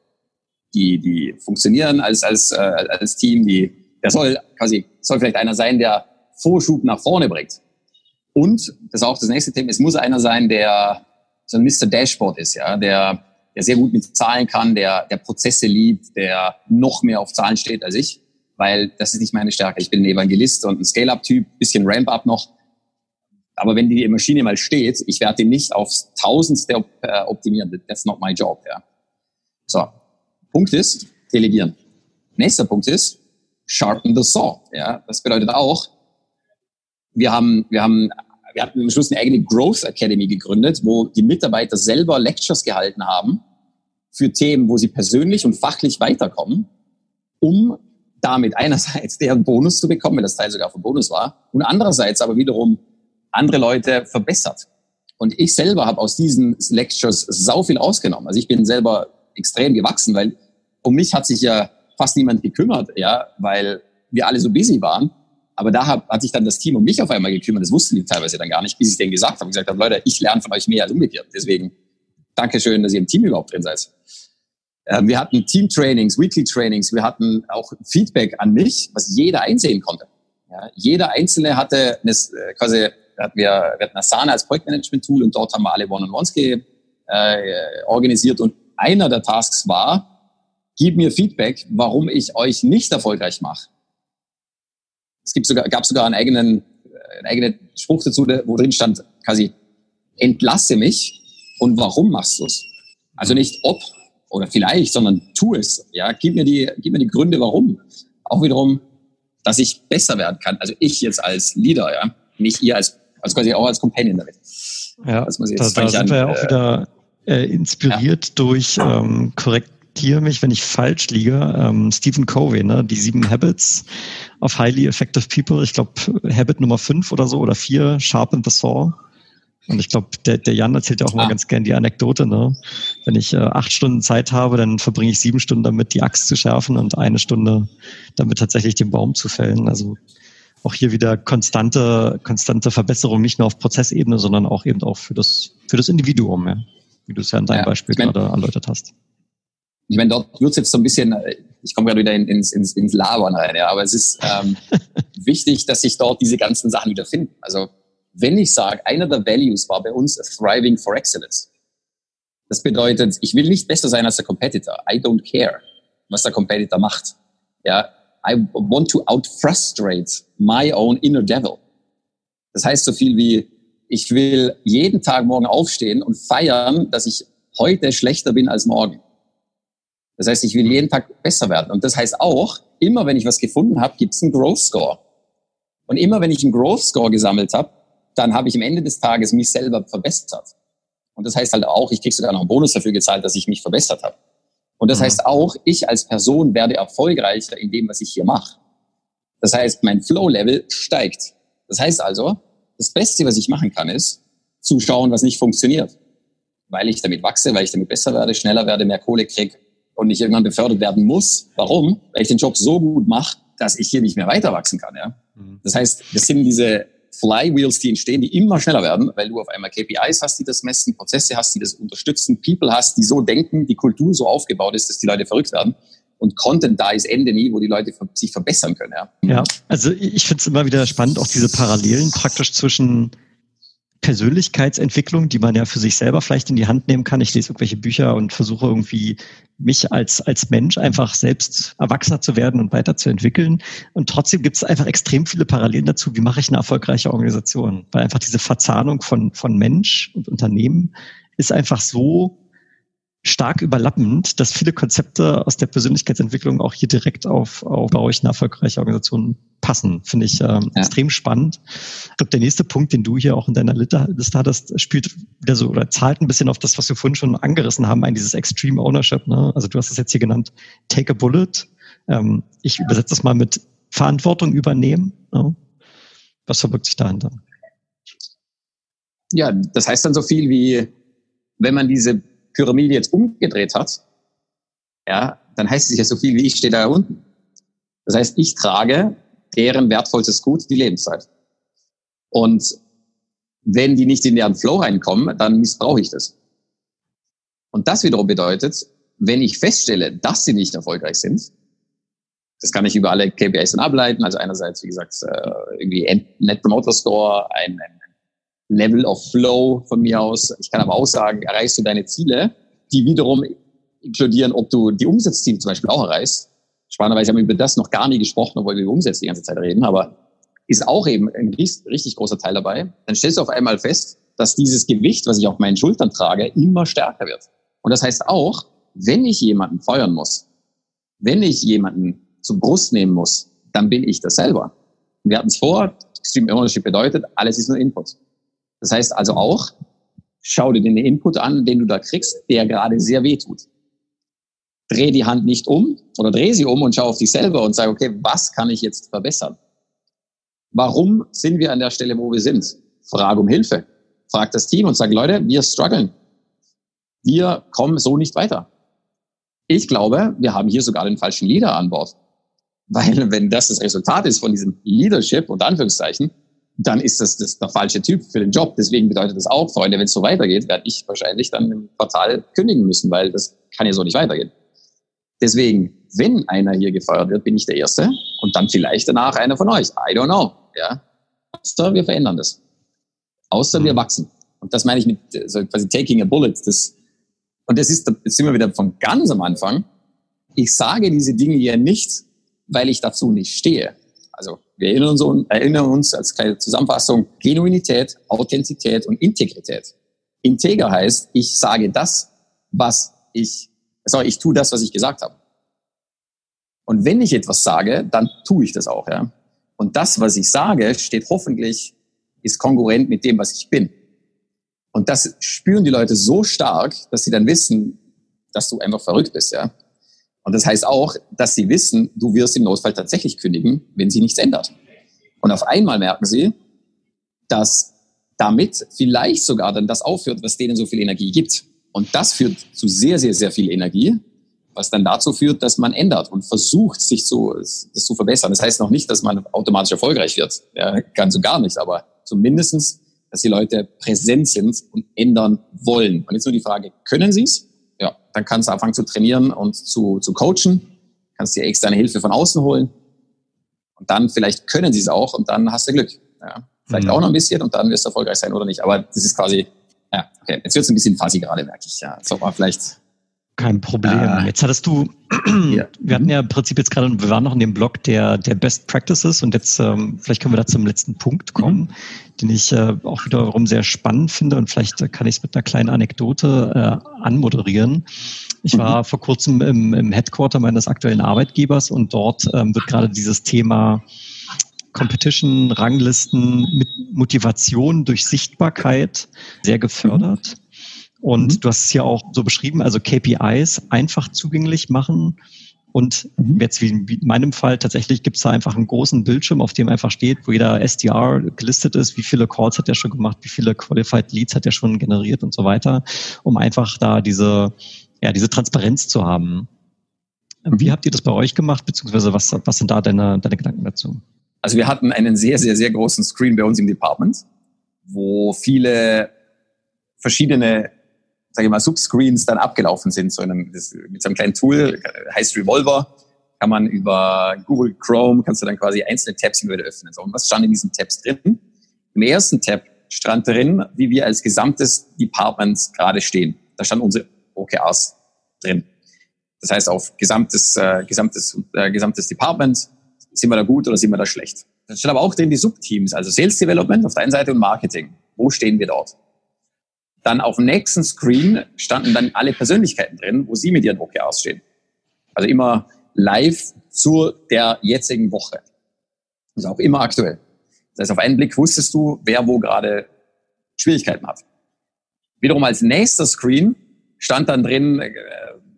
die, die funktionieren als, als, äh, als Team, die, der soll quasi, soll vielleicht einer sein, der Vorschub nach vorne bringt. Und, das ist auch das nächste Thema, es muss einer sein, der so ein Mr. Dashboard ist, ja, der, der sehr gut mit Zahlen kann, der, der Prozesse liebt, der noch mehr auf Zahlen steht als ich, weil das ist nicht meine Stärke. Ich bin ein Evangelist und ein Scale-Up-Typ, bisschen Ramp-Up noch. Aber wenn die Maschine mal steht, ich werde die nicht aufs Tausendste äh, optimieren. That's not my job, ja. So. Punkt ist, delegieren. Nächster Punkt ist, sharpen the saw. Ja, das bedeutet auch, wir haben, wir haben, wir hatten am Schluss eine eigene Growth Academy gegründet, wo die Mitarbeiter selber Lectures gehalten haben für Themen, wo sie persönlich und fachlich weiterkommen, um damit einerseits deren Bonus zu bekommen, weil das Teil sogar vom Bonus war, und andererseits aber wiederum andere Leute verbessert. Und ich selber habe aus diesen Lectures sau viel rausgenommen. Also ich bin selber extrem gewachsen, weil um mich hat sich ja fast niemand gekümmert, ja, weil wir alle so busy waren. Aber da hat, hat sich dann das Team um mich auf einmal gekümmert. Das wussten die teilweise dann gar nicht, bis ich denen gesagt habe. Ich gesagt habe, Leute, ich lerne von euch mehr als umgekehrt. Deswegen Dankeschön, dass ihr im Team überhaupt drin seid. Ähm, wir hatten Team-Trainings, Weekly-Trainings. Wir hatten auch Feedback an mich, was jeder einsehen konnte. Ja, jeder Einzelne hatte eine, äh, quasi, wir, wir hatten Asana als Projektmanagement-Tool und dort haben wir alle One-on-Ones äh, organisiert. Und einer der Tasks war, gib mir Feedback, warum ich euch nicht erfolgreich mache. Es gibt sogar, gab sogar einen eigenen, äh, einen eigenen Spruch dazu, wo drin stand, quasi, entlasse mich und warum machst du es? Also nicht ob oder vielleicht, sondern tu es. Ja, gib mir die, gib mir die Gründe, warum. Auch wiederum, dass ich besser werden kann. Also ich jetzt als Leader, ja, nicht ihr als, also quasi auch als Companion damit. Ja, das muss ich jetzt da, da sind an, wir ja auch äh, wieder äh, inspiriert ja. durch ähm, korrekt korrigiere mich, wenn ich falsch liege. Ähm, Stephen Covey, ne? die sieben Habits of Highly Effective People. Ich glaube, Habit Nummer fünf oder so oder vier, Sharpen the Saw. Und ich glaube, der, der Jan erzählt ja auch immer ah. ganz gern die Anekdote, ne? Wenn ich äh, acht Stunden Zeit habe, dann verbringe ich sieben Stunden damit, die Axt zu schärfen und eine Stunde damit tatsächlich den Baum zu fällen. Also auch hier wieder konstante, konstante Verbesserung, nicht nur auf Prozessebene, sondern auch eben auch für das, für das Individuum, ja. Wie du es ja in deinem ja, Beispiel ich mein, gerade erläutert hast Ich meine, dort wird es jetzt so ein bisschen, ich komme gerade wieder in, ins, ins, ins Labern rein, ja, aber es ist ähm, [laughs] wichtig, dass sich dort diese ganzen Sachen wieder finden. Also wenn ich sage, einer der Values war bei uns Thriving for Excellence. Das bedeutet, ich will nicht besser sein als der Competitor. I don't care, was der Competitor macht. Ja, I want to outfrustrate my own inner devil. Das heißt so viel wie, ich will jeden Tag morgen aufstehen und feiern, dass ich heute schlechter bin als morgen. Das heißt, ich will jeden Tag besser werden. Und das heißt auch, immer wenn ich was gefunden habe, gibt es einen Growth Score. Und immer wenn ich einen Growth Score gesammelt habe, dann habe ich am Ende des Tages mich selber verbessert. Und das heißt halt auch, ich kriege sogar noch einen Bonus dafür gezahlt, dass ich mich verbessert habe. Und das mhm. heißt auch, ich als Person werde erfolgreicher in dem, was ich hier mache. Das heißt, mein Flow-Level steigt. Das heißt also, das Beste, was ich machen kann, ist, zu schauen, was nicht funktioniert. Weil ich damit wachse, weil ich damit besser werde, schneller werde, mehr Kohle kriege und nicht irgendwann befördert werden muss. Warum? Weil ich den Job so gut mache, dass ich hier nicht mehr weiter wachsen kann. Ja? Mhm. Das heißt, das sind diese Flywheels, die entstehen, die immer schneller werden, weil du auf einmal KPIs hast, die das messen, Prozesse hast, die das unterstützen, People hast, die so denken, die Kultur so aufgebaut ist, dass die Leute verrückt werden. Und Content da ist Ende nie, wo die Leute sich verbessern können. Ja, ja also ich finde es immer wieder spannend, auch diese Parallelen praktisch zwischen Persönlichkeitsentwicklung, die man ja für sich selber vielleicht in die Hand nehmen kann. Ich lese irgendwelche Bücher und versuche irgendwie mich als, als Mensch einfach selbst erwachsener zu werden und weiterzuentwickeln. Und trotzdem gibt es einfach extrem viele Parallelen dazu, wie mache ich eine erfolgreiche Organisation. Weil einfach diese Verzahnung von, von Mensch und Unternehmen ist einfach so stark überlappend, dass viele Konzepte aus der Persönlichkeitsentwicklung auch hier direkt auf, auf bei euch eine erfolgreiche Organisation passen. Finde ich ähm, ja. extrem spannend. Ich glaube, der nächste Punkt, den du hier auch in deiner Liste hattest, spielt wieder so oder zahlt ein bisschen auf das, was wir vorhin schon angerissen haben, ein dieses Extreme Ownership. Ne? Also du hast es jetzt hier genannt, take a bullet. Ähm, ich übersetze das mal mit Verantwortung übernehmen. Ne? Was verbirgt sich dahinter? Ja, das heißt dann so viel wie, wenn man diese Pyramide jetzt umgedreht hat, ja, dann heißt es ja so viel wie ich stehe da unten. Das heißt, ich trage deren wertvollstes Gut, die Lebenszeit. Und wenn die nicht in deren Flow reinkommen, dann missbrauche ich das. Und das wiederum bedeutet, wenn ich feststelle, dass sie nicht erfolgreich sind, das kann ich über alle KPIs dann ableiten. Also einerseits, wie gesagt, äh, irgendwie Net Promoter Score, ein, ein Level of Flow von mir aus. Ich kann aber auch sagen, erreichst du deine Ziele, die wiederum inkludieren, ob du die Umsatzziele zum Beispiel auch erreichst. Spannenderweise haben wir über das noch gar nie gesprochen, obwohl wir über Umsätze die ganze Zeit reden, aber ist auch eben ein richtig großer Teil dabei. Dann stellst du auf einmal fest, dass dieses Gewicht, was ich auf meinen Schultern trage, immer stärker wird. Und das heißt auch, wenn ich jemanden feuern muss, wenn ich jemanden zur Brust nehmen muss, dann bin ich das selber. Wir hatten es vor, Extreme Ownership bedeutet, alles ist nur Input. Das heißt also auch, schau dir den Input an, den du da kriegst, der gerade sehr weh tut. Dreh die Hand nicht um oder dreh sie um und schau auf dich selber und sag, okay, was kann ich jetzt verbessern? Warum sind wir an der Stelle, wo wir sind? Frag um Hilfe. Frag das Team und sag, Leute, wir strugglen. Wir kommen so nicht weiter. Ich glaube, wir haben hier sogar den falschen Leader an Bord. Weil wenn das das Resultat ist von diesem Leadership und Anführungszeichen, dann ist das, das der falsche Typ für den Job. Deswegen bedeutet das auch, Freunde, wenn es so weitergeht, werde ich wahrscheinlich dann im Quartal kündigen müssen, weil das kann ja so nicht weitergehen. Deswegen, wenn einer hier gefeuert wird, bin ich der Erste und dann vielleicht danach einer von euch. I don't know. Ja. Außer wir verändern das. Außer mhm. wir wachsen. Und das meine ich mit so quasi taking a bullet. Das, und das ist, jetzt sind wir wieder von ganz am Anfang. Ich sage diese Dinge ja nicht, weil ich dazu nicht stehe. Also wir erinnern uns, erinnern uns als kleine Zusammenfassung, Genuinität, Authentizität und Integrität. Integer heißt, ich sage das, was ich, sorry, ich tue das, was ich gesagt habe. Und wenn ich etwas sage, dann tue ich das auch, ja. Und das, was ich sage, steht hoffentlich, ist kongruent mit dem, was ich bin. Und das spüren die Leute so stark, dass sie dann wissen, dass du einfach verrückt bist, ja. Und das heißt auch, dass sie wissen, du wirst im Notfall tatsächlich kündigen, wenn sie nichts ändert. Und auf einmal merken sie, dass damit vielleicht sogar dann das aufhört, was denen so viel Energie gibt. Und das führt zu sehr, sehr, sehr viel Energie, was dann dazu führt, dass man ändert und versucht, sich zu, das zu verbessern. Das heißt noch nicht, dass man automatisch erfolgreich wird. Ja, ganz und gar nicht. Aber zumindestens, dass die Leute präsent sind und ändern wollen. Und jetzt nur die Frage, können sie es? Ja, dann kannst du anfangen zu trainieren und zu, zu coachen, kannst dir externe Hilfe von außen holen und dann vielleicht können sie es auch und dann hast du Glück. Ja. Vielleicht mhm. auch noch ein bisschen und dann wirst du erfolgreich sein oder nicht. Aber das ist quasi, ja, okay, jetzt wird es ein bisschen fuzzy gerade, merke ich. Ja, so war vielleicht kein Problem. Äh, jetzt hattest du, [clears throat] ja. wir hatten ja im Prinzip jetzt gerade, wir waren noch in dem Blog der, der Best Practices und jetzt, ähm, vielleicht können wir da zum letzten Punkt kommen, mhm. den ich äh, auch wiederum sehr spannend finde und vielleicht kann ich es mit einer kleinen Anekdote äh, anmoderieren. Ich mhm. war vor kurzem im, im Headquarter meines aktuellen Arbeitgebers und dort ähm, wird gerade dieses Thema Competition, Ranglisten mit Motivation durch Sichtbarkeit sehr gefördert. Mhm. Und mhm. du hast es ja auch so beschrieben, also KPIs einfach zugänglich machen. Und mhm. jetzt wie in meinem Fall tatsächlich gibt es da einfach einen großen Bildschirm, auf dem einfach steht, wo jeder SDR gelistet ist, wie viele Calls hat er schon gemacht, wie viele Qualified Leads hat er schon generiert und so weiter, um einfach da diese, ja, diese Transparenz zu haben. Mhm. Wie habt ihr das bei euch gemacht, beziehungsweise was, was sind da deine, deine Gedanken dazu? Also wir hatten einen sehr, sehr, sehr großen Screen bei uns im Department, wo viele verschiedene sage ich mal, Subscreens dann abgelaufen sind. So einem, das, mit so einem kleinen Tool, heißt Revolver, kann man über Google Chrome, kannst du dann quasi einzelne Tabs wieder öffnen. So, und was stand in diesen Tabs drin? Im ersten Tab stand drin, wie wir als gesamtes Department gerade stehen. Da stand unsere OKRs drin. Das heißt, auf gesamtes, äh, gesamtes, äh, gesamtes Department, sind wir da gut oder sind wir da schlecht? Da steht aber auch drin die Subteams, also Sales Development auf der einen Seite und Marketing. Wo stehen wir dort? Dann auf dem nächsten Screen standen dann alle Persönlichkeiten drin, wo sie mit ihren OKRs stehen. Also immer live zu der jetzigen Woche. Also auch immer aktuell. Das heißt, auf einen Blick wusstest du, wer wo gerade Schwierigkeiten hat. Wiederum als nächster Screen stand dann drin,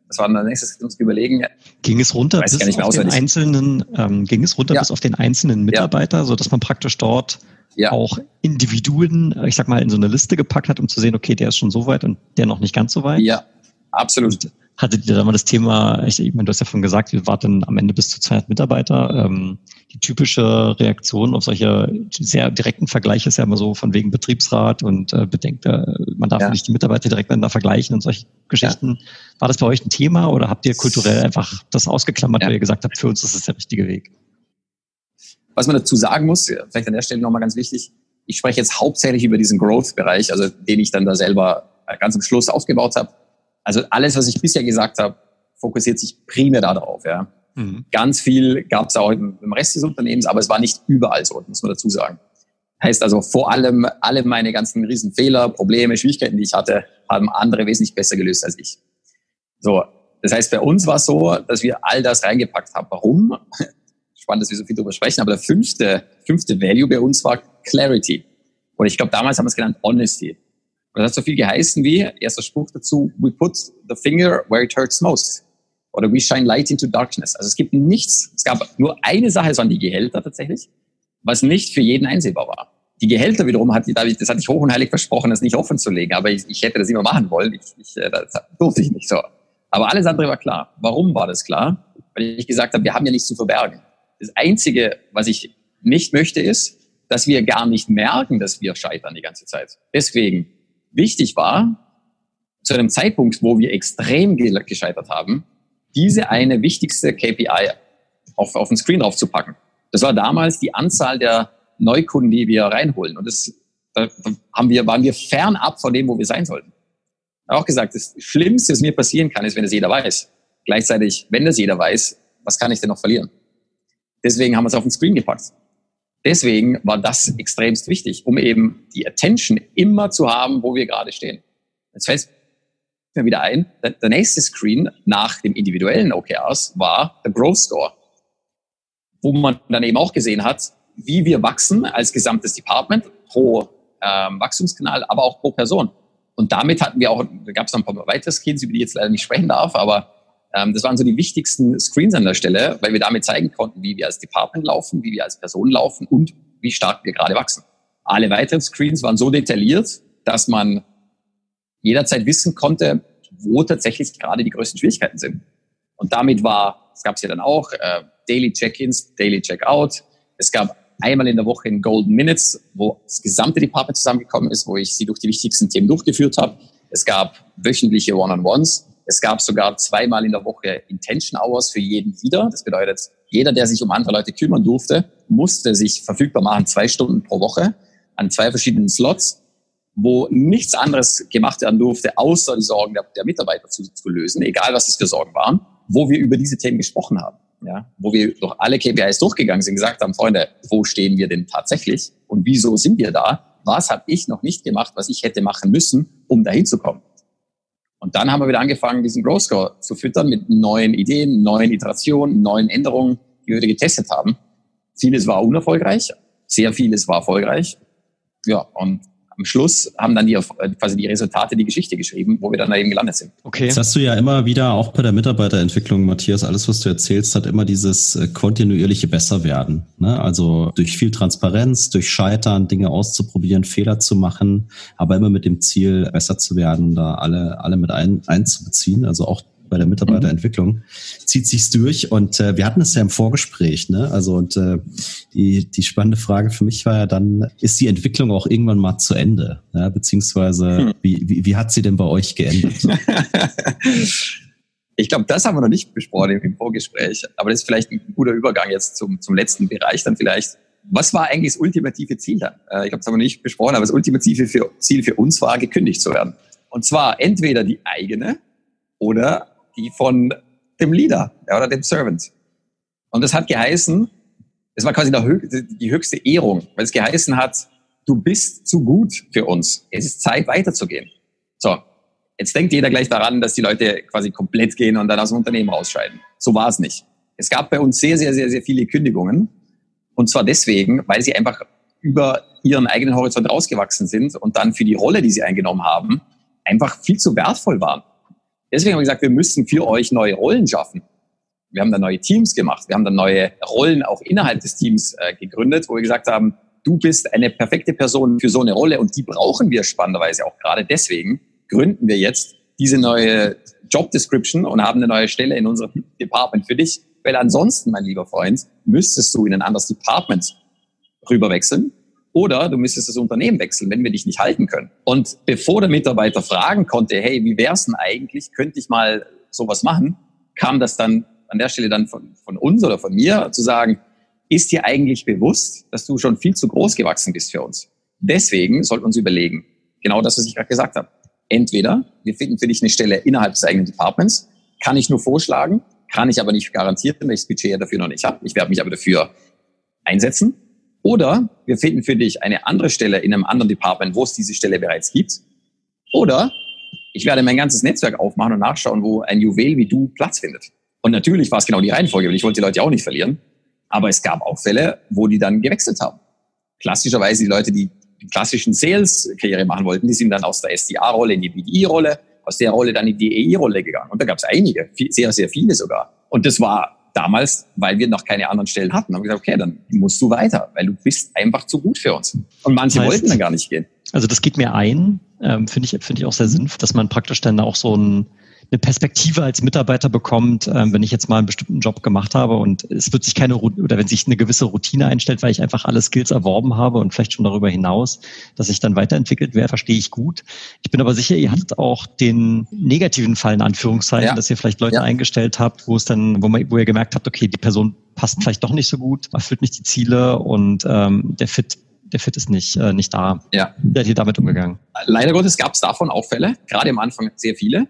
äh, das war dann nächstes uns überlegen. Ging es runter bis auf den einzelnen, ähm, ging es runter ja. bis auf den einzelnen Mitarbeiter, ja. so dass man praktisch dort ja. auch Individuen, ich sag mal, in so eine Liste gepackt hat, um zu sehen, okay, der ist schon so weit und der noch nicht ganz so weit. Ja, absolut. Und hattet ihr da mal das Thema, ich, ich meine, du hast ja schon gesagt, wir warten am Ende bis zu 200 Mitarbeiter. Ähm, die typische Reaktion auf solche sehr direkten Vergleiche ist ja immer so von wegen Betriebsrat und äh, bedenkt, äh, man darf ja. nicht die Mitarbeiter direkt miteinander vergleichen und solche Geschichten. Ja. War das bei euch ein Thema oder habt ihr kulturell einfach das ausgeklammert, ja. weil ihr gesagt habt, für uns ist das der richtige Weg? Was man dazu sagen muss, vielleicht an der Stelle nochmal ganz wichtig, ich spreche jetzt hauptsächlich über diesen Growth-Bereich, also den ich dann da selber äh, ganz am Schluss aufgebaut habe. Also alles, was ich bisher gesagt habe, fokussiert sich primär darauf. Ja. Mhm. Ganz viel gab es auch im, im, Rest des Unternehmens, aber es war nicht überall so, muss man dazu sagen. Heißt also vor allem, alle meine ganzen Riesenfehler, Probleme, Schwierigkeiten, die ich hatte, haben andere wesentlich besser gelöst als ich. So, das heißt, bei uns war es so, dass wir all das reingepackt haben. Warum? [laughs] spannend, dass wir so viel darüber sprechen, aber der fünfte, fünfte Value bei uns war Clarity. Und ich glaube, damals haben wir es genannt Honesty. Und das hat so viel geheißen wie, erster Spruch dazu, we put the finger where it hurts most. Oder we shine light into darkness. Also es gibt nichts, es gab nur eine Sache, es waren die Gehälter tatsächlich, was nicht für jeden einsehbar war. Die Gehälter wiederum, hat, das hatte ich hoch und heilig versprochen, das nicht offen zu legen, aber ich, ich hätte das immer machen wollen. Ich, ich, äh, das durfte ich nicht so. Aber alles andere war klar. Warum war das klar? Weil ich gesagt habe, wir haben ja nichts zu verbergen. Das Einzige, was ich nicht möchte, ist, dass wir gar nicht merken, dass wir scheitern die ganze Zeit. Deswegen wichtig war, zu einem Zeitpunkt, wo wir extrem gescheitert haben, diese eine wichtigste KPI auf, auf den Screen draufzupacken. Das war damals die Anzahl der Neukunden, die wir reinholen. Und das da haben wir, waren wir fernab von dem, wo wir sein sollten. Auch gesagt, das Schlimmste, was mir passieren kann, ist, wenn es jeder weiß. Gleichzeitig, wenn das jeder weiß, was kann ich denn noch verlieren? Deswegen haben wir es auf den Screen gepackt. Deswegen war das extremst wichtig, um eben die Attention immer zu haben, wo wir gerade stehen. Jetzt fällt mir wieder ein, der, nächste Screen nach dem individuellen OKRs war der Growth Score, wo man dann eben auch gesehen hat, wie wir wachsen als gesamtes Department pro ähm, Wachstumskanal, aber auch pro Person. Und damit hatten wir auch, da gab es noch ein paar weitere Screens, über die ich jetzt leider nicht sprechen darf, aber das waren so die wichtigsten Screens an der Stelle, weil wir damit zeigen konnten, wie wir als Department laufen, wie wir als Person laufen und wie stark wir gerade wachsen. Alle weiteren Screens waren so detailliert, dass man jederzeit wissen konnte, wo tatsächlich gerade die größten Schwierigkeiten sind. Und damit war, es gab es ja dann auch, äh, Daily Check-ins, Daily Check-out. Es gab einmal in der Woche in Golden Minutes, wo das gesamte Department zusammengekommen ist, wo ich sie durch die wichtigsten Themen durchgeführt habe. Es gab wöchentliche One-on-Ones Es gab sogar zweimal in der Woche Intention Hours für jeden Leader. Das bedeutet, jeder, der sich um andere Leute kümmern durfte, musste sich verfügbar machen, zwei Stunden pro Woche an zwei verschiedenen Slots, wo nichts anderes gemacht werden durfte, außer die Sorgen der, der Mitarbeiter zu, zu lösen, egal was es für Sorgen waren, wo wir über diese Themen gesprochen haben ja, wo wir durch alle KPIs durchgegangen sind, gesagt haben, Freunde, wo stehen wir denn tatsächlich und wieso sind wir da? Was habe ich noch nicht gemacht, was ich hätte machen müssen, um dahin zu kommen? Und dann haben wir wieder angefangen, diesen Growth Score zu füttern mit neuen Ideen, neuen Iterationen, neuen Änderungen, die wir getestet haben. Vieles war unerfolgreich, sehr vieles war erfolgreich. Ja, und am Schluss haben dann die quasi die Resultate die Geschichte geschrieben, wo wir dann da eben gelandet sind. Okay. Das hast du ja immer wieder auch bei der Mitarbeiterentwicklung, Matthias, alles, was du erzählst, hat immer dieses äh, kontinuierliche Besserwerden. Ne? Also durch viel Transparenz, durch Scheitern, Dinge auszuprobieren, Fehler zu machen, aber immer mit dem Ziel, besser zu werden, da alle, alle mit ein, einzubeziehen. Also auch bei der Mitarbeiterentwicklung, mhm. zieht sich's durch. Und äh, wir hatten es ja im Vorgespräch, ne? Also und äh, die, die spannende Frage für mich war ja dann, ist die Entwicklung auch irgendwann mal zu Ende? Ja? Beziehungsweise, hm. wie, wie, wie hat sie denn bei euch geendet? [laughs] ich glaube, das haben wir noch nicht besprochen im Vorgespräch, aber das ist vielleicht ein guter Übergang jetzt zum, zum letzten Bereich dann vielleicht. Was war eigentlich das ultimative Ziel dann? Äh, ich glaube, das haben wir nicht besprochen, aber das ultimative für, Ziel für uns war, gekündigt zu werden. Und zwar entweder die eigene oder die von dem Leader ja, oder dem Servant. Und das hat geheißen, es war quasi die höchste Ehrung, weil es geheißen hat, du bist zu gut für uns. Es ist Zeit weiterzugehen. So, jetzt denkt jeder gleich daran, dass die Leute quasi komplett gehen und dann aus dem Unternehmen rausscheiden. So war es nicht. Es gab bei uns sehr, sehr, sehr, sehr viele Kündigungen. Und zwar deswegen, weil sie einfach über ihren eigenen Horizont rausgewachsen sind und dann für die Rolle, die sie eingenommen haben, einfach viel zu wertvoll waren. Deswegen haben wir gesagt, wir müssen für euch neue Rollen schaffen. Wir haben dann neue Teams gemacht. Wir haben dann neue Rollen auch innerhalb des Teams äh, gegründet, wo wir gesagt haben, du bist eine perfekte Person für so eine Rolle und die brauchen wir spannenderweise auch gerade deswegen gründen wir jetzt diese neue Job Description und haben eine neue Stelle in unserem [laughs] Department für dich, weil ansonsten, mein lieber Freund, müsstest du in ein anderes Department rüberwechseln oder du müsstest das Unternehmen wechseln, wenn wir dich nicht halten können. Und bevor der Mitarbeiter fragen konnte, hey, wie wär's denn eigentlich, könnte ich mal sowas machen, kam das dann an der Stelle dann von, von uns oder von mir zu sagen, ist dir eigentlich bewusst, dass du schon viel zu groß gewachsen bist für uns? Deswegen sollten wir uns überlegen, genau das, was ich gerade gesagt habe. Entweder wir finden für dich eine Stelle innerhalb des eigenen Departments, kann ich nur vorschlagen, kann ich aber nicht garantieren, weil ich das Budget dafür noch nicht habe. Ich werde mich aber dafür einsetzen. Oder wir finden für dich eine andere Stelle in einem anderen Department, wo es diese Stelle bereits gibt. Oder ich werde mein ganzes Netzwerk aufmachen und nachschauen, wo ein Juwel wie du Platz findet. Und natürlich war es genau die Reihenfolge, weil ich wollte die Leute auch nicht verlieren. Aber es gab auch Fälle, wo die dann gewechselt haben. Klassischerweise die Leute, die die klassischen Sales-Karriere machen wollten, die sind dann aus der SDA-Rolle in die BDI-Rolle, aus der Rolle dann in die EI-Rolle gegangen. Und da gab es einige, sehr, sehr viele sogar. Und das war damals, weil wir noch keine anderen Stellen hatten, haben wir gesagt, okay, dann musst du weiter, weil du bist einfach zu gut für uns. Und manche heißt, wollten dann gar nicht gehen. Also das geht mir ein, ähm, finde ich, finde ich auch sehr sinnvoll, dass man praktisch dann auch so ein eine Perspektive als Mitarbeiter bekommt, ähm, wenn ich jetzt mal einen bestimmten Job gemacht habe und es wird sich keine oder wenn sich eine gewisse Routine einstellt, weil ich einfach alle Skills erworben habe und vielleicht schon darüber hinaus, dass ich dann weiterentwickelt werde, verstehe ich gut. Ich bin aber sicher, ihr hattet auch den negativen Fall in Anführungszeichen, ja. dass ihr vielleicht Leute ja. eingestellt habt, wo es dann, wo, man, wo ihr gemerkt habt, okay, die Person passt vielleicht doch nicht so gut, erfüllt nicht die Ziele und ähm, der Fit der Fit ist nicht, äh, nicht da. Ja. Wie seid ihr damit umgegangen? Leider Gottes gab es davon auch Fälle, gerade am Anfang sehr viele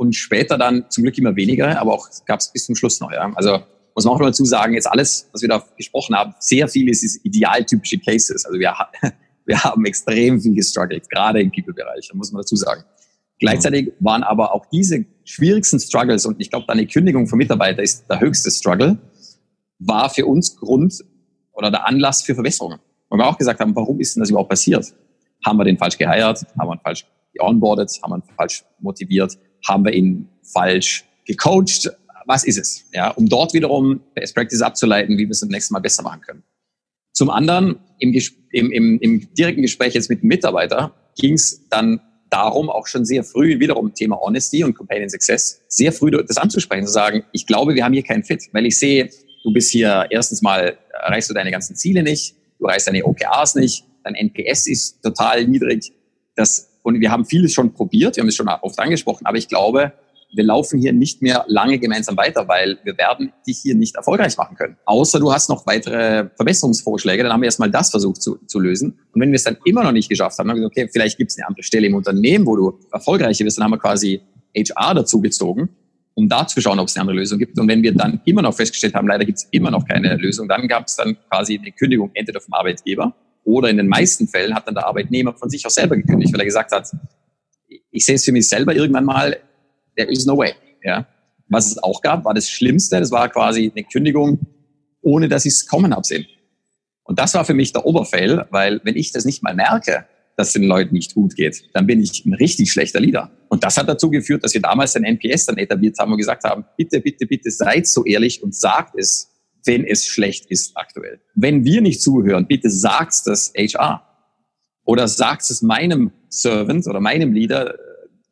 und später dann zum Glück immer weniger, aber auch gab es bis zum Schluss noch. Ja. Also muss man auch noch dazu sagen, jetzt alles, was wir da gesprochen haben, sehr viel ist, ist idealtypische Cases. Also wir, [laughs] wir haben extrem viel gestruggelt, gerade im People-Bereich, muss man dazu sagen. Gleichzeitig waren aber auch diese schwierigsten Struggles, und ich glaube, eine Kündigung von Mitarbeitern ist der höchste Struggle, war für uns Grund oder der Anlass für Verbesserungen. Und wir auch gesagt haben, warum ist denn das überhaupt passiert? Haben wir den falsch geheiert? Haben wir ihn falsch geonboardet? Haben wir ihn falsch motiviert? Haben wir ihn falsch gecoacht? Was ist es? Ja, um dort wiederum Best Practice abzuleiten, wie wir es das nächste Mal besser machen können. Zum anderen, im, im, im, im direkten Gespräch jetzt mit dem Mitarbeiter ging es dann darum, auch schon sehr früh wiederum Thema Honesty und Companion Success, sehr früh das anzusprechen, zu sagen, ich glaube, wir haben hier keinen Fit, weil ich sehe, du bist hier erstens mal, erreichst du deine ganzen Ziele nicht, du erreichst deine OKRs nicht, dein NPS ist total niedrig. Das und wir haben vieles schon probiert, wir haben es schon oft angesprochen, aber ich glaube, wir laufen hier nicht mehr lange gemeinsam weiter, weil wir werden dich hier nicht erfolgreich machen können. Außer du hast noch weitere Verbesserungsvorschläge, dann haben wir erstmal das versucht zu, zu lösen. Und wenn wir es dann immer noch nicht geschafft haben, dann haben wir gesagt, okay, vielleicht gibt es eine andere Stelle im Unternehmen, wo du erfolgreicher bist, dann haben wir quasi HR dazu gezogen, um da zu schauen, ob es eine andere Lösung gibt. Und wenn wir dann immer noch festgestellt haben, leider gibt es immer noch keine Lösung, dann gab es dann quasi eine Kündigung entweder vom Arbeitgeber oder in den meisten Fällen hat dann der Arbeitnehmer von sich auch selber gekündigt, weil er gesagt hat, ich sehe es für mich selber irgendwann mal, there is no way. Ja. Was es auch gab, war das Schlimmste. Das war quasi eine Kündigung, ohne dass ich es kommen habe sehen. Und das war für mich der Oberfail, weil wenn ich das nicht mal merke, dass es den Leuten nicht gut geht, dann bin ich ein richtig schlechter Leader. Und das hat dazu geführt, dass wir damals den NPS dann etabliert haben und gesagt haben, bitte, bitte, bitte seid so ehrlich und sagt es, wenn es schlecht ist aktuell. Wenn wir nicht zuhören, bitte sagt das HR. Oder sagt es meinem Servant oder meinem Leader,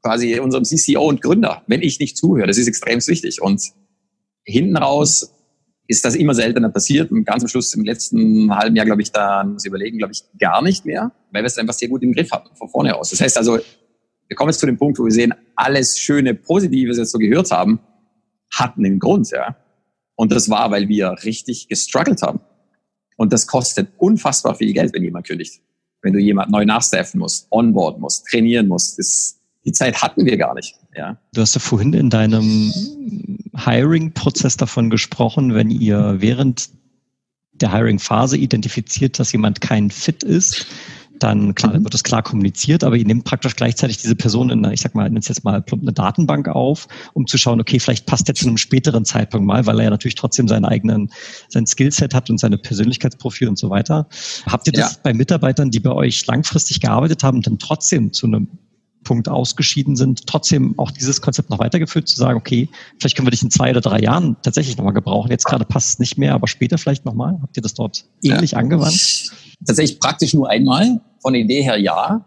quasi unserem CCO und Gründer, wenn ich nicht zuhöre. Das ist extrem wichtig. Und hinten raus ist das immer seltener passiert. Und ganz am Schluss im letzten halben Jahr, glaube ich, da muss ich überlegen, glaube ich, gar nicht mehr, weil wir es einfach sehr gut im Griff hatten, von vorne aus. Das heißt also, wir kommen jetzt zu dem Punkt, wo wir sehen, alles schöne, Positive, was wir jetzt so gehört haben, hatten einen Grund, ja. Und das war, weil wir richtig gestruggelt haben. Und das kostet unfassbar viel Geld, wenn jemand kündigt. Wenn du jemand neu nachstaffen musst, onboarden musst, trainieren musst, das die Zeit hatten wir gar nicht. Ja. Du hast ja vorhin in deinem Hiring-Prozess davon gesprochen, wenn ihr während der Hiring-Phase identifiziert, dass jemand kein Fit ist, dann klar, dann mhm. wird das klar kommuniziert, aber ihr nehmt praktisch gleichzeitig diese Person in, ich sag mal, nenn's jetzt mal plump eine Datenbank auf, um zu schauen, okay, vielleicht passt der zu einem späteren Zeitpunkt mal, weil er ja natürlich trotzdem seinen eigenen, sein Skillset hat und seine Persönlichkeitsprofil und so weiter. Habt ihr das ja. bei Mitarbeitern, die bei euch langfristig gearbeitet haben, dann trotzdem zu einem Punkt ausgeschieden sind, trotzdem auch dieses Konzept noch weitergeführt, zu sagen, okay, vielleicht können wir dich in zwei oder drei Jahren tatsächlich nochmal gebrauchen. Jetzt gerade passt es nicht mehr, aber später vielleicht nochmal. Habt ihr das dort ähnlich ja. angewandt? Tatsächlich praktisch nur einmal. Von der Idee her ja.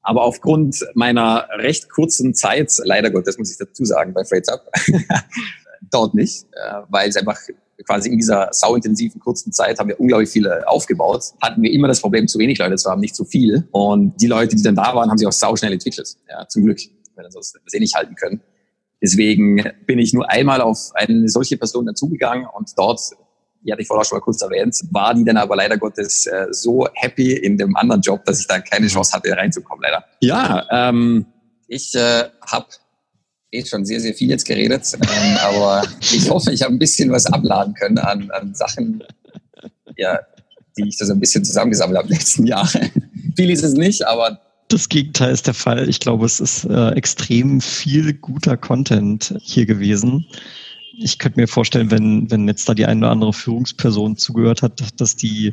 Aber aufgrund meiner recht kurzen Zeit, leider Gott, das muss ich dazu sagen, bei Freights Up, [laughs] dort nicht, äh, weil es einfach quasi in dieser sauintensiven kurzen Zeit haben wir unglaublich viele aufgebaut. Hatten wir immer das Problem, zu wenig Leute zu haben, nicht zu viel. Und die Leute, die dann da waren, haben sich auch sauschnell entwickelt. Ja, zum Glück, wenn wir das eh nicht halten können. Deswegen bin ich nur einmal auf eine solche Person dazugegangen und dort, die hatte ich vorher schon mal kurz erwähnt, war die dann aber leider Gottes äh, so happy in dem anderen Job, dass ich da keine Chance hatte, reinzukommen, leider. Ja, ähm, ich äh, habe eh schon sehr, sehr viel jetzt geredet, ähm, aber ich hoffe, ich habe ein bisschen was abladen können an, an Sachen, ja, die ich da so ein bisschen zusammengesammelt habe letzten Jahren. viel ist es nicht, aber das Gegenteil ist der Fall. Ich glaube, es ist äh, extrem viel guter Content hier gewesen. Ich könnte mir vorstellen, wenn, wenn jetzt da die eine oder andere Führungsperson zugehört hat, dass die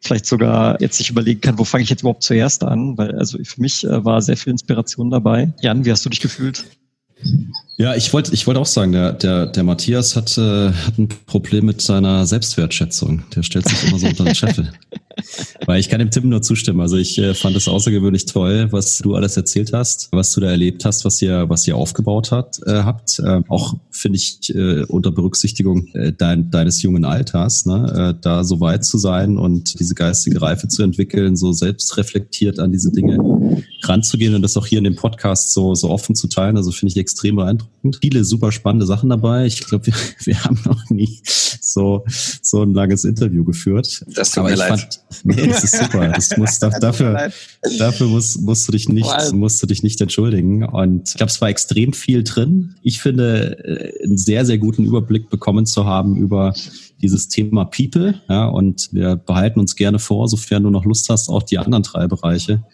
vielleicht sogar jetzt sich überlegen kann, wo fange ich jetzt überhaupt zuerst an? Weil also für mich äh, war sehr viel Inspiration dabei. Jan, wie hast du dich gefühlt? Ja, ich wollte ich wollte auch sagen, der, der, der Matthias hat, äh, hat ein Problem mit seiner Selbstwertschätzung. Der stellt sich immer so unter den Scheffel. [laughs] Weil ich kann dem Tim nur zustimmen. Also ich äh, fand es außergewöhnlich toll, was du alles erzählt hast, was du da erlebt hast, was ihr, was ihr aufgebaut hat, äh, habt. Äh, auch finde ich äh, unter Berücksichtigung äh, dein, deines jungen Alters, ne, äh, da so weit zu sein und diese geistige Reife zu entwickeln, so selbstreflektiert an diese Dinge ranzugehen und das auch hier in dem Podcast so, so offen zu teilen. Also finde ich extrem beeindruckend. Viele super spannende Sachen dabei. Ich glaube, wir, [laughs] wir haben noch nie so, so ein langes Interview geführt. Das tut Aber mir leid. Fand, nee, das ist super. Das muss, [laughs] dafür, dafür musst, musst du dich nicht, musst du dich nicht entschuldigen. Und ich glaube, es war extrem viel drin. Ich finde, äh, einen sehr, sehr guten Überblick bekommen zu haben über dieses Thema People. Ja, und wir behalten uns gerne vor, sofern du noch Lust hast, auch die anderen drei Bereiche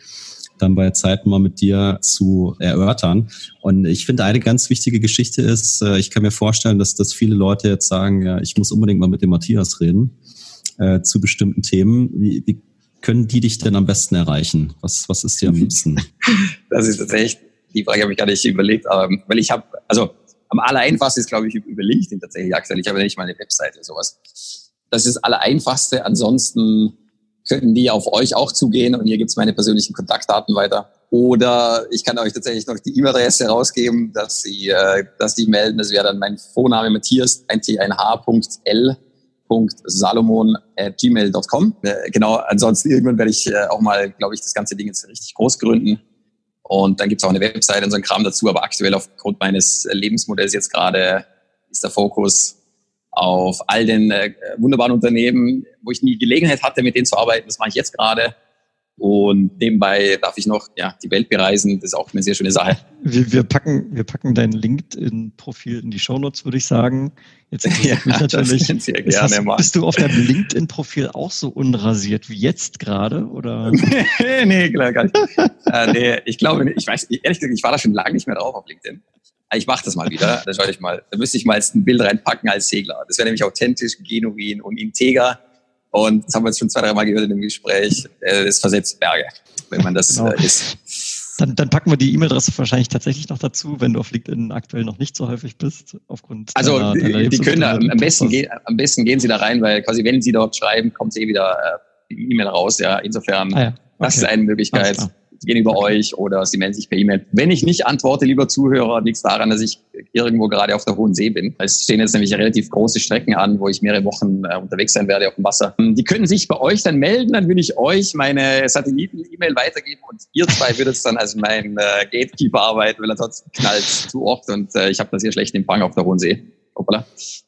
dann bei Zeiten mal mit dir zu erörtern. Und ich finde, eine ganz wichtige Geschichte ist, äh, ich kann mir vorstellen, dass, dass viele Leute jetzt sagen, ja, ich muss unbedingt mal mit dem Matthias reden äh, zu bestimmten Themen. Wie, wie können die dich denn am besten erreichen? Was, was ist dir am mhm. liebsten? [laughs] das ist tatsächlich, die Frage habe ich gar nicht überlegt, aber, weil ich habe, also am allereinfachsten ist, glaube ich, über LinkedIn tatsächlich aktuell. Ich habe ja nicht mal eine Webseite oder sowas. Das ist das Allereinfachste. Ansonsten können die auf euch auch zugehen und hier gibt's meine persönlichen Kontaktdaten weiter. Oder ich kann euch tatsächlich noch die E-Mail-Adresse rausgeben, dass sie, äh, dass die melden. Das wäre dann mein Vorname Matthias, ein T1H.L salomon.gmail.com. Äh, genau, ansonsten irgendwann werde ich äh, auch mal, glaube ich, das ganze Ding jetzt richtig groß gründen. Und dann gibt es auch eine Webseite und so ein Kram dazu. Aber aktuell aufgrund meines äh, Lebensmodells jetzt gerade ist der Fokus auf all den äh, wunderbaren Unternehmen, wo ich nie Gelegenheit hatte, mit denen zu arbeiten. Das mache ich jetzt gerade. Und nebenbei darf ich noch ja, die Welt bereisen. Das ist auch eine sehr schöne Sache. Wir, wir packen, wir packen dein LinkedIn-Profil in die Shownotes, würde ich sagen. Jetzt ja, mich natürlich. [laughs] Das sehr gerne hast, mal. Bist du auf deinem LinkedIn-Profil auch so unrasiert wie jetzt gerade? Oder? [laughs] nee, nee, klar, gar nicht. äh, nee, ich glaube, ich weiß, ehrlich gesagt, ich war da schon lange nicht mehr drauf auf LinkedIn. Ich mache das mal wieder. Da schaue ich mal. Da müsste ich mal ein Bild reinpacken als Segler. Das wäre nämlich authentisch, genuin und integer. Und das haben wir jetzt schon zwei, drei Mal gehört in dem Gespräch. Äh, das versetzt Berge, wenn man das genau. Äh, ist. Dann, dann packen wir die E-Mail-Adresse wahrscheinlich tatsächlich noch dazu, wenn du auf LinkedIn aktuell noch nicht so häufig bist, aufgrund Also deiner, deiner die können da, am besten gehen, am besten gehen sie da rein, weil quasi wenn sie dort schreiben, kommt eh wieder äh, die E-Mail raus. Ja, insofern ah ja, okay. das ist eine Möglichkeit gehen über euch oder sie melden sich per E-Mail. Wenn ich nicht antworte, lieber Zuhörer, liegt es daran, dass ich irgendwo gerade auf der Hohen See bin. Es stehen jetzt nämlich relativ große Strecken an, wo ich mehrere Wochen äh, unterwegs sein werde auf dem Wasser. Die können sich bei euch dann melden, dann würde ich euch meine Satelliten-E-Mail weitergeben und ihr zwei würdet dann als mein äh, Gatekeeper arbeiten, weil ansonsten knallt zu oft und äh, ich habe hier schlechten Empfang auf der Hohen See. Hoppala.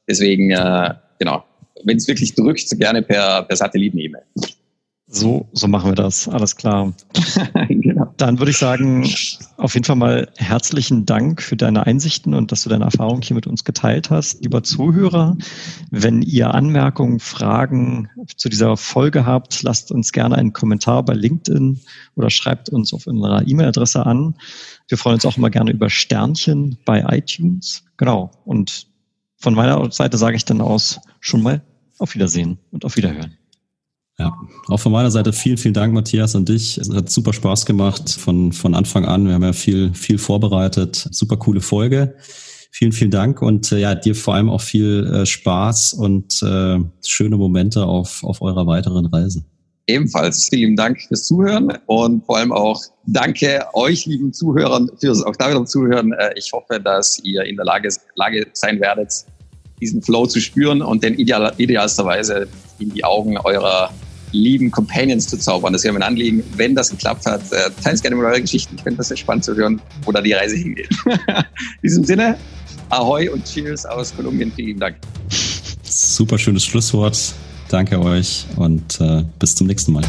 Deswegen, äh, genau, wenn es wirklich drückt, gerne per, per Satelliten-E-Mail. So, so machen wir das. Alles klar. [laughs] genau. Dann würde ich sagen, auf jeden Fall mal herzlichen Dank für deine Einsichten und dass du deine Erfahrung hier mit uns geteilt hast. Lieber Zuhörer, wenn ihr Anmerkungen, Fragen zu dieser Folge habt, lasst uns gerne einen Kommentar bei LinkedIn oder schreibt uns auf unserer E-Mail-Adresse an. Wir freuen uns auch immer gerne über Sternchen bei iTunes. Genau. Und von meiner Seite sage ich dann aus schon mal auf Wiedersehen und auf Wiederhören. Ja, auch von meiner Seite vielen, vielen Dank, Matthias, und dich. Es hat super Spaß gemacht von, von Anfang an. Wir haben ja viel, viel vorbereitet. Super coole Folge. Vielen, vielen Dank und äh, ja, dir vor allem auch viel äh, Spaß und äh, schöne Momente auf, auf eurer weiteren Reise. Ebenfalls vielen Dank fürs Zuhören und vor allem auch danke euch, lieben Zuhörern, fürs auch da Zuhören. Äh, ich hoffe, dass ihr in der Lage, Lage sein werdet, diesen Flow zu spüren und den ideal, idealsterweise in die Augen eurer lieben Companions zu zaubern. Das wäre mein Anliegen. Wenn das geklappt hat, äh, teilt gerne mit eure Geschichten. Ich finde das sehr spannend zu hören, wo da die Reise hingeht. [laughs] in diesem Sinne, Ahoi und Cheers aus Kolumbien. Vielen Dank. Super schönes Schlusswort. Danke euch und äh, bis zum nächsten Mal.